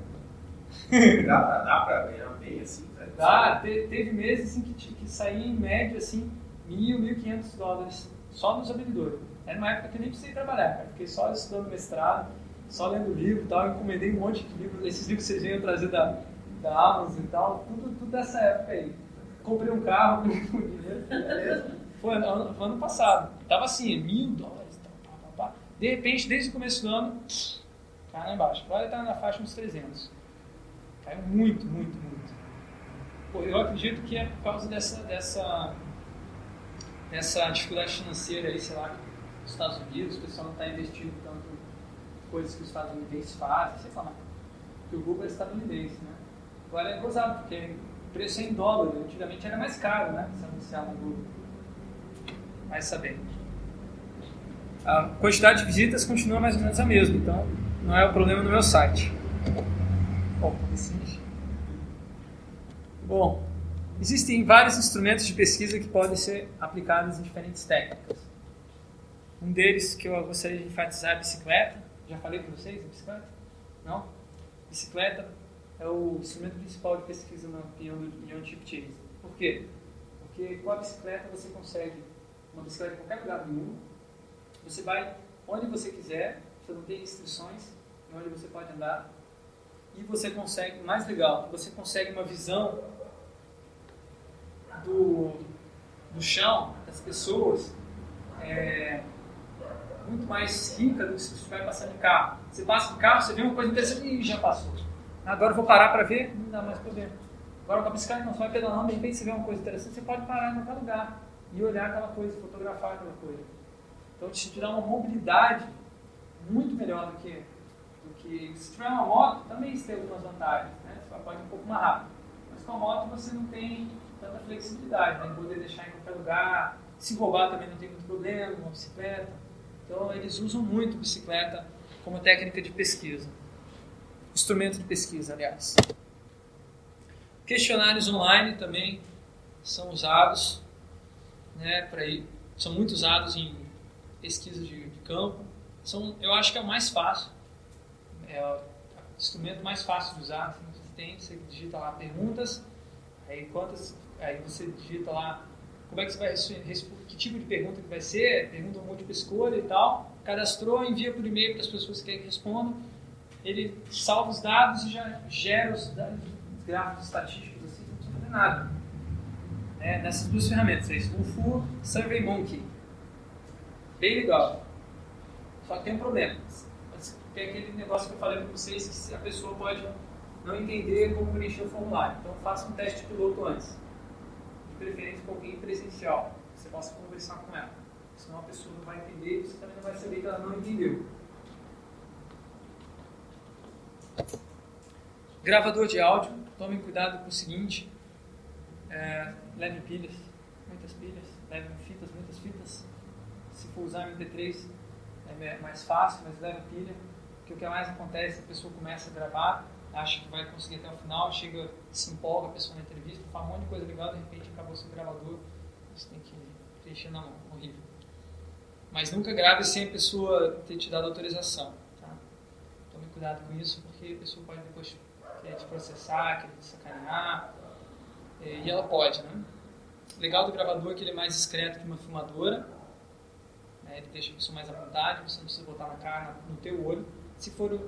Dá pra, dá pra ganhar bem assim, velho? Dá, te- teve meses assim, que, ti- que saía em média assim, mil, mil quinhentos dólares só nos abridores. Era uma época que eu nem precisei trabalhar, cara. Fiquei só estudando mestrado, só lendo livro e tal, encomendei um monte de livros. Esses livros que vocês venham trazer da, da Amazon e tal, tudo, tudo dessa época aí. Comprei um carro com dinheiro. Foi ano, foi ano passado. Tava assim, mil dólares, tal, pá, pá. De repente, desde o começo do ano, cai lá embaixo. Agora está na faixa uns 300. Caiu muito, muito, muito. Pô, eu acredito que é por causa dessa, dessa, dessa dificuldade financeira aí, sei lá, nos Estados Unidos, o pessoal não está investindo tanto coisas que os Estados Unidos fazem, sei lá. Porque o Google é estadunidense, né? Agora é gozado, porque preço é em dólar, antigamente era mais caro, né? Se anunciar no Google. Vai saber. A quantidade de visitas continua mais ou menos a mesma, então não é o problema no meu site. Bom, assim. Bom, existem vários instrumentos de pesquisa que podem ser aplicados em diferentes técnicas. Um deles que eu gostaria de enfatizar é a bicicleta. Já falei para vocês a bicicleta? Não? Bicicleta é o instrumento principal de pesquisa na opinião do John Chip Chase. Por quê? Porque com a bicicleta você consegue uma bicicleta em qualquer lugar do mundo. Você vai onde você quiser, você não tem restrições em onde você pode andar. E você consegue, mais legal, você consegue uma visão do, do chão, das pessoas, é, muito mais rica do que se você estiver passando de carro. Você passa de carro, você vê uma coisa interessante e já passou. Agora eu vou parar para ver, não dá mais para ver. Agora com a bicicleta não, você vai pedalando, de repente você vê uma coisa interessante, você pode parar em qualquer lugar e olhar aquela coisa, fotografar aquela coisa. Então isso te dá uma mobilidade muito melhor do que, do que se tiver uma moto, também isso tem algumas vantagens, né? Você pode ir um pouco mais rápido. Mas com a moto você não tem tanta flexibilidade, né? Poder deixar em qualquer lugar, se roubar também não tem muito problema, uma bicicleta. Então eles usam muito bicicleta como técnica de pesquisa. Instrumento de pesquisa, aliás. Questionários online também são usados, né, para são muito usados em pesquisa de, de, campo. São, eu acho que é o mais fácil, é o instrumento mais fácil de usar. Assim, você tem, você digita lá perguntas, aí quantas, aí você digita lá como é que você vai que tipo de pergunta que vai ser, pergunta múltipla escolha e tal. Cadastrou, envia por e-mail para as pessoas que querem que respondam. Ele salva os dados e já gera os, dados, os gráficos estatísticos assim, não precisa fazer nada. É, nessas duas ferramentas, é UFU SurveyMonkey. Bem legal. Só que tem um problema. É aquele negócio que eu falei para vocês que a pessoa pode não entender como preencher o formulário. Então faça um teste piloto antes de preferência com alguém presencial, você possa conversar com ela. Senão a pessoa não vai entender e você também não vai saber que ela não entendeu. Gravador de áudio, tomem cuidado com o seguinte: é, leve pilhas, muitas pilhas, leve fitas, muitas fitas. Se for usar MP3 é mais fácil, mas leve pilha, porque o que mais acontece é a pessoa começa a gravar acha que vai conseguir até o final, chega, se empolga a pessoa na entrevista, fala um monte de coisa legal, de repente acabou seu gravador, você tem que preencher na mão, horrível. Mas nunca grave sem a pessoa ter te dado autorização, cuidado com isso, porque a pessoa pode depois querer te processar, querer te sacanear, e ela pode, né? O legal do gravador é que ele é mais discreto que uma filmadora, né? ele deixa a pessoa mais à vontade, você não precisa botar na cara, no teu olho. Se for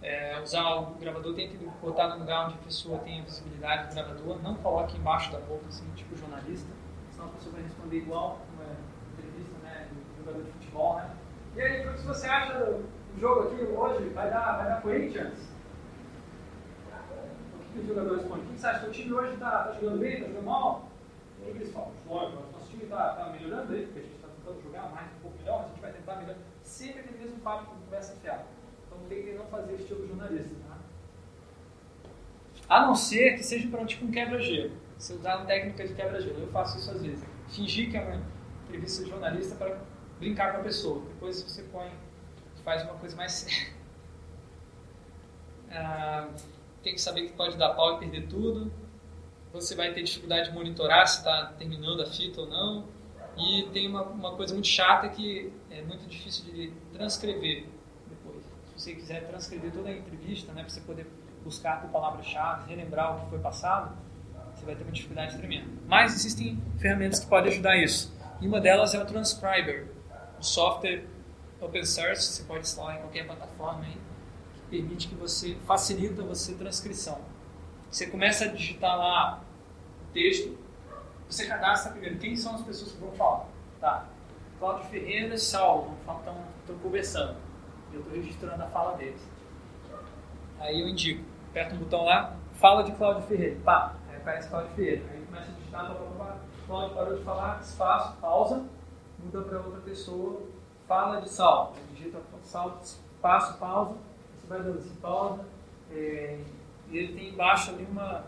é, usar o gravador, tente botar no lugar onde a pessoa tenha visibilidade do gravador, não coloque embaixo da boca, assim, tipo jornalista, senão a pessoa vai responder igual uma entrevista, né, de jogador de futebol, né. E aí, o que você acha do jogo aqui hoje? Vai dar, vai dar Corinthians? O que os jogadores respondem? O que você acha? O time hoje está tá jogando bem, está jogando mal? O que eles falam? Nosso time está tá melhorando aí, porque a gente está tentando jogar mais, um pouco melhor, a gente vai tentar melhorar. Sempre aquele mesmo papo que conversa fiada. Então tentem não fazer estilo jornalista, tá? A não ser que seja para um tipo um quebra-gelo. Você usar uma técnica de quebra-gelo. Eu faço isso às vezes. Fingir que é uma entrevista de jornalista para brincar com a pessoa. Depois você põe, faz uma coisa mais séria. Ah, tem que saber que pode dar pau e perder tudo. Você vai ter dificuldade de monitorar se está terminando a fita ou não. E tem uma, uma coisa muito chata que é muito difícil de transcrever depois. Se você quiser transcrever toda a entrevista, né, para você poder buscar por palavras-chave, relembrar o que foi passado, você vai ter uma dificuldade tremenda. Mas existem ferramentas que podem ajudar isso. E uma delas é o Transcriber, um software open source, você pode instalar em qualquer plataforma aí, que permite que você facilita você transcrição. Você começa a digitar lá o texto, você cadastra primeiro quem são as pessoas que vão falar. Tá. Cláudio Ferreira e Saulo estão conversando. Eu estou registrando a fala deles. Aí eu indico, aperto um botão lá, fala de Cláudio Ferreira. Pá, aí aparece Cláudio Ferreira. Aí começa a digitar, Cláudio parou de falar, espaço, pausa, muda para outra pessoa, fala de Saulo. Digita Saulo, espaço, pausa, você vai dando assim, pausa. É, e ele tem embaixo ali uma,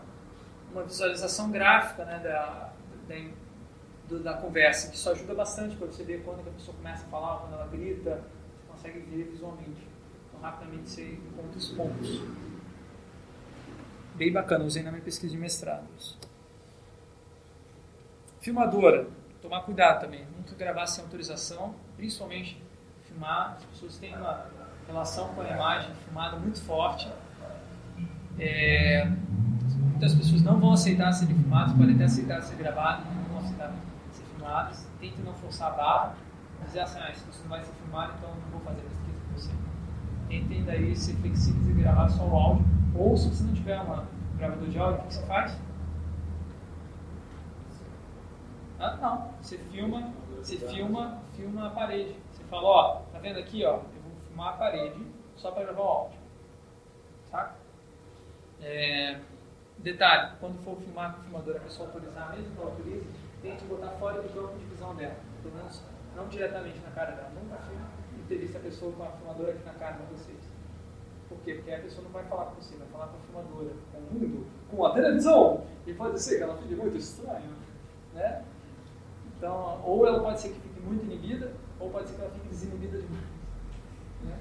uma visualização gráfica né, da, da do, da conversa, que isso ajuda bastante para você ver quando a pessoa começa a falar, quando ela grita, você consegue ver visualmente. Então, rapidamente você encontra os pontos. Bem bacana, usei na minha pesquisa de mestrado. Filmadora, tomar cuidado também, nunca gravar sem autorização, principalmente filmar, as pessoas têm uma relação com a imagem filmada muito forte. É, muitas pessoas não vão aceitar ser filmadas, podem até aceitar ser gravadas, não vão aceitar filmadas, tente não forçar a barra, dizer assim, ah, você não vai ser filmado, então não vou fazer pesquisa com você. Tentem daí ser flexíveis e gravar só o áudio, ou se você não tiver um gravador de áudio, o que você faz? Ah, não, você filma, você filma, filma a parede. Você fala, ó, tá vendo aqui, ó, eu vou filmar a parede só para gravar o áudio. Tá? É, detalhe, quando for filmar com o filmador, a pessoa autorizar mesmo, não autoriza, tente botar fora do campo de visão dela, pelo menos não diretamente na cara dela. Nunca entrevista a pessoa com a filmadora aqui na cara de vocês. Por quê? Porque a pessoa não vai falar com você, vai falar com a filmadora, com o mundo, com a televisão. E pode ser que ela fique muito estranha, né? Então, ou ela pode ser que fique muito inibida, ou pode ser que ela fique desinibida demais. Né?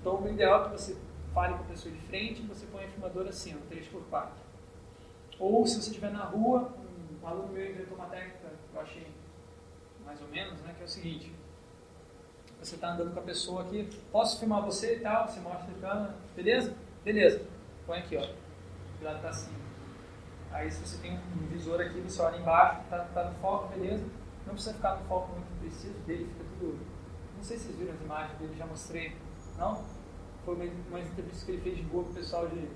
Então, o ideal é que você fale com a pessoa de frente e você põe a filmadora assim, ó, 3x4. Ou se você estiver na rua, um aluno meu inventou uma técnica que eu achei mais ou menos, né, que é o seguinte. Você está andando com a pessoa aqui, posso filmar você e tal, você mostra a câmera, beleza? Beleza. Põe aqui, ó. Lado tá assim. Aí se você tem um visor aqui, você olha embaixo, tá, tá no foco, beleza? Não precisa ficar no foco muito preciso, dele fica tudo. Não sei se vocês viram as imagens dele, já mostrei. Não? Foi uma, uma entrevista que ele fez de boa com o pessoal de,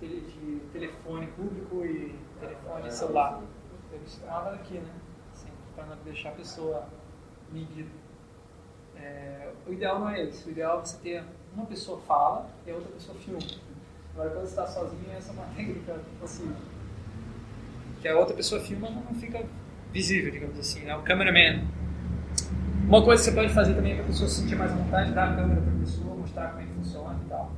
de telefone público e telefone celular. Ele estava aqui, né? Assim, para não deixar a pessoa medida. É, o ideal não é esse. O ideal é você ter uma pessoa fala e a outra pessoa filma. Agora, quando você está sozinho, essa é uma técnica possível. Que a outra pessoa filma não fica visível, digamos assim, né? O cameraman. Uma coisa que você pode fazer também para a pessoa se sentir mais à vontade, dar a câmera para a pessoa, mostrar como é que funciona e tal.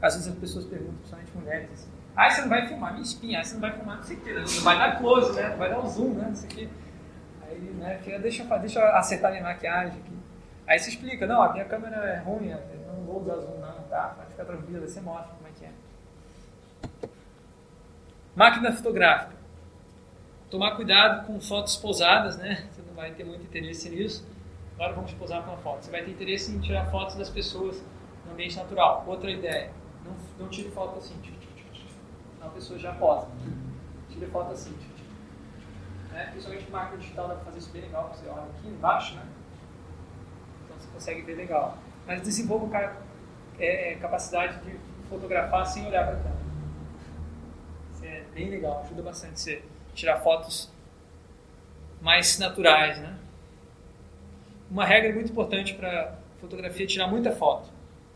Às vezes as pessoas perguntam, principalmente mulheres, assim, ah, você não vai filmar minha espinha, ah, você não vai filmar não sei o que, não vai dar close, né? Não vai dar um zoom, né? Não sei o que. Aí, né, fica, deixa, deixa eu acertar minha maquiagem aqui. Aí você explica, não, a minha câmera é ruim, eu não vou usar zoom não, tá? Pode ficar tranquilo, aí você mostra como é que é. Máquina fotográfica. Tomar cuidado com fotos pousadas, né? Você não vai ter muito interesse nisso. Agora vamos posar com uma foto. Você vai ter interesse em tirar fotos das pessoas no ambiente natural. Outra ideia, não, não tire foto assim. Senão a pessoa já posa. Tire foto assim. Né? Principalmente máquina digital dá para fazer isso bem legal. Você olha aqui embaixo, né? Então você consegue ver legal. Mas desenvolva é, é, capacidade de fotografar sem olhar para a câmera. Isso é bem legal, ajuda bastante você tirar fotos mais naturais, né? Uma regra muito importante para fotografia é tirar muita foto,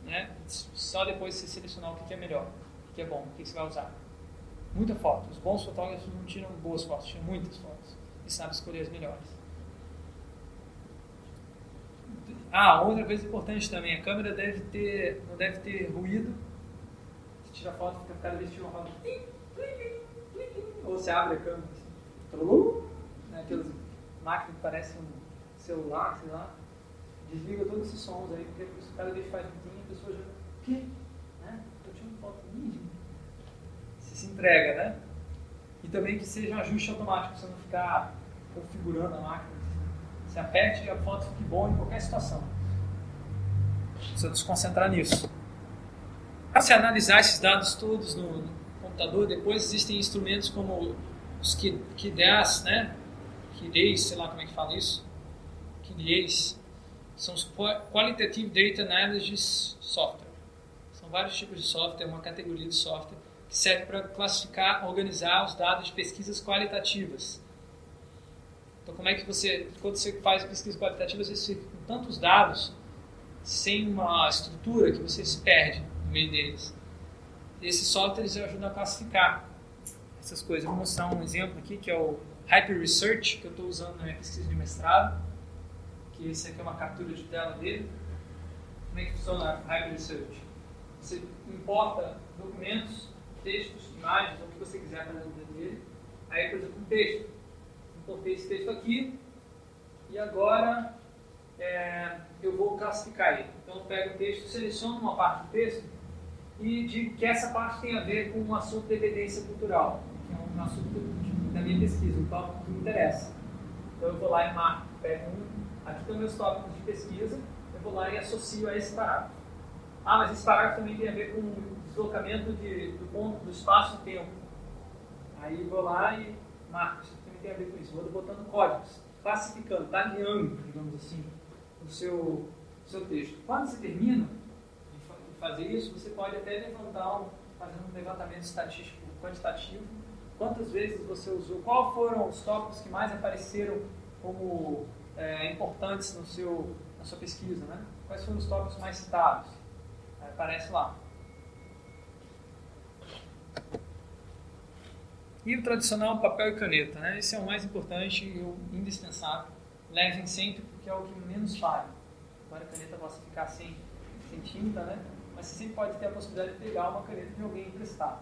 né? Só depois você selecionar o que é melhor, o que é bom, o que você vai usar. Muita foto. Os bons fotógrafos não tiram boas fotos, tiram muitas fotos e sabem escolher as melhores. Ah, outra coisa importante também, a câmera deve ter, não deve ter ruído. Se tira foto, fica cada vez tira uma foto. Ou você abre a câmera assim, né, aquelas máquinas que parecem um celular, sei lá. Desliga todos esses sons aí, porque cada vez faz um a pessoa já. O quê? Né? Estou tirando foto minha. Você se entrega, né? E também que seja um ajuste automático, você não ficar configurando a máquina. Você aperte e a foto fique boa em qualquer situação. Precisa se concentrar nisso. Se analisar esses dados todos no computador, depois existem instrumentos como os KDAs, né? KDAs, sei lá como é que fala isso. KDAs são os Qualitative Data Analysis Software. São vários tipos de software, uma categoria de software que serve para classificar, organizar os dados de pesquisas qualitativas. Então, como é que você, quando você faz pesquisa qualitativa, você com tantos dados, sem uma estrutura que você se perde no meio deles. Esses softwares ajudam a classificar essas coisas. vou mostrar um exemplo aqui, que é o Hyper Research, que eu estou usando na minha pesquisa de mestrado, que esse aqui é uma captura de tela dele. Como é que funciona o Hyper Research? Você importa documentos, textos, imagens, ou o que você quiser para dentro dele. Aí, por exemplo, um texto. Importei esse texto aqui e agora é, eu vou classificar ele. Então, eu pego o texto, seleciono uma parte do texto e digo que essa parte tem a ver com um assunto de evidência cultural, que é um assunto da minha pesquisa, um tópico que me interessa. Então, eu vou lá e marco, pego um, aqui estão meus tópicos de pesquisa, eu vou lá e associo a esse parágrafo. Ah, mas esse parágrafo também tem a ver com o deslocamento de, do ponto do espaço-tempo. Aí vou lá e marco, isso também tem a ver com isso. Vou botando códigos, classificando, tagueando, digamos assim, o seu, seu texto. Quando você termina fazer isso, você pode até levantar, um, um levantamento estatístico quantitativo, quantas vezes você usou, qual foram os tópicos que mais apareceram como é, importantes no seu, na sua pesquisa, né? quais foram os tópicos mais citados. Aparece lá. E o tradicional papel e caneta, né? Esse é o mais importante e o indispensável. Levem sempre porque é o que menos falha. Agora a caneta possa ficar sem, sem tinta, né? Mas você sempre pode ter a possibilidade de pegar uma caneta de alguém emprestado.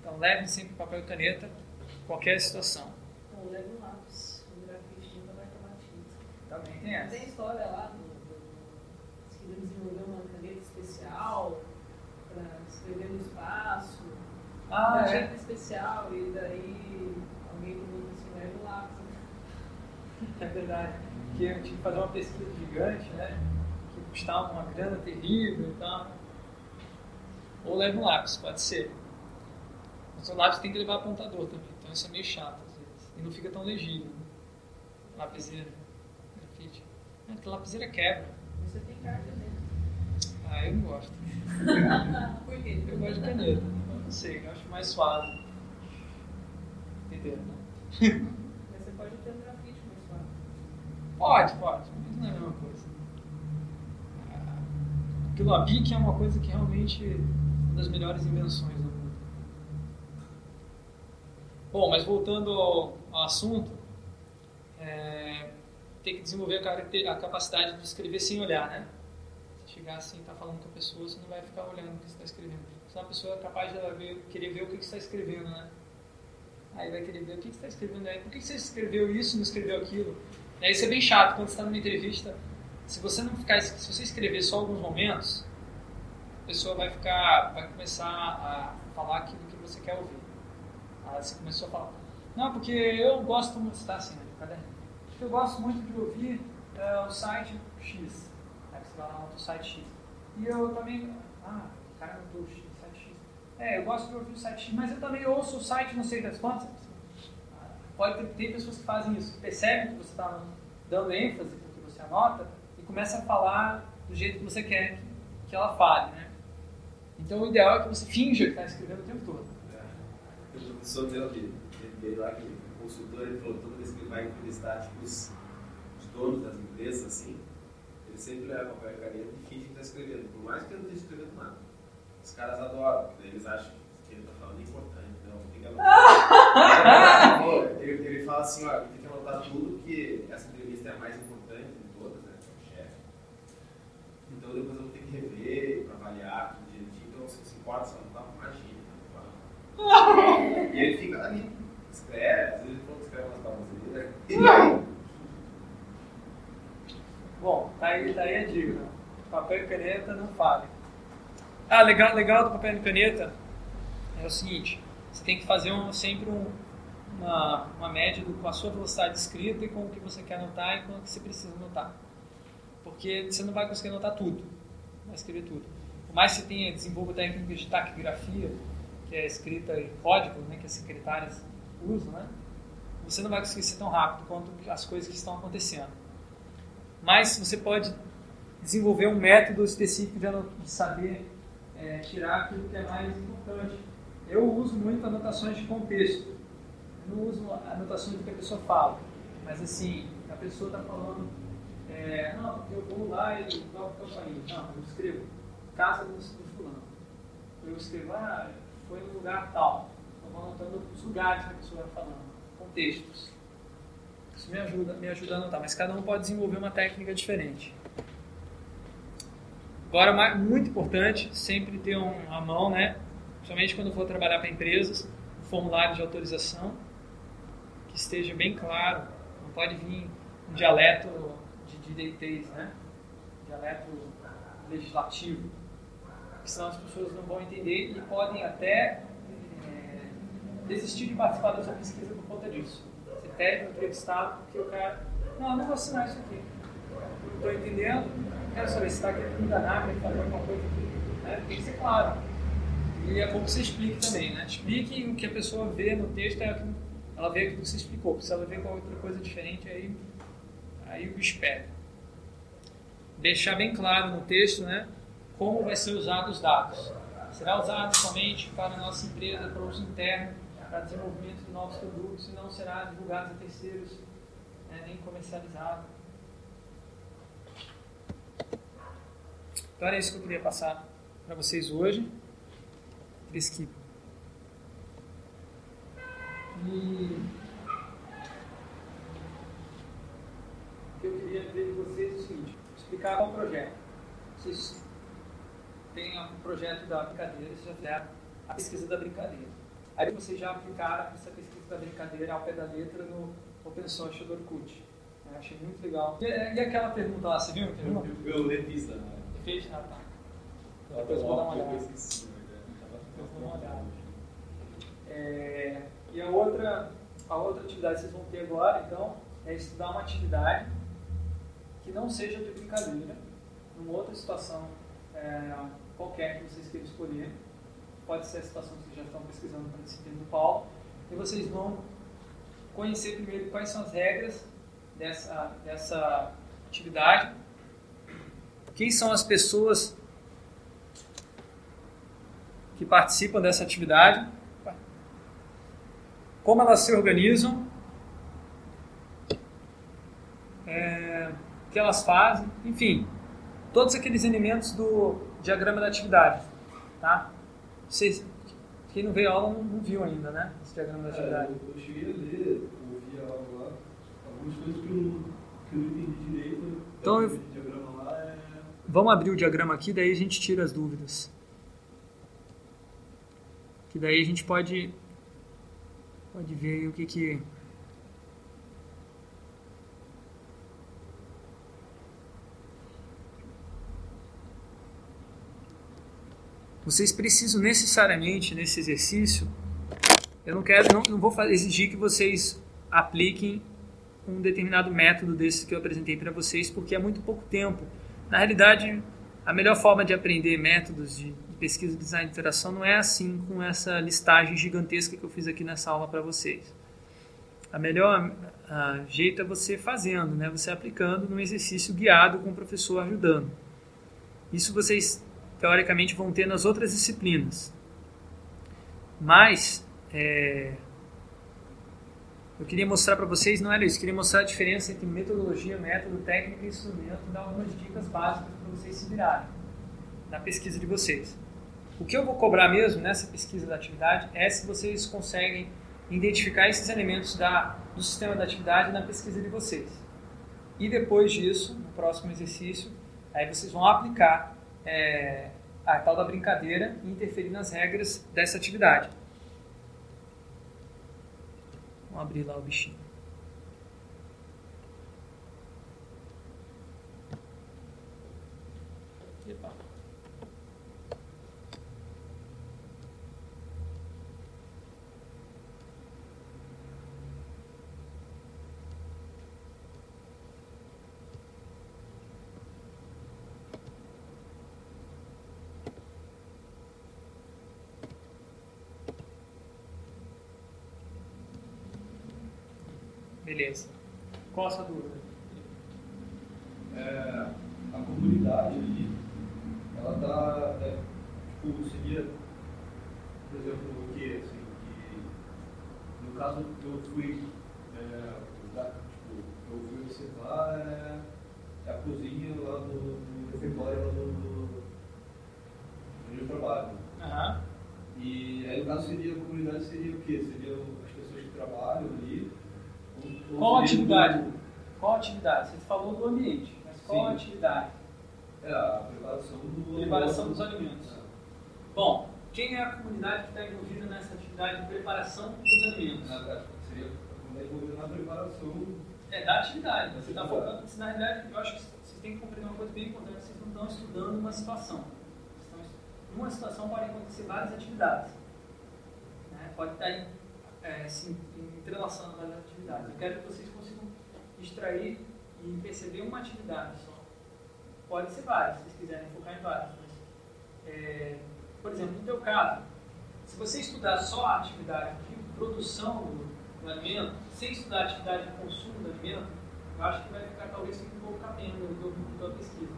Então levem sempre papel e caneta, qualquer situação. Ou leve um lápis, um grafite nunca vai tomar tinta. Também tem essa. Tem história lá do, do, do que desenvolveu uma caneta especial para escrever no espaço ah, uma é? tinta especial e daí alguém mundo assim, leva o lápis. É verdade. Que eu tive que fazer uma pesquisa gigante, né? Que custava uma grana terrível e tal. Ou leva um lápis, pode ser. Mas o lápis tem que levar apontador também, então isso é meio chato às vezes. E não fica tão legível. Né? Lapiseira, grafite. É, porque lapiseira quebra. Você tem carta dentro. Ah, eu não gosto. Por quê? Eu gosto de caneta. Não sei, eu acho mais suave. Entendeu? né? Mas você pode ter um grafite mais suave. Pode, pode, mas não é a mesma coisa. Ah, Aquilo a BIC é uma coisa que realmente é uma das melhores invenções do mundo. Bom, mas voltando ao, ao assunto, é, tem que desenvolver a, a capacidade de escrever sem olhar, né? Se chegar assim e estar falando com a pessoa, você não vai ficar olhando o que você está escrevendo. Senão a pessoa é capaz de ver, querer ver o que você está escrevendo, né? Aí vai querer ver o que você está escrevendo aí. Por que você escreveu isso e não escreveu aquilo? Aí isso é bem chato quando você está numa entrevista. Se você não ficar, se você escrever só alguns momentos, a pessoa vai ficar, vai começar a falar aquilo que você quer ouvir. Aí você começou a falar, não, porque eu gosto muito, está assim, né. Porque eu gosto muito de ouvir é, o site X. Aí você vai lá no site X. E eu também, ah, cara não o site X. É, eu gosto de ouvir o site X, mas eu também ouço o site não sei das quantas. Pode ter, tem pessoas que fazem isso, percebem que você está dando ênfase no que você anota e começa a falar do jeito que você quer que, que ela fale, né? Então o ideal é que você finja que está escrevendo o tempo todo. O professor meu de MBA lá, que é consultor, ele falou toda vez que ele vai entrevistar tipo, os, os donos das empresas, assim, ele sempre leva papel e caneta e finge que está escrevendo, por mais que ele não esteja escrevendo nada. Os caras adoram, porque eles acham que ele está falando é importante, não, tem que anotar. Pô, ele, ele fala assim, ó, tem que anotar tudo, porque essa entrevista é a mais importante de todas, né, como chefe. Então depois eu vou ter que rever, para avaliar tudo direitinho, então se importa, se anotar, imagina. E ele fica ali, escreve, às vezes ele escreve umas baboseiras. E aí? Bom, tá aí, tá a dica. né? Papel e caneta não fale. Ah, legal, legal do papel e caneta é o seguinte: você tem que fazer um, sempre um, uma, uma média do, com a sua velocidade de escrita e com o que você quer anotar e com o que você precisa anotar. Porque você não vai conseguir anotar tudo, vai escrever tudo. por mais que você tenha desenvolva técnicas de taquigrafia, que é escrita em código, né, que as secretárias usam, né, você não vai conseguir ser tão rápido quanto as coisas que estão acontecendo. Mas você pode desenvolver um método específico de, de saber é, tirar aquilo que é mais importante. Eu uso muito anotações de contexto. Eu não uso anotações do que a pessoa fala. Mas assim, a pessoa está falando, é, não, eu vou lá e toco país. Não, eu escrevo casa do, do fulano. Eu escrevo, ah, foi no lugar tal. Eu vou anotando os lugares que a pessoa vai falando, contextos. Isso me ajuda, me ajuda a anotar, mas cada um pode desenvolver uma técnica diferente. Agora, muito importante, sempre ter um, a mão, né? Principalmente quando for trabalhar para empresas, um formulário de autorização que esteja bem claro. Não pode vir um dialeto direitez, né? Dialeto legislativo. Senão as pessoas não vão entender e podem até é, desistir de participar da sua pesquisa por conta disso. Você pede um entrevistado porque o cara, não, não vou assinar isso aqui. Não estou entendendo, quero saber se está querendo enganar, quer fazer alguma coisa aqui. Né? Tem que ser claro. E é bom que você explique também, né? Explique o que a pessoa vê no texto, é que ela vê aquilo que você explicou. Se ela vê com outra coisa diferente, aí, aí o pega. Deixar bem claro no texto, né? Como vai ser usado os dados. Será usado somente para a nossa empresa, para uso interno, para desenvolvimento de novos produtos, e não será divulgado a terceiros, né? nem comercializado. Então era isso que eu queria passar para vocês hoje. Pesquisa. E o que eu queria ver de vocês é o seguinte: explicar qual projeto. Vocês têm um projeto da brincadeira, vocês já fizeram a pesquisa da brincadeira. Aí vocês já aplicaram essa pesquisa da brincadeira ao pé da letra no Open Source do Orkut. Eu achei muito legal. E, e aquela pergunta lá, você viu? Eu, eu, eu letista, né? Fez? Ah, tá. Depois vou dar uma olhada. Depois vou dar uma olhada. É, e a outra, a outra atividade que vocês vão ter agora, então, é estudar uma atividade que não seja de brincadeira, numa outra situação é, qualquer que vocês queiram escolher. Pode ser a situação que vocês já estão pesquisando para a disciplina do Paulo. E vocês vão conhecer primeiro quais são as regras dessa, dessa atividade quem são as pessoas que participam dessa atividade? Como elas se organizam? É, que elas fazem? Enfim, todos aqueles elementos do diagrama da atividade. Tá? Vocês, quem não veio a aula não, não viu ainda, né? Esse diagrama da é, atividade. É, eu, cheguei a ler, ouvi a aula lá, algumas coisas que eu, que eu não entendi direito. Então, eu, Vamos abrir o diagrama aqui, daí a gente tira as dúvidas. Que daí a gente pode, pode ver o que que... Vocês precisam necessariamente nesse exercício, eu não quero, não, não vou exigir que vocês apliquem um determinado método desse que eu apresentei para vocês, porque é muito pouco tempo na realidade, a melhor forma de aprender métodos de pesquisa, design de interação não é assim com essa listagem gigantesca que eu fiz aqui nessa aula para vocês. A melhor a, jeito é você fazendo, né? você aplicando num exercício guiado com o professor ajudando. Isso vocês, teoricamente, vão ter nas outras disciplinas. Mas, é, eu queria mostrar para vocês, não era isso, eu queria mostrar a diferença entre metodologia, método, técnica e instrumento dar algumas dicas básicas para vocês se virarem na pesquisa de vocês. O que eu vou cobrar mesmo nessa pesquisa da atividade é se vocês conseguem identificar esses elementos da, do sistema da atividade na pesquisa de vocês. E depois disso, no próximo exercício, aí vocês vão aplicar é, a tal da brincadeira e interferir nas regras dessa atividade. Vamos abrir lá o bichinho. Beleza. Qual a sua dúvida? É, a comunidade ali, ela tá, é, tipo, seria, por exemplo, o que, assim, que, no caso eu fui, é, da- tipo, eu fui observar é, a cozinha lá do, do refeitório lá do, do, onde eu trabalho. Aham. E aí, no caso, seria, a comunidade seria o quê? Seriam as pessoas que trabalham ou Qual seria atividade? Qual atividade? Você falou do ambiente, mas qual Sim. atividade? É, a preparação do Preparação dos alimentos. É. Bom, quem é a comunidade que está envolvida nessa atividade de preparação dos alimentos? Na verdade, seria a comunidade envolvida na preparação. É da atividade. Você está focando. Na realidade, eu acho que vocês têm que compreender uma coisa bem importante: vocês não estão estudando uma situação. Vocês estão Numa situação podem acontecer várias atividades. né? Pode estar em, é, se entrelaçando várias atividades. Eu quero que vocês consigam extrair e perceber uma atividade só. Pode ser várias, se vocês quiserem focar em várias. Mas, é, por exemplo, no teu caso, se você estudar só a atividade de produção do, do alimento, sem estudar a atividade de consumo do alimento, eu acho que vai ficar talvez um pouco capenga na tua pesquisa.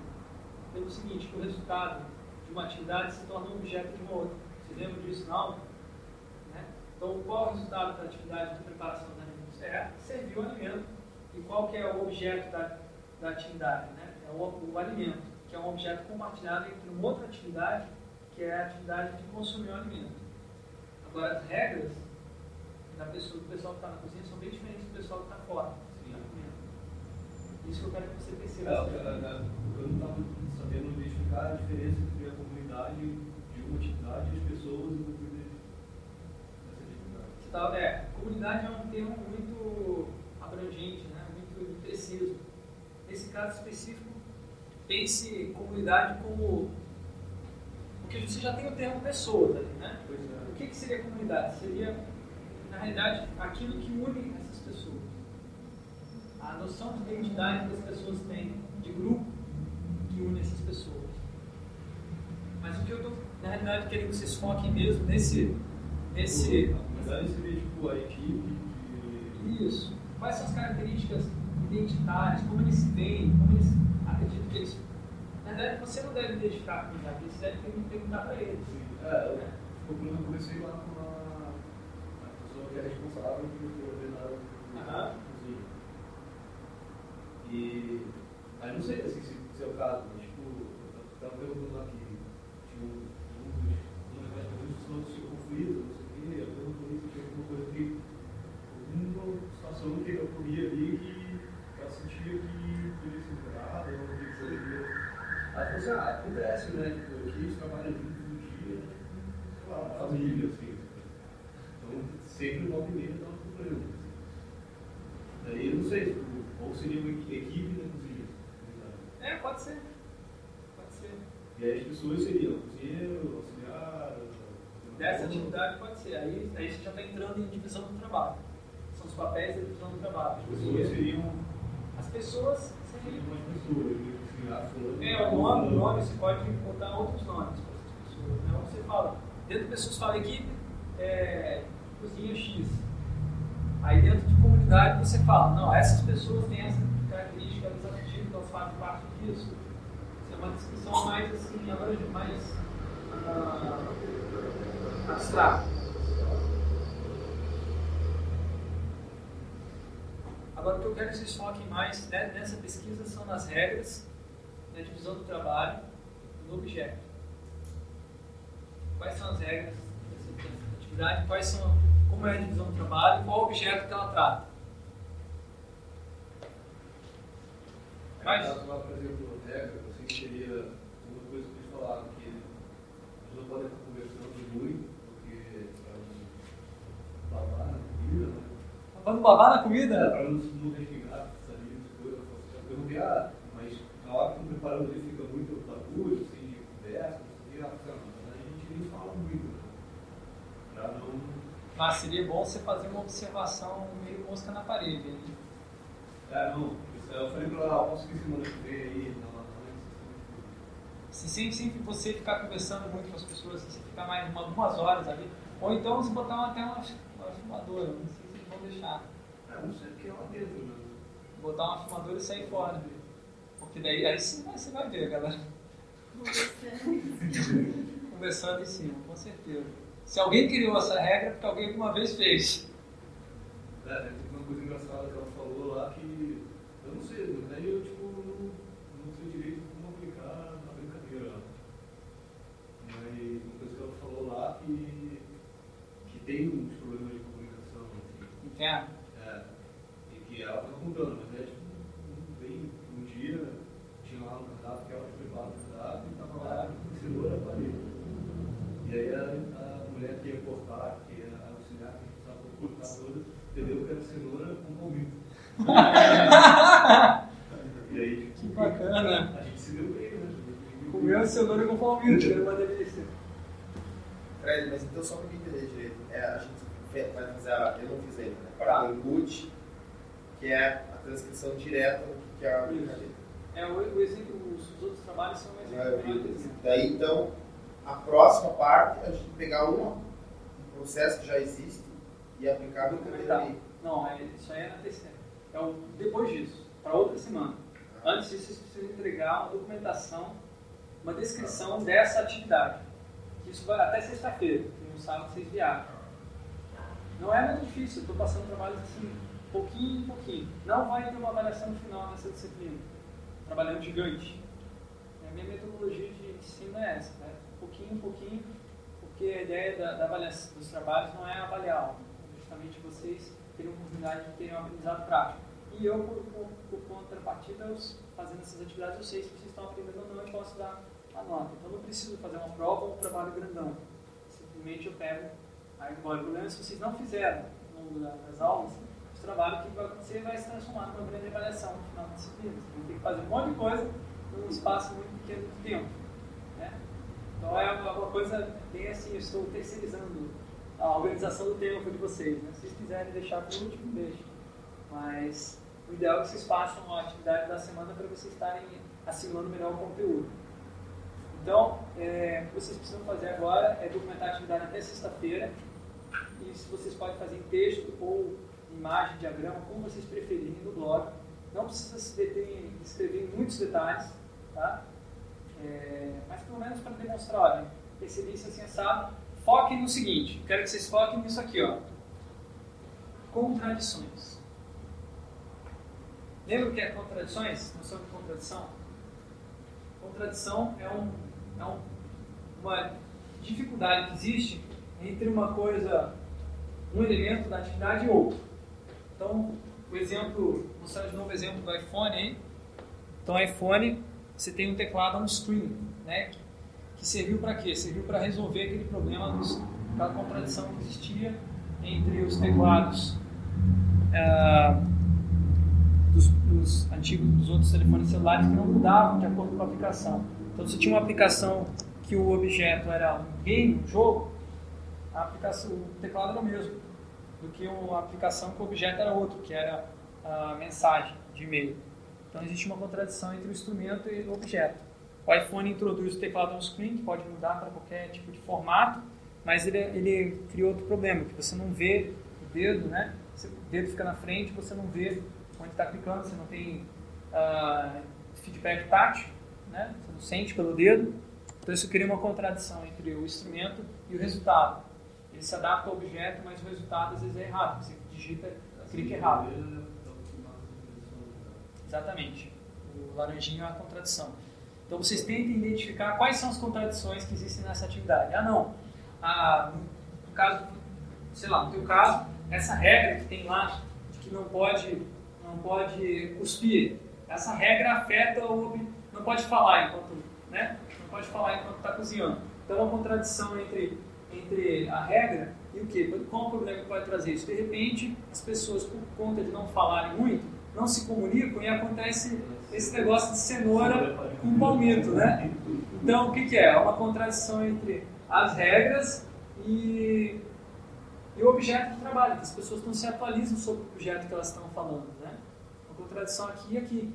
Pelo seguinte, o resultado de uma atividade se torna um objeto de uma outra. Vocês lembram disso na aula? Então, qual é o resultado da atividade de preparação dos alimentos? É servir o alimento. E qual que é o objeto da, da atividade? Né? É o, o alimento, que é um objeto compartilhado entre uma outra atividade, que é a atividade de consumir o alimento. Agora, as regras da pessoa, do pessoal que está na cozinha são bem diferentes do pessoal que está fora. Isso que eu quero que você É, perceba. eu, eu- eu não estava sabendo identificar a diferença entre a comunidade de uma atividade e as pessoas tá- é, comunidade é um termo muito abrangente, né? muito preciso. Nesse caso específico, pense comunidade como. Porque você já tem o termo pessoas ali, né? É. O que, que seria comunidade? Seria, na realidade, aquilo que une essas pessoas. A noção de identidade que as pessoas têm, de grupo que une essas pessoas. Mas o que eu estou, na realidade, querendo que vocês foquem mesmo nesse. nesse A comunidade seria tipo a equipe isso. Quais são as características identitárias, como eles se veem, como eles acreditam que eles. Na verdade, você não deve identificar a comunidade, você deve que perguntar para eles. É, eu, eu comecei lá com a, pessoa que é responsável por ordenar o cozinha. E. Aí não sei assim, se, se é o caso, mas tipo, eu estava perguntando lá que tinha um, um dos. Um das perguntas se conflito, não sei o quê, eu perguntei se tinha alguma coisa que. Alguma situação que eu comia ali que ela sentia que podia ser curada, ou que poderia. Ela falou assim, ah, acontece, né? Tipo, aqui a gente trabalha junto todo dia, né? sei lá, uma família, assim. Então, sempre volta e meia dá um problema. Daí eu não sei, tipo, ou seria uma equi- equipe na cozinha. É, pode ser. Pode ser. E aí as pessoas seriam cozinheiro, auxiliar. Dessa atividade pode ser. Aí, aí você já está entrando em divisão do trabalho. São os papéis da divisão do trabalho. As pessoas seriam As pessoas seriam pessoas, né? É, o nome, o nome, você pode botar outros nomes para essas pessoas. Né? Você fala, dentro de pessoas fala equipe, é, cozinha X. Aí dentro de comunidade você fala, não, essas pessoas têm essa característica, elas acreditam que elas fazem parte disso. Isso é uma descrição mais assim, agora mais ah, abstrata. Agora, o que eu quero que vocês foquem mais né, nessa pesquisa são nas regras, na divisão do trabalho no objeto. Quais são as regras dessa, atividade? Quais são, como é a divisão do trabalho qual objeto que ela trata? Mas, caso lá, por exemplo, regra, assim, seria uma coisa que eles falaram, que eles não podem estar conversando muito, porque para não babar na comida, né? Vamos babar na É, comida? para não, não respingar, coisas. Eu perguntei, ah, mas na hora que estão preparando ali fica muito barulho, assim, conversa, não o que, ah, a gente nem fala muito, né? Pra não. Mas seria bom você fazer uma observação meio mosca na parede. hein? É, não, eu falei pra ela, ah, posso vir semana que vem aí, não, não, Se sempre, sempre você ficar conversando muito com as pessoas, se você ficar mais uma, duas horas ali, ou então você botar uma, até uma, uma filmadora, não sei se eles vão deixar. É, não sei o que é lá dentro, né? Botar uma filmadora e sair fora. Porque daí aí sim você vai ver, galera. Conversando em cima, com certeza. Se alguém criou essa regra, é porque alguém alguma vez fez. É, tem uma coisa engraçada que ela falou lá que eu não sei, mas aí eu tipo não, não sei direito como aplicar na brincadeira. Mas uma coisa que ela falou lá que, que tem uns problemas de comunicação, Entende? É, e que ela tava contando, mas é tipo, bem, um dia tinha lá um cardápio que ela tinha preparado o cardápio e tava lá com cenoura na parede. E aí a, a mulher que ia cortar, que era a auxiliar que precisava cortar todas, entendeu que era cenoura com palmito. e aí, Que tipo, bacana. a gente se deu bem, né? Comeu cenoura com palmito, era uma delícia. Fred, mas então só para me entender direito, é, a gente vai fazer a. Eu não fiz ainda, né? Para o input, que é a transcrição direta do que é a brincadeira. É, o, exemplo, os, os outros trabalhos são um Ah, exemplo melhor. Daí então, a próxima parte é a gente pegar uma, um processo que já existe e aplicar a brincadeira ali. Não, é, isso aí é na terceira. É o, depois disso, para outra semana. Antes disso, vocês precisam entregar uma documentação, uma descrição dessa atividade. Isso vai até sexta-feira, que no sábado vocês viajam. Não é muito difícil, estou passando trabalhos assim, pouquinho em pouquinho. Não vai ter uma avaliação final nessa disciplina. Trabalhando gigante. A minha metodologia de ensino é essa, né? pouquinho em pouquinho, porque a ideia da, da avaliação dos trabalhos não é avaliar, é justamente vocês terem a oportunidade de terem um aprendizado prático. E eu, por, por, por contrapartida, fazendo essas atividades, eu sei se vocês estão aprendendo ou não, eu posso dar a nota. Então, não preciso fazer uma prova ou um trabalho grandão. Simplesmente eu pego, aí embora. O problema é se vocês não fizeram ao longo da- das aulas, o trabalho que vai acontecer vai se transformar numa grande avaliação no final da disciplina. Vocês vão ter que fazer um monte de coisa num espaço muito pequeno de tempo. Né? Então é uma uma coisa bem assim, eu estou terceirizando a organização do tempo de vocês. Né? Se vocês quiserem deixar por último, deixem. Mas o ideal é que vocês façam a atividade da semana para vocês estarem assimilando melhor o conteúdo. Então, é, o que vocês precisam fazer agora é documentar a atividade até sexta-feira. E se vocês podem fazer em texto ou imagem, diagrama, como vocês preferirem no blog. Não precisa se deter em escrever muitos detalhes, tá? É, mas pelo menos para demonstrar, olha, percebi isso assim assado. Foquem no seguinte, quero que vocês foquem nisso aqui, ó. Contradições. Lembra o que é contradições? Noção de contradição? Contradição é, um, um, uma dificuldade que existe entre uma coisa, um elemento da atividade e outro. Então, o exemplo, mostrar de novo o exemplo do iPhone aí. Então, iPhone, você tem um teclado on-screen, né? Que serviu para quê? Serviu para resolver aquele problema, dos, aquela contradição que existia entre os teclados ah, dos, dos antigos, dos outros telefones celulares que não mudavam de acordo com a aplicação. Então, se tinha uma aplicação que o objeto era um game, um jogo, a aplicação, o teclado era o mesmo do que uma aplicação que o objeto era outro, que era a mensagem de e-mail. Então, existe uma contradição entre o instrumento e o objeto. O iPhone introduz o teclado on-screen, que pode mudar para qualquer tipo de formato, mas ele, ele criou outro problema, que você não vê o dedo, né? O dedo fica na frente, você não vê onde está clicando, você não tem ah, feedback tátil, né? Você não sente pelo dedo. Então isso cria uma contradição entre o instrumento e o resultado. Ele se adapta ao objeto, mas o resultado às vezes é errado. Você digita, clica errado. Exatamente. O laranjinho é uma contradição. Então vocês tentem identificar quais são as contradições que existem nessa atividade. Ah, não. Ah, no caso, sei lá, no teu caso, essa regra que tem lá de que não pode, não pode cuspir, essa regra afeta o não pode falar enquanto, né? Não pode falar enquanto está cozinhando. Então, uma contradição entre entre a regra e o que? Qual o problema que pode trazer isso? De repente, as pessoas, por conta de não falarem muito, não se comunicam e acontece esse negócio de cenoura com palmito, né? Então, o que, que é? É uma contradição entre as regras e, e o objeto de trabalho, que as pessoas não se atualizam sobre o objeto que elas estão falando, né? Uma contradição aqui e aqui.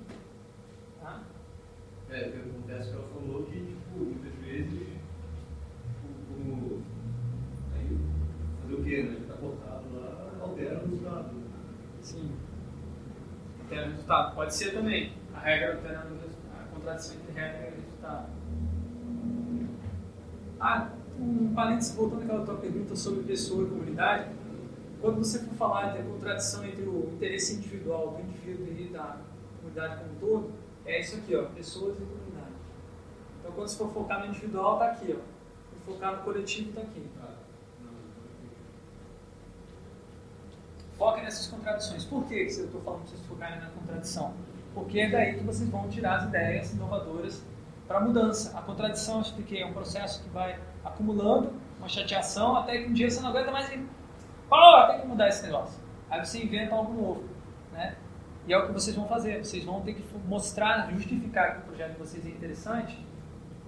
É, o que acontece que ela falou que, tipo, muitas vezes, tipo, como. Aí, fazer o quê, né? Tá cortado lá, altera o resultado. Sim. Altera o resultado. Pode ser também. A regra resultado. A contradição entre regra e resultado. Ah, um parênteses voltando àquela tua pergunta sobre pessoa e comunidade. Quando você for falar de contradição entre o interesse individual do indivíduo e da comunidade como um todo, é isso aqui, ó, pessoas e comunidade. Então, quando você for focar no individual, está aqui, ó. Se focar no coletivo, está aqui. Foque nessas contradições. Por que eu estou falando para vocês focarem na contradição? Porque é daí que vocês vão tirar as ideias inovadoras para a mudança. A contradição, eu expliquei, é um processo que vai acumulando uma chateação até que um dia você não aguenta mais e oh, tem que mudar esse negócio. Aí você inventa algo novo. E é o que vocês vão fazer. Vocês vão ter que mostrar, justificar que o projeto de vocês é interessante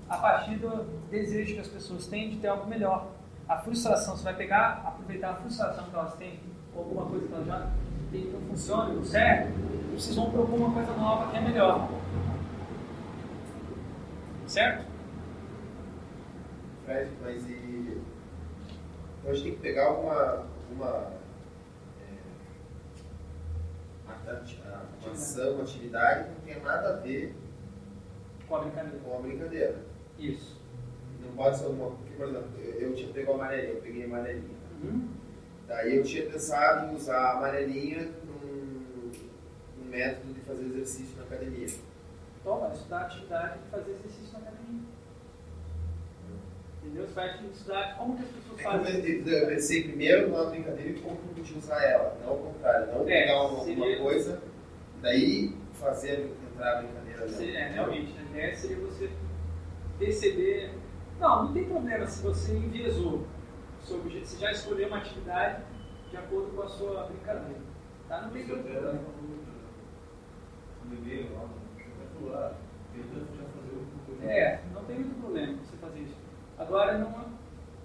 a partir do desejo que as pessoas têm de ter algo melhor. A frustração, você vai pegar, aproveitar a frustração que elas têm ou alguma coisa que elas já tem que não funciona, não certo, e vocês vão propor uma coisa nova que é melhor. Certo? Fred, mas e. Então a gente tem que pegar uma. uma é, uma ação, uma atividade que não tenha nada a ver com a brincadeira. Com a brincadeira. Isso. Não pode ser uma. Porque, por exemplo, eu, eu tinha pego a amarelinha, eu peguei a amarelinha. Uhum. Daí eu tinha pensado em usar a amarelinha num, num método de fazer exercício na academia. Toma, estudar atividade de fazer exercício na academia. Entendeu? Você vai estudar como que as pessoas É, fazem. Eu pensei primeiro na brincadeira e como podia usar ela, não ao contrário, não É, pegar uma, seria- uma coisa, daí fazer entrar a brincadeira nela. é, realmente, a ideia seria você perceber. Não, não tem problema se você enviesou o seu objeto, você já escolheu uma atividade de acordo com a sua brincadeira. Tá? Não tem problema. e-mail lá, no celular, tentando já fazer o É, não tem muito problema. Agora, não,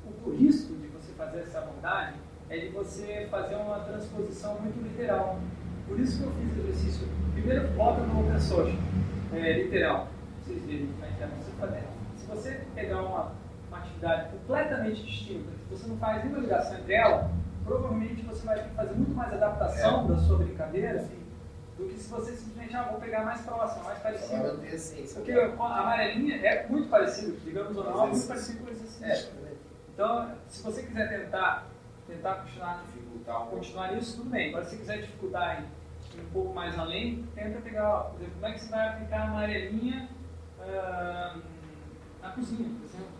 o, o risco de você fazer essa abordagem é de você fazer uma transposição muito literal. Por isso que eu fiz o exercício. Primeiro, bota no open source, é, literal. Vocês verem na internet. Você fazer. Se você pegar uma, uma atividade completamente distinta, que você não faz nenhuma ligação entre ela, provavelmente você vai ter que fazer muito mais adaptação da sua brincadeira do que se você simplesmente, ah, vou pegar mais próximo, mais parecido. Não tem a. Porque amarelinha é muito parecido, digamos ou não, é muito parecido com o exercício. É, Então, se você quiser tentar, tentar continuar, dificultar continuar isso, tudo bem. Agora, se você quiser dificultar e ir um pouco mais além, tenta pegar, por exemplo, como é que você vai aplicar a amarelinha ah, na cozinha, por exemplo.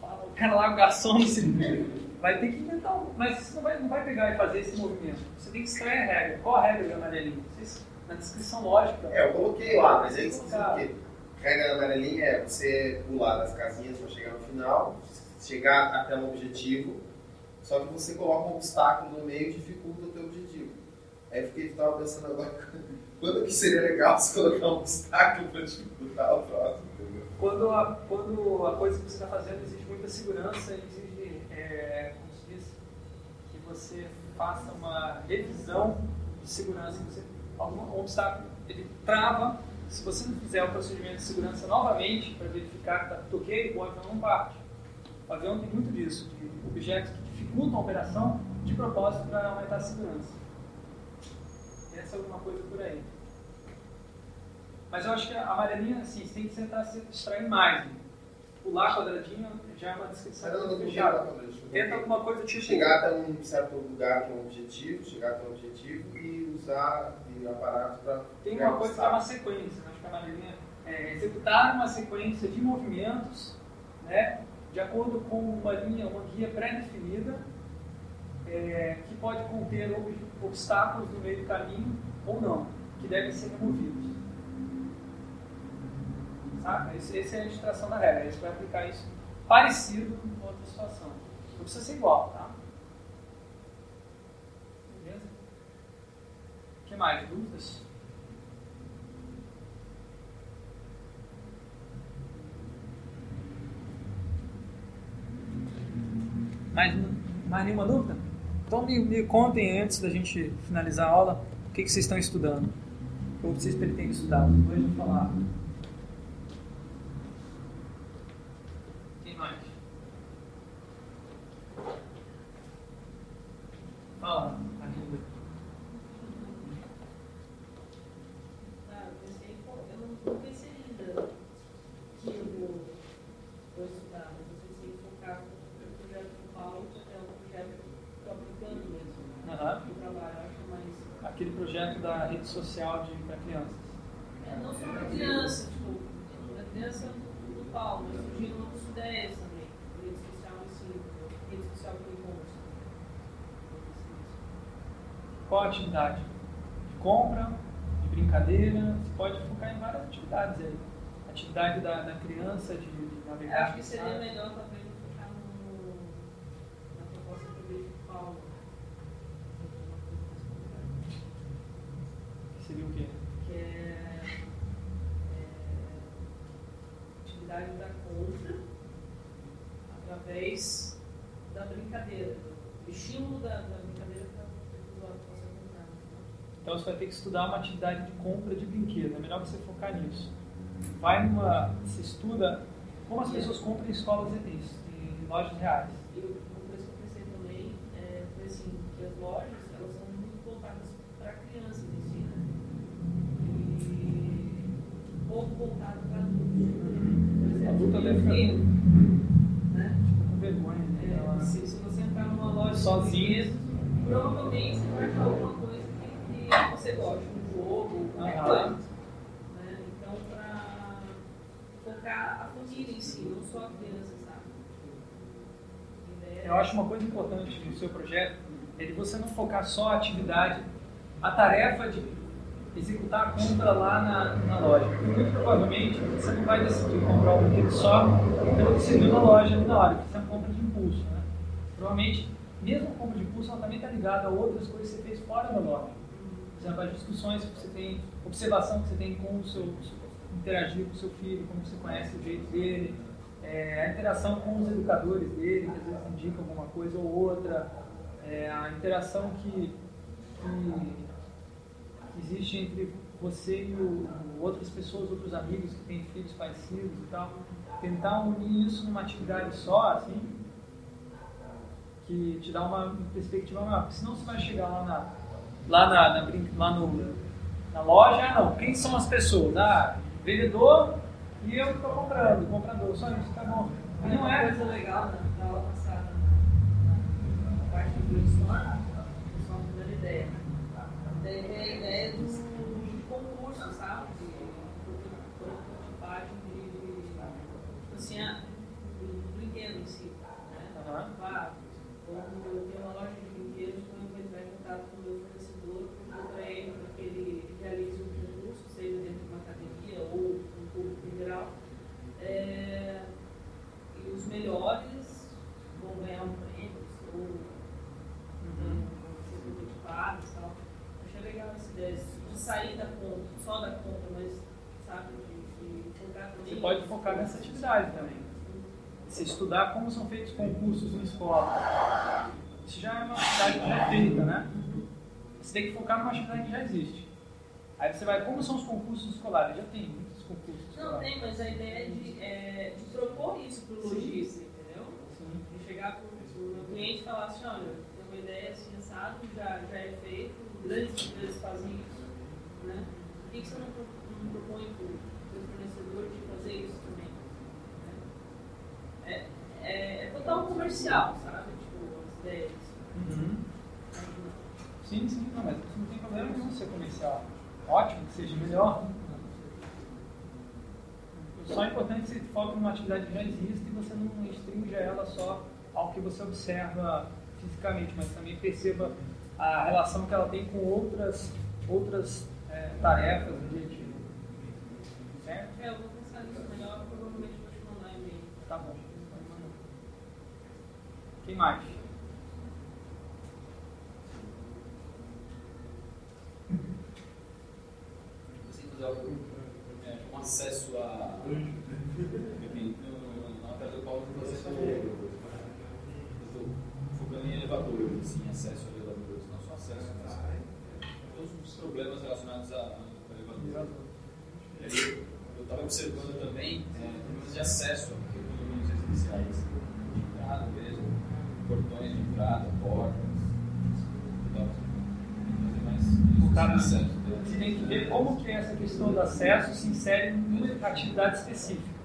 O cara lá, o garçom, assim, vai ter que inventar um. Mas você não vai, não vai pegar e fazer esse movimento. Você tem que extrair a regra. Qual a regra da amarelinha? Na descrição lógica. É, eu coloquei lá, mas aí você o quê? Regra da amarelinha é você pular das casinhas para chegar no final, chegar até um objetivo, só que você coloca um obstáculo no meio e dificulta o teu objetivo. Aí eu fiquei tava pensando agora, quando que seria legal se colocar um obstáculo para dificultar o próximo? Quando a, quando a coisa que você está fazendo exige muita segurança, é, como se diz, que você faça uma revisão de segurança, você, algum obstáculo, ele trava, se você não fizer o procedimento de segurança novamente para verificar que está ok, o avião não parte. O avião tem muito disso, de objetos que dificultam a operação de propósito para aumentar a segurança. Essa é alguma coisa por aí. Mas eu acho que a amarelinha, assim, você tem que tentar se distrair mais. né? Pular quadradinho já é uma descrição Mas eu não Tenta alguma coisa tipo. Chegar até um certo lugar que é um objetivo, chegar até um objetivo e usar o aparato para. Tem uma coisa que é uma sequência. né? Acho que a amarelinha é executar uma sequência de movimentos, né? De acordo com uma linha, uma guia pré-definida, é, que pode conter ob- obstáculos no meio do caminho ou não, que devem ser removidos. Saca? Esse, essa é a ilustração da regra. Você vai aplicar isso parecido em outra situação. Precisa ser igual, tá? Beleza? O que mais? Dúvidas? Mais, mais nenhuma dúvida? Então me, me contem antes da gente finalizar a aula o que, que vocês estão estudando. Que vocês pretendem estudar. Depois eu vou falar. Tá ah, eu não pensei ainda que eu vou, pensei em focar no projeto do Paulo, que é um projeto que estou aplicando mesmo. Né? Aquele projeto da rede social para crianças. É, não só para crianças tipo, para criança do Paulo, surgiram novas ideias, né? Qual a atividade? De compra, de brincadeira, você pode focar em várias atividades aí. Atividade da, da criança de, de navegar. acho que seria sabe? melhor talvez focar no, na proposta que eu vejo do Paulo. Seria o quê? que é, é atividade da compra através da brincadeira, do estímulo da, da brincadeira para que o usuário possa comprar. Então você vai ter que estudar uma atividade de compra de brinquedo. É melhor você focar nisso. Vai numa. Você estuda como as pessoas compram em escolas e em lojas reais. E o- uma coisa que eu pensei também é, foi assim, que as lojas elas são muito voltadas para crianças em si, né? E pouco voltado para adultos. Por exemplo, Adulto até fica brinquedo, né? com vergonha. né? É, Ela- se, se você entrar numa loja de Sozinho. brinquedos, provavelmente você vai achar alguma coisa que, que você gosta, um jogo, um Aham. reclame. Né? Então, para focar a família em si, não só a criança, sabe? A ideia Eu acho uma coisa importante no seu projeto é de você não focar só a atividade, a tarefa de executar a compra lá na, na loja. Porque muito provavelmente você não vai decidir comprar um brinquedo só pelo que você viu na loja ali na hora, porque isso é uma compra de impulso. Né? Provavelmente, mesmo a compra de impulso, ela também está ligada a outras coisas que você fez fora da loja. Por exemplo, as discussões que você tem, observação que você tem com o seu, interagir com o seu filho, como você conhece o jeito dele, é, a interação com os educadores dele, que às vezes indicam alguma coisa ou outra, é, a interação que, que existe entre você e o, outras pessoas, outros amigos que têm filhos parecidos e tal. Tentar unir isso numa atividade só, assim, que te dá uma perspectiva maior. Porque senão você vai chegar lá na, lá na, na, lá no, na loja, ah, não, quem são as pessoas? Ah, vendedor e eu que estou comprando, comprador, só isso, tá bom. Não uma é coisa legal na, na aula passada, na, na parte de brainstorm, só uma primeira ideia. Daí é a ideia do, de concurso, sabe? De prototipagem de, de, assim, ah, do, do brinquedo em si. Né? Claro, quando eu tenho uma loja de brinquedos, quando eu entrar em contato com o meu fornecedor, eu vou para ele para que ele realize um concurso, seja dentro de uma academia ou um público em geral. É, e os melhores vão ganhar um prêmio, ou Uhum. vão ser prototipados e tal. Achei legal essa ideia de sair da conta, só da conta, mas sabe, de, de focar também. Você pode focar nessa atividade também. Você estudar como são feitos concursos na escola. Isso já é uma atividade que já é feita, né? Você tem que focar numa atividade que já existe. Aí você vai, como são os concursos escolares? Já tem muitos concursos Não, escolares. tem, mas a ideia é de, é, de propor isso para o lojista, entendeu? Sim. De chegar para o cliente e falar assim, olha, tem uma ideia assim, assado, já, já é feito, grandes empresas fazem isso, né? Por que, que você não, não propõe para o seu fornecedor de fazer isso também? né? É, é, é total comercial, sabe? Tipo, as ideias. Uhum. Sim, sim, não, mas não tem problema nenhum ser comercial. Ótimo, que seja melhor. Só é importante que você foque numa atividade que já existe e você não restrinja ela só ao que você observa fisicamente, mas também perceba a relação que ela tem com outras, outras é, tarefas do dia a dia. Certo? É, eu vou pensar nisso melhor, provavelmente vou te mandar e-mail. Tá bom. Quem mais? Você fazer algo é, com acesso a. Na matéria do Paulo você falou. Estou focando em elevadores, assim, acesso a elevadores, não só acesso, mas todos os problemas relacionados a, a elevadores. E aí, eu estava observando também é, problemas de acesso a condomínios residenciais, de entrada mesmo, portões de entrada, portas. Fazer mais. Você tem que ver como que essa questão do acesso se insere em uma atividade específica.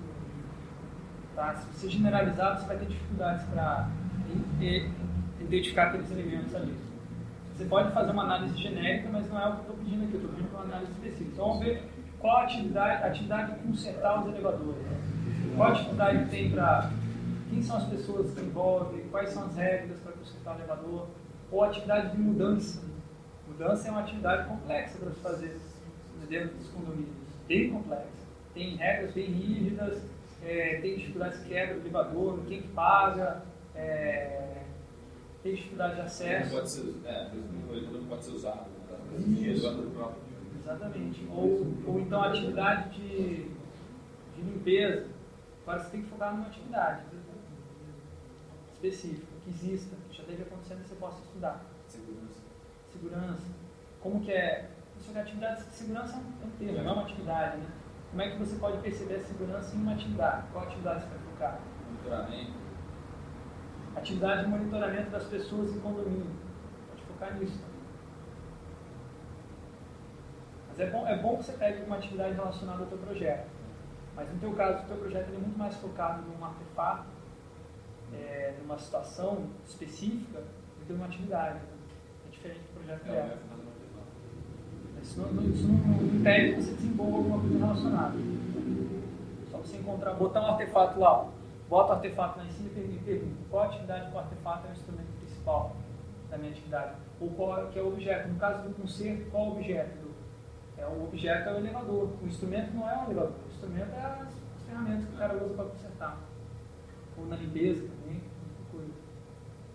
Tá? Se você generalizar, você vai ter dificuldades para identificar aqueles elementos ali. Você pode fazer uma análise genérica, mas não é o que eu estou pedindo aqui, eu estou pedindo uma análise específica. Então vamos ver qual a atividade, a atividade de consertar os elevadores. Qual a atividade que tem para. Quem são as pessoas que envolvem, quais são as regras para consertar o elevador, ou atividade de mudança. Mudança é uma atividade complexa para se fazer dentro dos condomínios, bem complexa. Tem regras bem rígidas, é, tem dificuldades de quebra do elevador, quem que paga, é, tem dificuldade de Não acesso. pode ser, é, não pode ser usado. né? Tá? Isso. Exatamente. Ou, ou então atividade de, de limpeza. Agora você tem que focar numa atividade específica, que exista, que já esteja acontecendo e você possa estudar. Segurança. Segurança. Como que é? Isso é atividade, segurança é um termo, não é uma atividade, né? Como é que você pode perceber a segurança em uma atividade? Qual atividade você vai focar? Monitoramento. Atividade de monitoramento das pessoas em condomínio. Pode focar nisso. Mas é bom, é bom que você pegue uma atividade relacionada ao teu projeto. Mas no teu caso, o teu projeto é muito mais focado num artefato, é, numa situação específica, do que numa atividade. É diferente do projeto dela. Isso não, não- isso não impede que você desenvolva alguma coisa relacionada. Só você encontrar, botar um artefato lá, ó. bota o artefato lá em cima e pergunta, pergunta qual atividade que o artefato é o instrumento principal da minha atividade. Ou qual que é o objeto. No caso do conserto, qual o objeto? do- É, o objeto é o elevador. O instrumento não é o elevador. O instrumento é as, as ferramentas que o cara usa para consertar. Ou na limpeza também, muita coisa.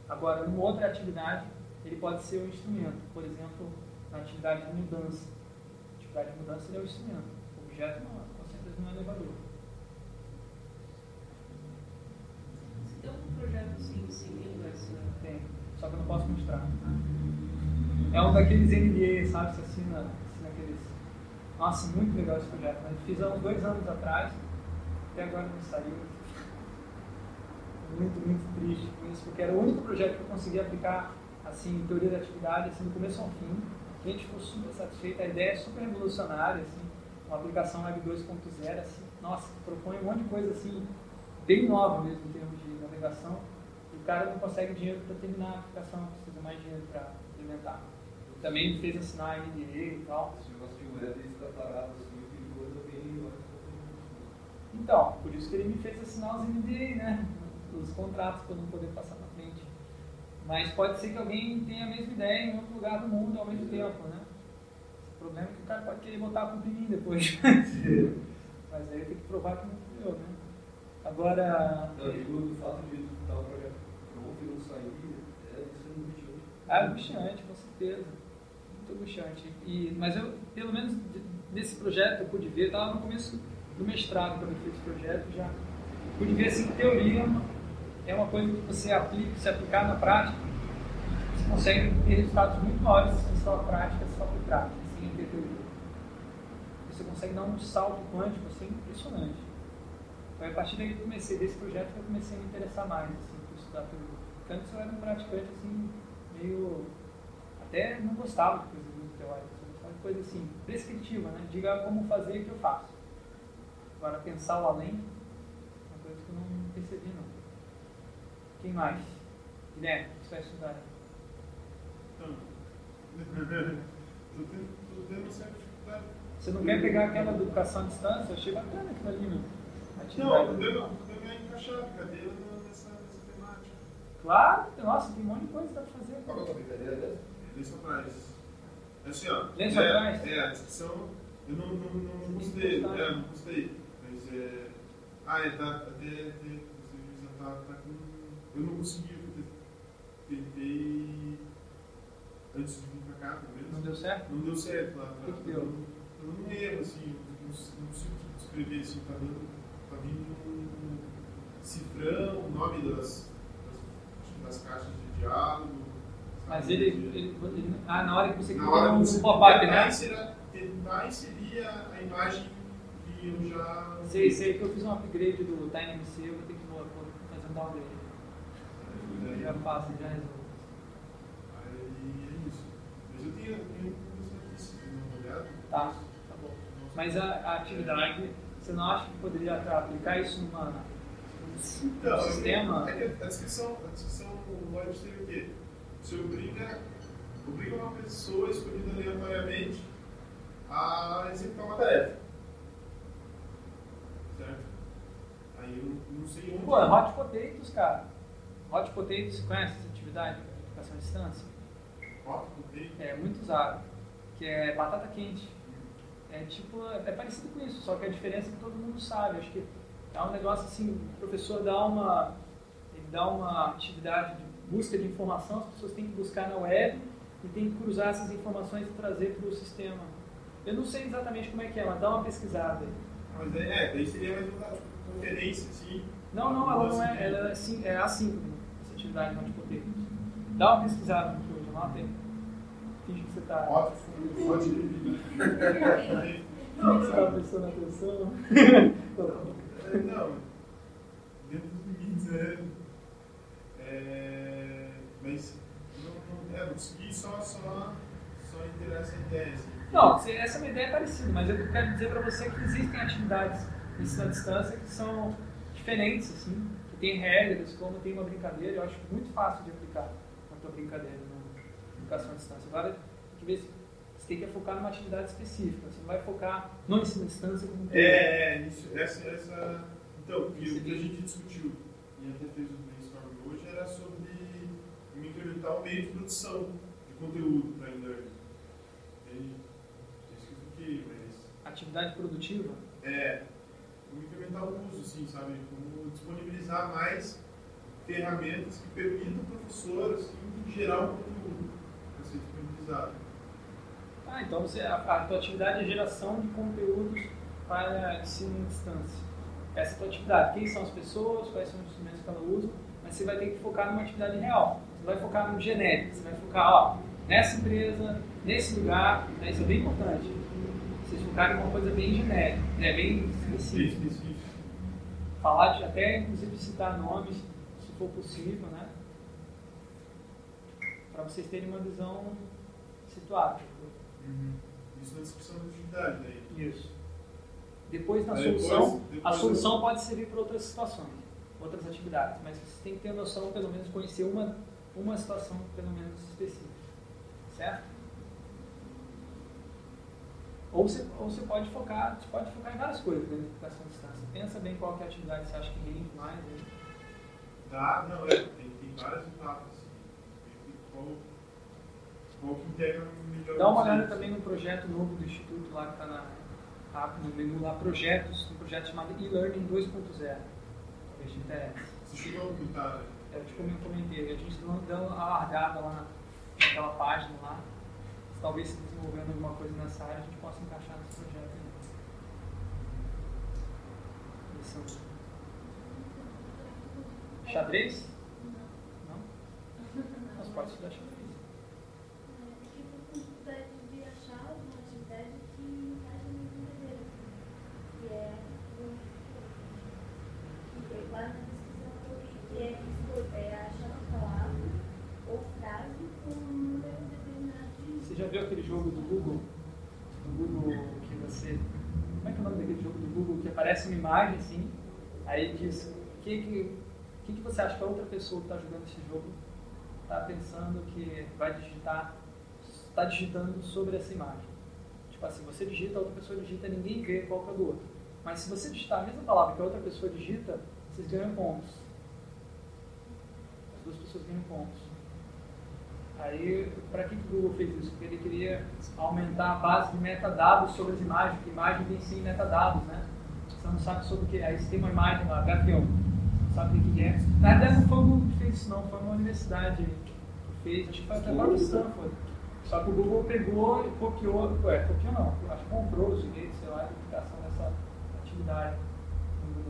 Agora, numa outra atividade, ele pode ser o instrumento. Por exemplo, na atividade de mudança. A atividade de mudança ele é o instrumento. O objeto não, com certeza não é elevador. Você tem um projeto assim, seguindo essa. Tem, só que eu não posso mostrar. É um daqueles NDA, sabe? Você assina, assina aqueles. Nossa, muito legal esse projeto. Mas eu fiz há uns dois anos atrás, até agora não saiu. Muito, muito triste com isso, porque era o único projeto que eu consegui aplicar assim, teoria da atividade, assim, do começo ao fim. O cliente ficou super satisfeito, a ideia é super revolucionária, assim, uma aplicação Web 2.0, assim, nossa, propõe um monte de coisa assim, bem nova mesmo em termos de navegação. E o cara não consegue dinheiro para terminar a aplicação, precisa mais dinheiro para implementar. Também me fez assinar a NDA e tal. Esse negócio de web está parado assim, bem. Então, por isso que ele me fez assinar os NDA, né? Os contratos para eu não poder passar na frente. Mas pode ser que alguém tenha a mesma ideia em outro lugar do mundo ao mesmo tempo, né? O problema é que o cara pode querer botar a culpa em mim depois. Mas aí eu tenho que provar que não fui eu, né? Agora, do fato de estar o projeto pronto e não sair, é isso é é angustiante, com certeza. Muito angustiante. E, mas eu, pelo menos nesse projeto, eu pude ver, estava no começo do mestrado quando eu fiz esse projeto, já pude ver assim, teoria é uma coisa que você aplica, se aplicar na prática, você consegue ter resultados muito maiores em só prática, só por prática, sem ter teoria. Você consegue dar um salto quântico assim, impressionante. Foi a partir daí que eu comecei, desse projeto, que eu comecei a me interessar mais assim, por estudar. Porque antes eu era um praticante assim, meio. Até não gostava de coisas muito teóricas, eu gostava de coisa assim, prescritiva, né? Diga como fazer que eu faço. Agora, pensar o além é uma coisa que eu não percebi, não. Quem mais? Guilherme, o que você vai estudar? Então, tô tendo, tô tendo uma certa dificuldade. Você não quer pegar aquela educação à distância? Eu achei bacana aquilo ali, meu. Não, Atividade. tô tendo, tô tendo a encaixar a brincadeira nessa, nessa temática. Claro, nossa, tem um monte de coisa que dá pra fazer. Qual é a tua brincadeira mesmo? Lenço atrás. É assim, ó. Lenço é, atrás? É, a descrição. Eu não, não, não, não gostei. É, não gostei. Mas é. Ah, é, tá. Até. até inclusive, já tá, tá com. Eu não consegui. Eu tentei. Antes de vir pra cá, pelo menos. Não deu certo? Não deu certo lá. O que que deu? Eu não erro, assim, não, não consigo descrever, assim, tá dando, um cifrão, o nome das, das, das caixas de diálogo. Mas ele, ele, ele- Ah, na hora que você hora um pop-up, né? inserir, tentar inserir a, a imagem que eu já... Sei, sei que eu fiz um upgrade do TinyMC, eu vou ter que vou fazer um downgrade. Eu já faço, já resolvo. Aí é isso. Mas eu tenho, eu tenho coisas aqui, se você não olhado. Tá, tá bom. Mas a, a atividade, você não acha que poderia aplicar isso numa, num Então, sistema? é que a descrição, a descrição seria o quê? Você obriga obriga uma pessoa escolhida aleatoriamente a executar uma tarefa. Certo? Aí eu não sei onde. Pô, Hot Potatoes, cara. Hot Potatoes, conhece essa atividade de educação à distância? Hot potato. É muito usado. Que é batata quente. É tipo, é parecido com isso, só que a diferença é que todo mundo sabe. Acho que é um negócio assim, o professor dá uma, ele dá uma atividade de busca de informação, as pessoas têm que buscar na web e tem que cruzar essas informações e trazer para o sistema. Eu não sei exatamente como é que é, mas dá uma pesquisada aí. Mas é, é, daí seria mais uma conferência, assim. Não, não, ela não é, ela é, assim, é assíncrona, essa atividade de potatoes. Dá uma pesquisada no que hoje, anota aí. Finge que você está... Hot food, hot Não, você está prestando atenção. É, Não, dentro dos limites, é. é mas não, não, é, não consegui só, só, só inteirar essa ideia. Assim. Não, essa é uma ideia parecida, mas eu quero dizer para você que existem atividades de ensino à distância que são diferentes, assim, que tem regras, como tem uma brincadeira, eu acho muito fácil de aplicar na tua brincadeira educação à distância. Que você tem que focar numa atividade específica, você não vai focar no ensino à distância como um. É, é, isso, essa, essa. Então, o que o que a gente discutiu e até fez o brainstorm hoje era sobre incrementar o meio de produção de conteúdo para e-learning. Isso que eu fiquei, mas. Atividade produtiva, É, como incrementar o uso, assim, sabe? Como disponibilizar mais ferramentas que permitam ao professor assim, gerar um conteúdo disponibilizado. Ah, então você, a, a tua atividade é geração de conteúdos para ensino à distância. Essa é a tua atividade. Quem são as pessoas, quais são os instrumentos que ela usa, mas você vai ter que focar numa atividade real. Você vai focar no genérico, você vai focar, ó, nessa empresa, nesse lugar, né, isso é bem importante. Vocês focarem em uma coisa bem genérica, né, bem específica. Falar de, até, inclusive, citar nomes, se for possível, né? Para vocês terem uma visão situada. Isso na descrição da atividade, daí. Isso. Depois, na solução, depois- a solução pode servir para outras situações, outras atividades, mas você tem que ter noção, pelo menos, conhecer uma, uma situação, pelo menos, específica. Certo? Ou você, ou você pode focar, você pode focar em várias coisas dentro da educação à distância. Pensa bem qual que é a atividade que você acha que rende mais. Né? Dá, não, é, tem, tem várias etapas. Assim. Tem qual que melhor Dá uma olhada também no projeto novo do Instituto lá que está na, tá no menu lá, projetos, um projeto chamado e-learning 2.0. Talvez te interesse. Você chegou a comentar, né? É, tipo, eu comentei, a gente deu deu uma largada lá naquela página lá. Talvez se desenvolvendo alguma coisa nessa área, a gente possa encaixar nesse projeto aí. Xadrez? Não? Mas pode estudar xadrez. Tive dificuldade de achar uma atividade que encaixa na brincadeira. Que é o que é lá na descrição que eu li, que é, esco- é achar uma palavra ou frase com um número determinado de Você já viu aquele jogo do Google? Do Google que você. Como é que é o nome daquele jogo do Google que aparece uma imagem assim, aí diz o que, que, que, que você acha que a outra pessoa que está jogando esse jogo está pensando que vai digitar, está digitando sobre essa imagem. Tipo assim, você digita, a outra pessoa digita, ninguém vê qual que é do outro. Mas se você digitar a mesma palavra que a outra pessoa digita, vocês ganham pontos. As duas pessoas ganham pontos. Aí, para que, que o Google fez isso? Porque ele queria aumentar a base de metadados sobre as imagens, porque imagem tem sim metadados, né? Você não sabe sobre o que é. Aí você tem uma imagem lá, gavião, não sabe o que que é. Na verdade, não foi o Google que fez isso, não, foi uma universidade que fez, acho que foi até a própria Stanford. Só que o Google pegou e copiou, ué, copiou não, acho que comprou os direitos, sei lá, de aplicação dessa atividade no,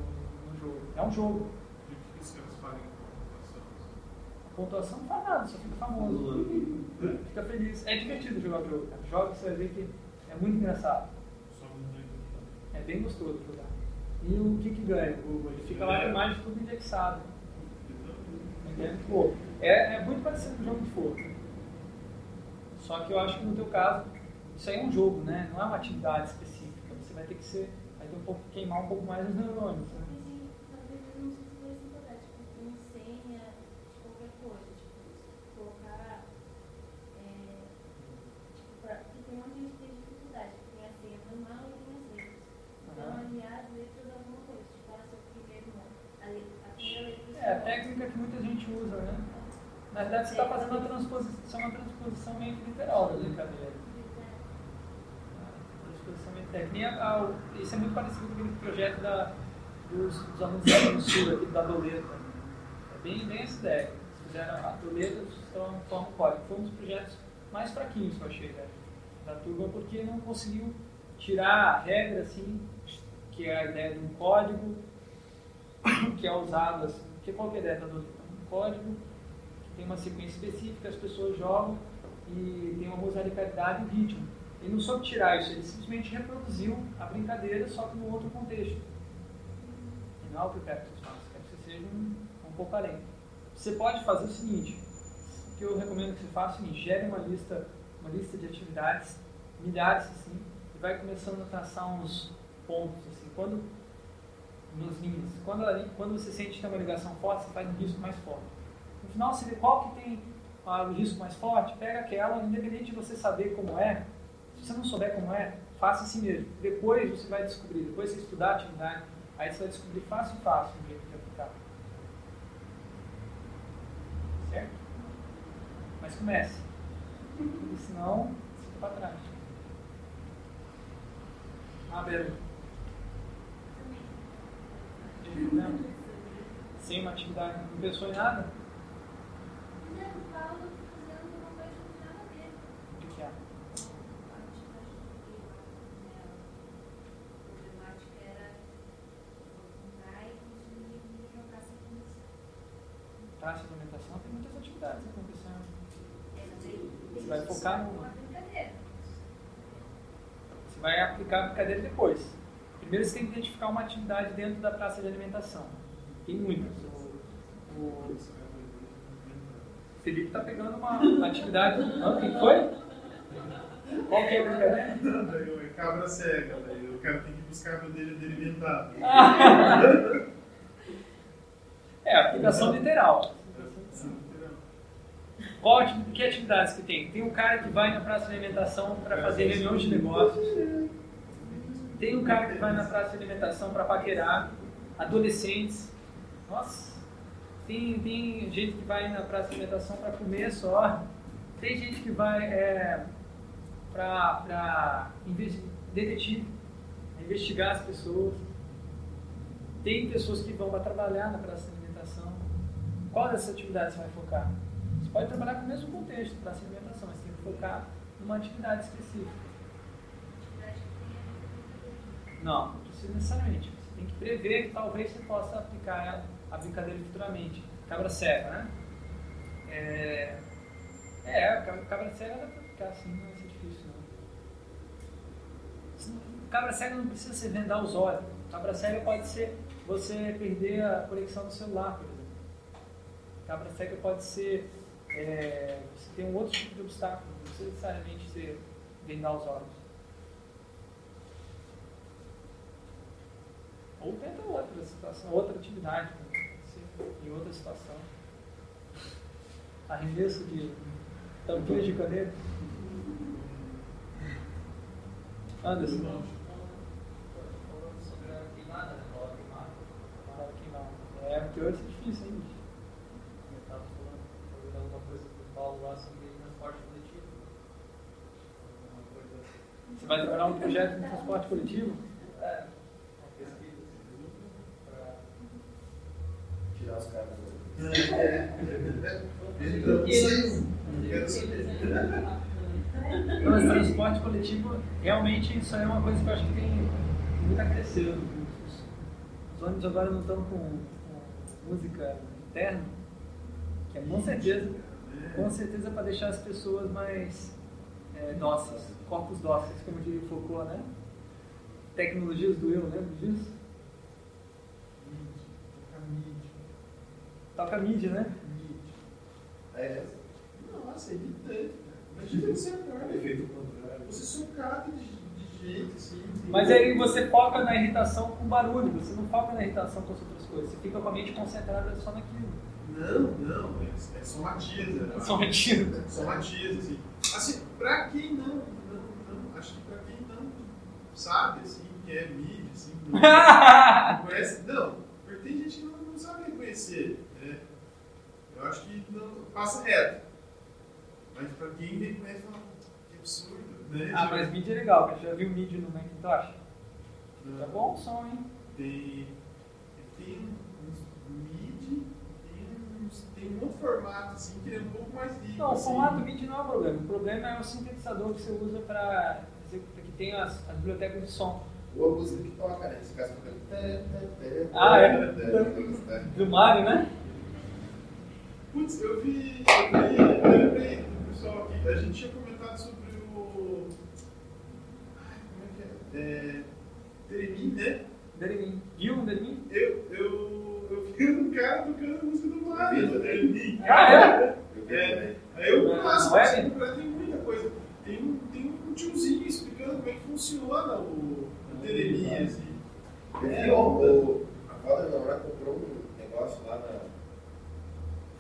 no- jogo. É um jogo. E o que os caras fazem com a computação? A pontuação não faz nada, só fica famoso. Fica feliz. É divertido jogar o jogo. Joga você vai ver que é muito engraçado. Só não tem É bem gostoso jogar. E o que que ganha? Ele fica lá com imagem tudo indexado. Entende? Pô, é, é muito parecido com o jogo de força. Só que eu acho que no teu caso, isso aí é um jogo, né? Não é uma atividade específica. Você vai ter que ser, vai ter um pouco, queimar um pouco mais os neurônios. Né? Talvez eu não sei se foi essa verdade, tipo, com senha de qualquer coisa, tipo, se colocar é, Na verdade, você está fazendo uma transposição, uma transposição meio que literal da brincadeira. Transposição meio técnica. A- a- Isso é muito parecido com aquele projeto da, dos, dos alunos da Sul, aqui da Doleta. É bem, bem essa ideia. Eles fizeram a Doleta, estão forma código. Foi um dos projetos mais fraquinhos que eu achei né, da turma, porque não conseguiu tirar a regra, assim, que é a ideia de um código que é usado assim. Porque qual que é? Um código tem uma sequência específica, as pessoas jogam e tem uma musicalidade e ritmo. Ele não soube tirar isso, ele simplesmente reproduziu a brincadeira, só que num outro contexto. E não é o que eu quero que vocês façam, eu quero que você seja um, um pouco além. Você pode fazer o seguinte, o que eu recomendo que você faça é o seguinte, gere uma lista, uma lista de atividades, milhares assim, e vai começando a traçar uns pontos, assim, quando, nos linhas. Quando, ali- quando você sente que tem uma ligação forte, você faz um risco mais forte. No final, você vê qual que tem ah, o risco mais forte, pega aquela, independente de você saber como é, se você não souber como é, faça assim mesmo. Depois você vai descobrir, depois você estudar a atividade, aí você vai descobrir fácil fácil o jeito de aplicar. Certo? Mas comece. Porque senão, você fica para trás. Ah, Né? Sem uma atividade, não pensou em nada? O que é? De alimentação tem muitas atividades acontecendo. Você vai focar numa. Você vai aplicar a brincadeira depois. Primeiro você tem que identificar uma atividade dentro da praça de alimentação. Tem muitas. O, o Felipe está pegando uma, atividade. Ah, o que foi? Qual que é a brincadeira? Daí é cabra cega, daí o cara tem que buscar meu dele dele alimentar. É, aplicação literal. Qual que atividades que tem? Tem um cara que vai na praça de alimentação para fazer reuniões de negócios. Tem um cara que vai na praça de alimentação para paquerar adolescentes. Nossa, tem, tem gente que vai na praça de alimentação para comer só. Tem gente que vai é, para detetive, investigar as pessoas. Tem pessoas que vão para trabalhar na praça de alimentação. Qual dessas atividades você vai focar? Você pode trabalhar com o mesmo contexto, praça de alimentação, mas tem que focar numa atividade específica. Atividade que tem a ver com brincadeira. Não, não precisa necessariamente. Você tem que prever que talvez você possa aplicar a brincadeira futuramente. Cabra cega, né? É, é cabra cega dá pra aplicar assim, não vai ser difícil não. Cabra cega não precisa ser vendar os olhos. Cabra cega pode ser você perder a conexão do celular, por exemplo. Cabra cega pode ser é, você tem um outro tipo de obstáculo, não precisa necessariamente ser vendar os olhos. Ou tenta outra situação, outra atividade, em outra situação. Arremesso de tampinhas de caneta. Anderson. Falando sobre a queimada, né? É, porque hoje é difícil, hein, bicho? Eu estava falando, falando alguma coisa com o Paulo lá sobre transporte coletivo. Coisa. Você vai trabalhar um projeto de transporte coletivo? É, uma pesquisa. Pra... Tirar os caras do. Então, esse transporte coletivo, realmente, isso é uma coisa que eu acho que tem muito a crescer. Os, os ônibus agora não estão com, com música interna, que é com certeza, com certeza para deixar as pessoas mais é, dóceis, corpos dóceis, como diria o Foucault, né? Tecnologias do eu, lembra disso? Toca mídia, né? É, Nossa, é irritante. Imagina você acorda. efeito contrário. Você socado de, de jeito assim. Mas aí você foca na irritação com barulho, você não foca na irritação com as outras coisas, você fica com a mente concentrada só naquilo. Não, não, é, é somatiza. né? Só mentira. Somatiza, assim. Assim, pra quem não, não, não, acho que pra quem não sabe, assim, que é mídia, assim, não, não conhece, não, porque tem gente que não, não sabe reconhecer? Eu acho que não, passa reto. Mas pra quem vem começa fala, que absurdo, né? Ah, mas MIDI é legal, cara. Já viu MIDI no Macintosh? Não. Tá bom o som, hein? Tem, tem uns MIDI, tem, uns, tem um outro formato assim que ele é um pouco mais rico. Não, o assim. formato MIDI não é o problema. O problema é o sintetizador que você usa para que tem as, as bibliotecas de som. Ou a música que toca, né? Esse caso tocando. Ah, é? é? Do Mario, né? Putz, eu vi, eu vi, lembrei do pessoal aqui, a gente tinha comentado sobre o. Ai, como é que é? é Teremin, né? Deremin. Viu o Deremin? Eu, eu, eu vi um cara tocando a música do Mario, do Teremin. Ah, é? Eu vi É, aí eu, nossa, na web? assim, pra- tem muita coisa. Tem um, tem um tiozinho explicando como é que funciona o, o Teremin, assim. Vi o, o, a avó da comprou um negócio lá na.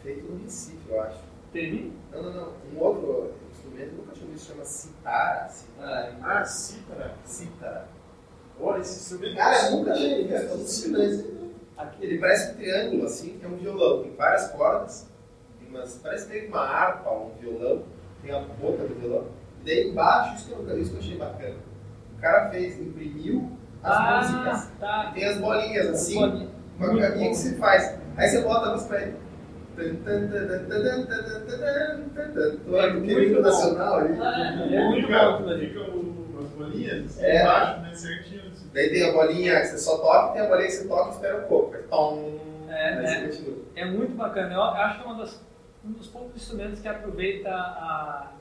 Feito no Recife, eu acho. Deremin? Não, não, não. Um outro instrumento, nunca tinha visto, chama citara. Citara. Ah, cítara. Cítara. Olha, esse instrumento. Cara, eu nunca tinha visto. é alucinante. Aqui. Ele parece um triângulo, assim, que é um violão. Tem várias cordas, tem umas, parece meio uma harpa, um violão, tem a boca do violão. E daí embaixo, isso que eu, isso que eu achei bacana. O cara fez, imprimiu as Ah, músicas. tá. E tem as bolinhas assim, Bolinha. com a caminha que você faz. Aí você bota a música pra ele. Muito nacional ali. É muito bom fica, as bolinhas É. embaixo, né? Certinho. Assim. Daí tem a bolinha que você só toca e tem a bolinha que você toca e espera um pouco. Aí, tom, É, aí é. continua. É muito bacana. Eu acho que é uma das- um dos poucos instrumentos que aproveita a,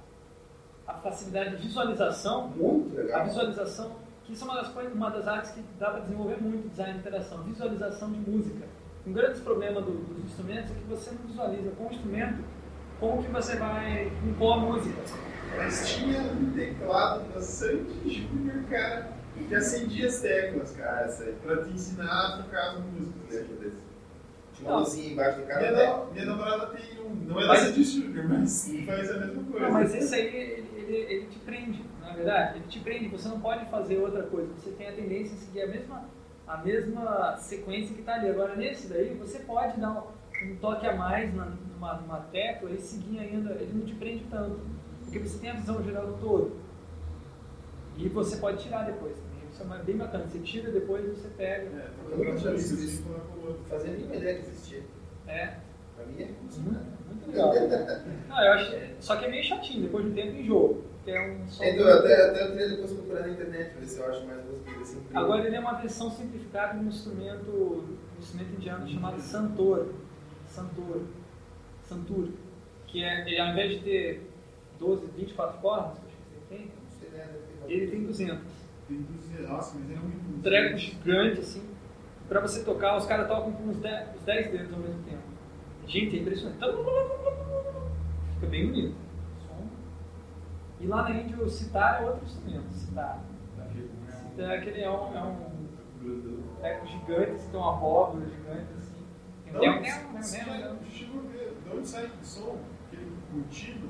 a facilidade de visualização Muito A legal. visualização, que isso é uma das, coisas, uma das artes que dá para desenvolver muito design de interação, visualização de música. Um grande problema do- dos instrumentos é que você não visualiza com o instrumento como que você vai compor a música. Mas tinha um teclado da Sandy Júnior, cara, que acendia as teclas, cara, pra te ensinar a tocar as músicas. Desse. Tinha uma luzinha embaixo de cada Minha, tecla. na- minha namorada tem um, não é da Mas- Sandy Júnior, mas faz a mesma coisa. Não, mas esse aí, ele, ele, ele te prende, na verdade. Ele te prende, você não pode fazer outra coisa. Você tem a tendência a seguir a mesma, a mesma sequência que está ali. Agora, nesse daí, você pode dar um, um toque a mais na, numa, numa tecla e seguir ainda. Ele não te prende tanto, porque você tem a visão geral do todo. E você pode tirar depois também. Isso é bem bacana. Você tira depois e você pega. É, Eu nunca tinha visto isso. fazia nenhuma ideia que existia. É, Pra mim é muito, nada. muito legal. Não, eu acho, só que é meio chatinho, depois de um tempo enjoa. É um som. Então, até, até eu queria depois procurar na internet, ver se eu acho mais músicas. Agora ele é uma versão simplificada de um instrumento, um instrumento indiano chamado santor. Santor. Santur. Que é, ele, ao invés de ter 12, 24 cordas, que eu acho que ele tem, Não sei, né, ele tem 200. Tem 200, nossa, mas é muito. Um treco gigante assim. Pra você tocar, os caras tocam com uns 10, uns 10 dedos ao mesmo tempo. Gente, é impressionante. Fica bem bonito. E lá na Índia o sitar é outro instrumento. Sitar. Sitar é aquele é um, é um treco gigante, tem uma abóbora gigante assim. Tem um um- um- um- de onde sai aquele som, aquele contínuo,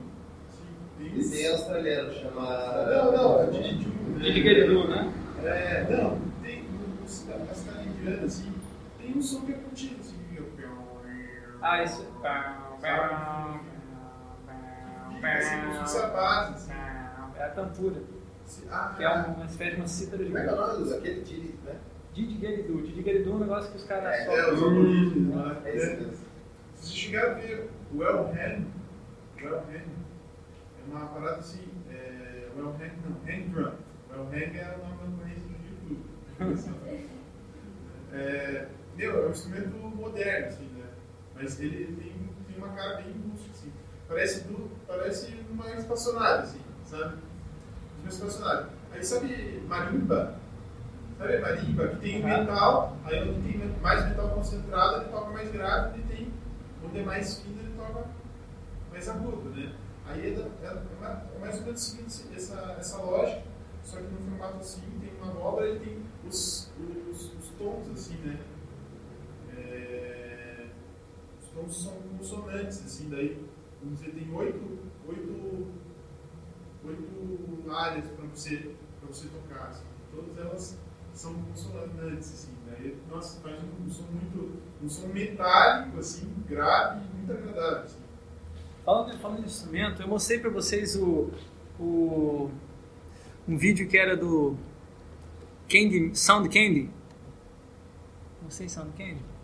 assim, tem Esse é australiano, chama. Não, não, é de de Digeridu, né? É, não, tem no cidade da cidade indiana, assim, tem um som que é contínuo, assim, fica. Ah, isso. Assim, como se fosse a base, assim. É a tampura, Ah, que é uma espécie de uma cítara Como é que é o nome dos? Aquele Didi, né? Digeridu. Digeridu é um negócio que os caras É, só. É, os aborígenes Hum. lá. É esse mesmo. Se você chegar a ver o El Hand, o El Hand é uma parada assim, é, o El Hand não, Hand Drum. O El Hand é o nome da do YouTube. é, meu, é um instrumento moderno, assim, né? Mas ele tem, tem uma cara bem assim. Parece, parece uma espaçonave, assim, sabe? Uma espaçonave. Aí sabe marimba? Sabe marimba? Que tem Aham. metal, aí onde tem mais metal concentrado, ele toca mais grave, onde tem onde é mais fino, ele toca mais agudo, né? Aí é, é- é é mais ou menos seguindo esse- essa, essa lógica, só que no formato assim, tem uma obra e tem os, os, os tons, assim, né? É, os tons são consonantes, assim, daí, vamos dizer, tem oito, oito, oito áreas para você, pra você tocar, assim. Todas elas são consonantes, assim. Daí, nossa, faz um som muito. um som metálico, assim, grave e muito agradável. Assim. Falando, falando de instrumento, eu mostrei para vocês o, o, um vídeo que era do Candy, Sound Candy. Sei Sound Candy.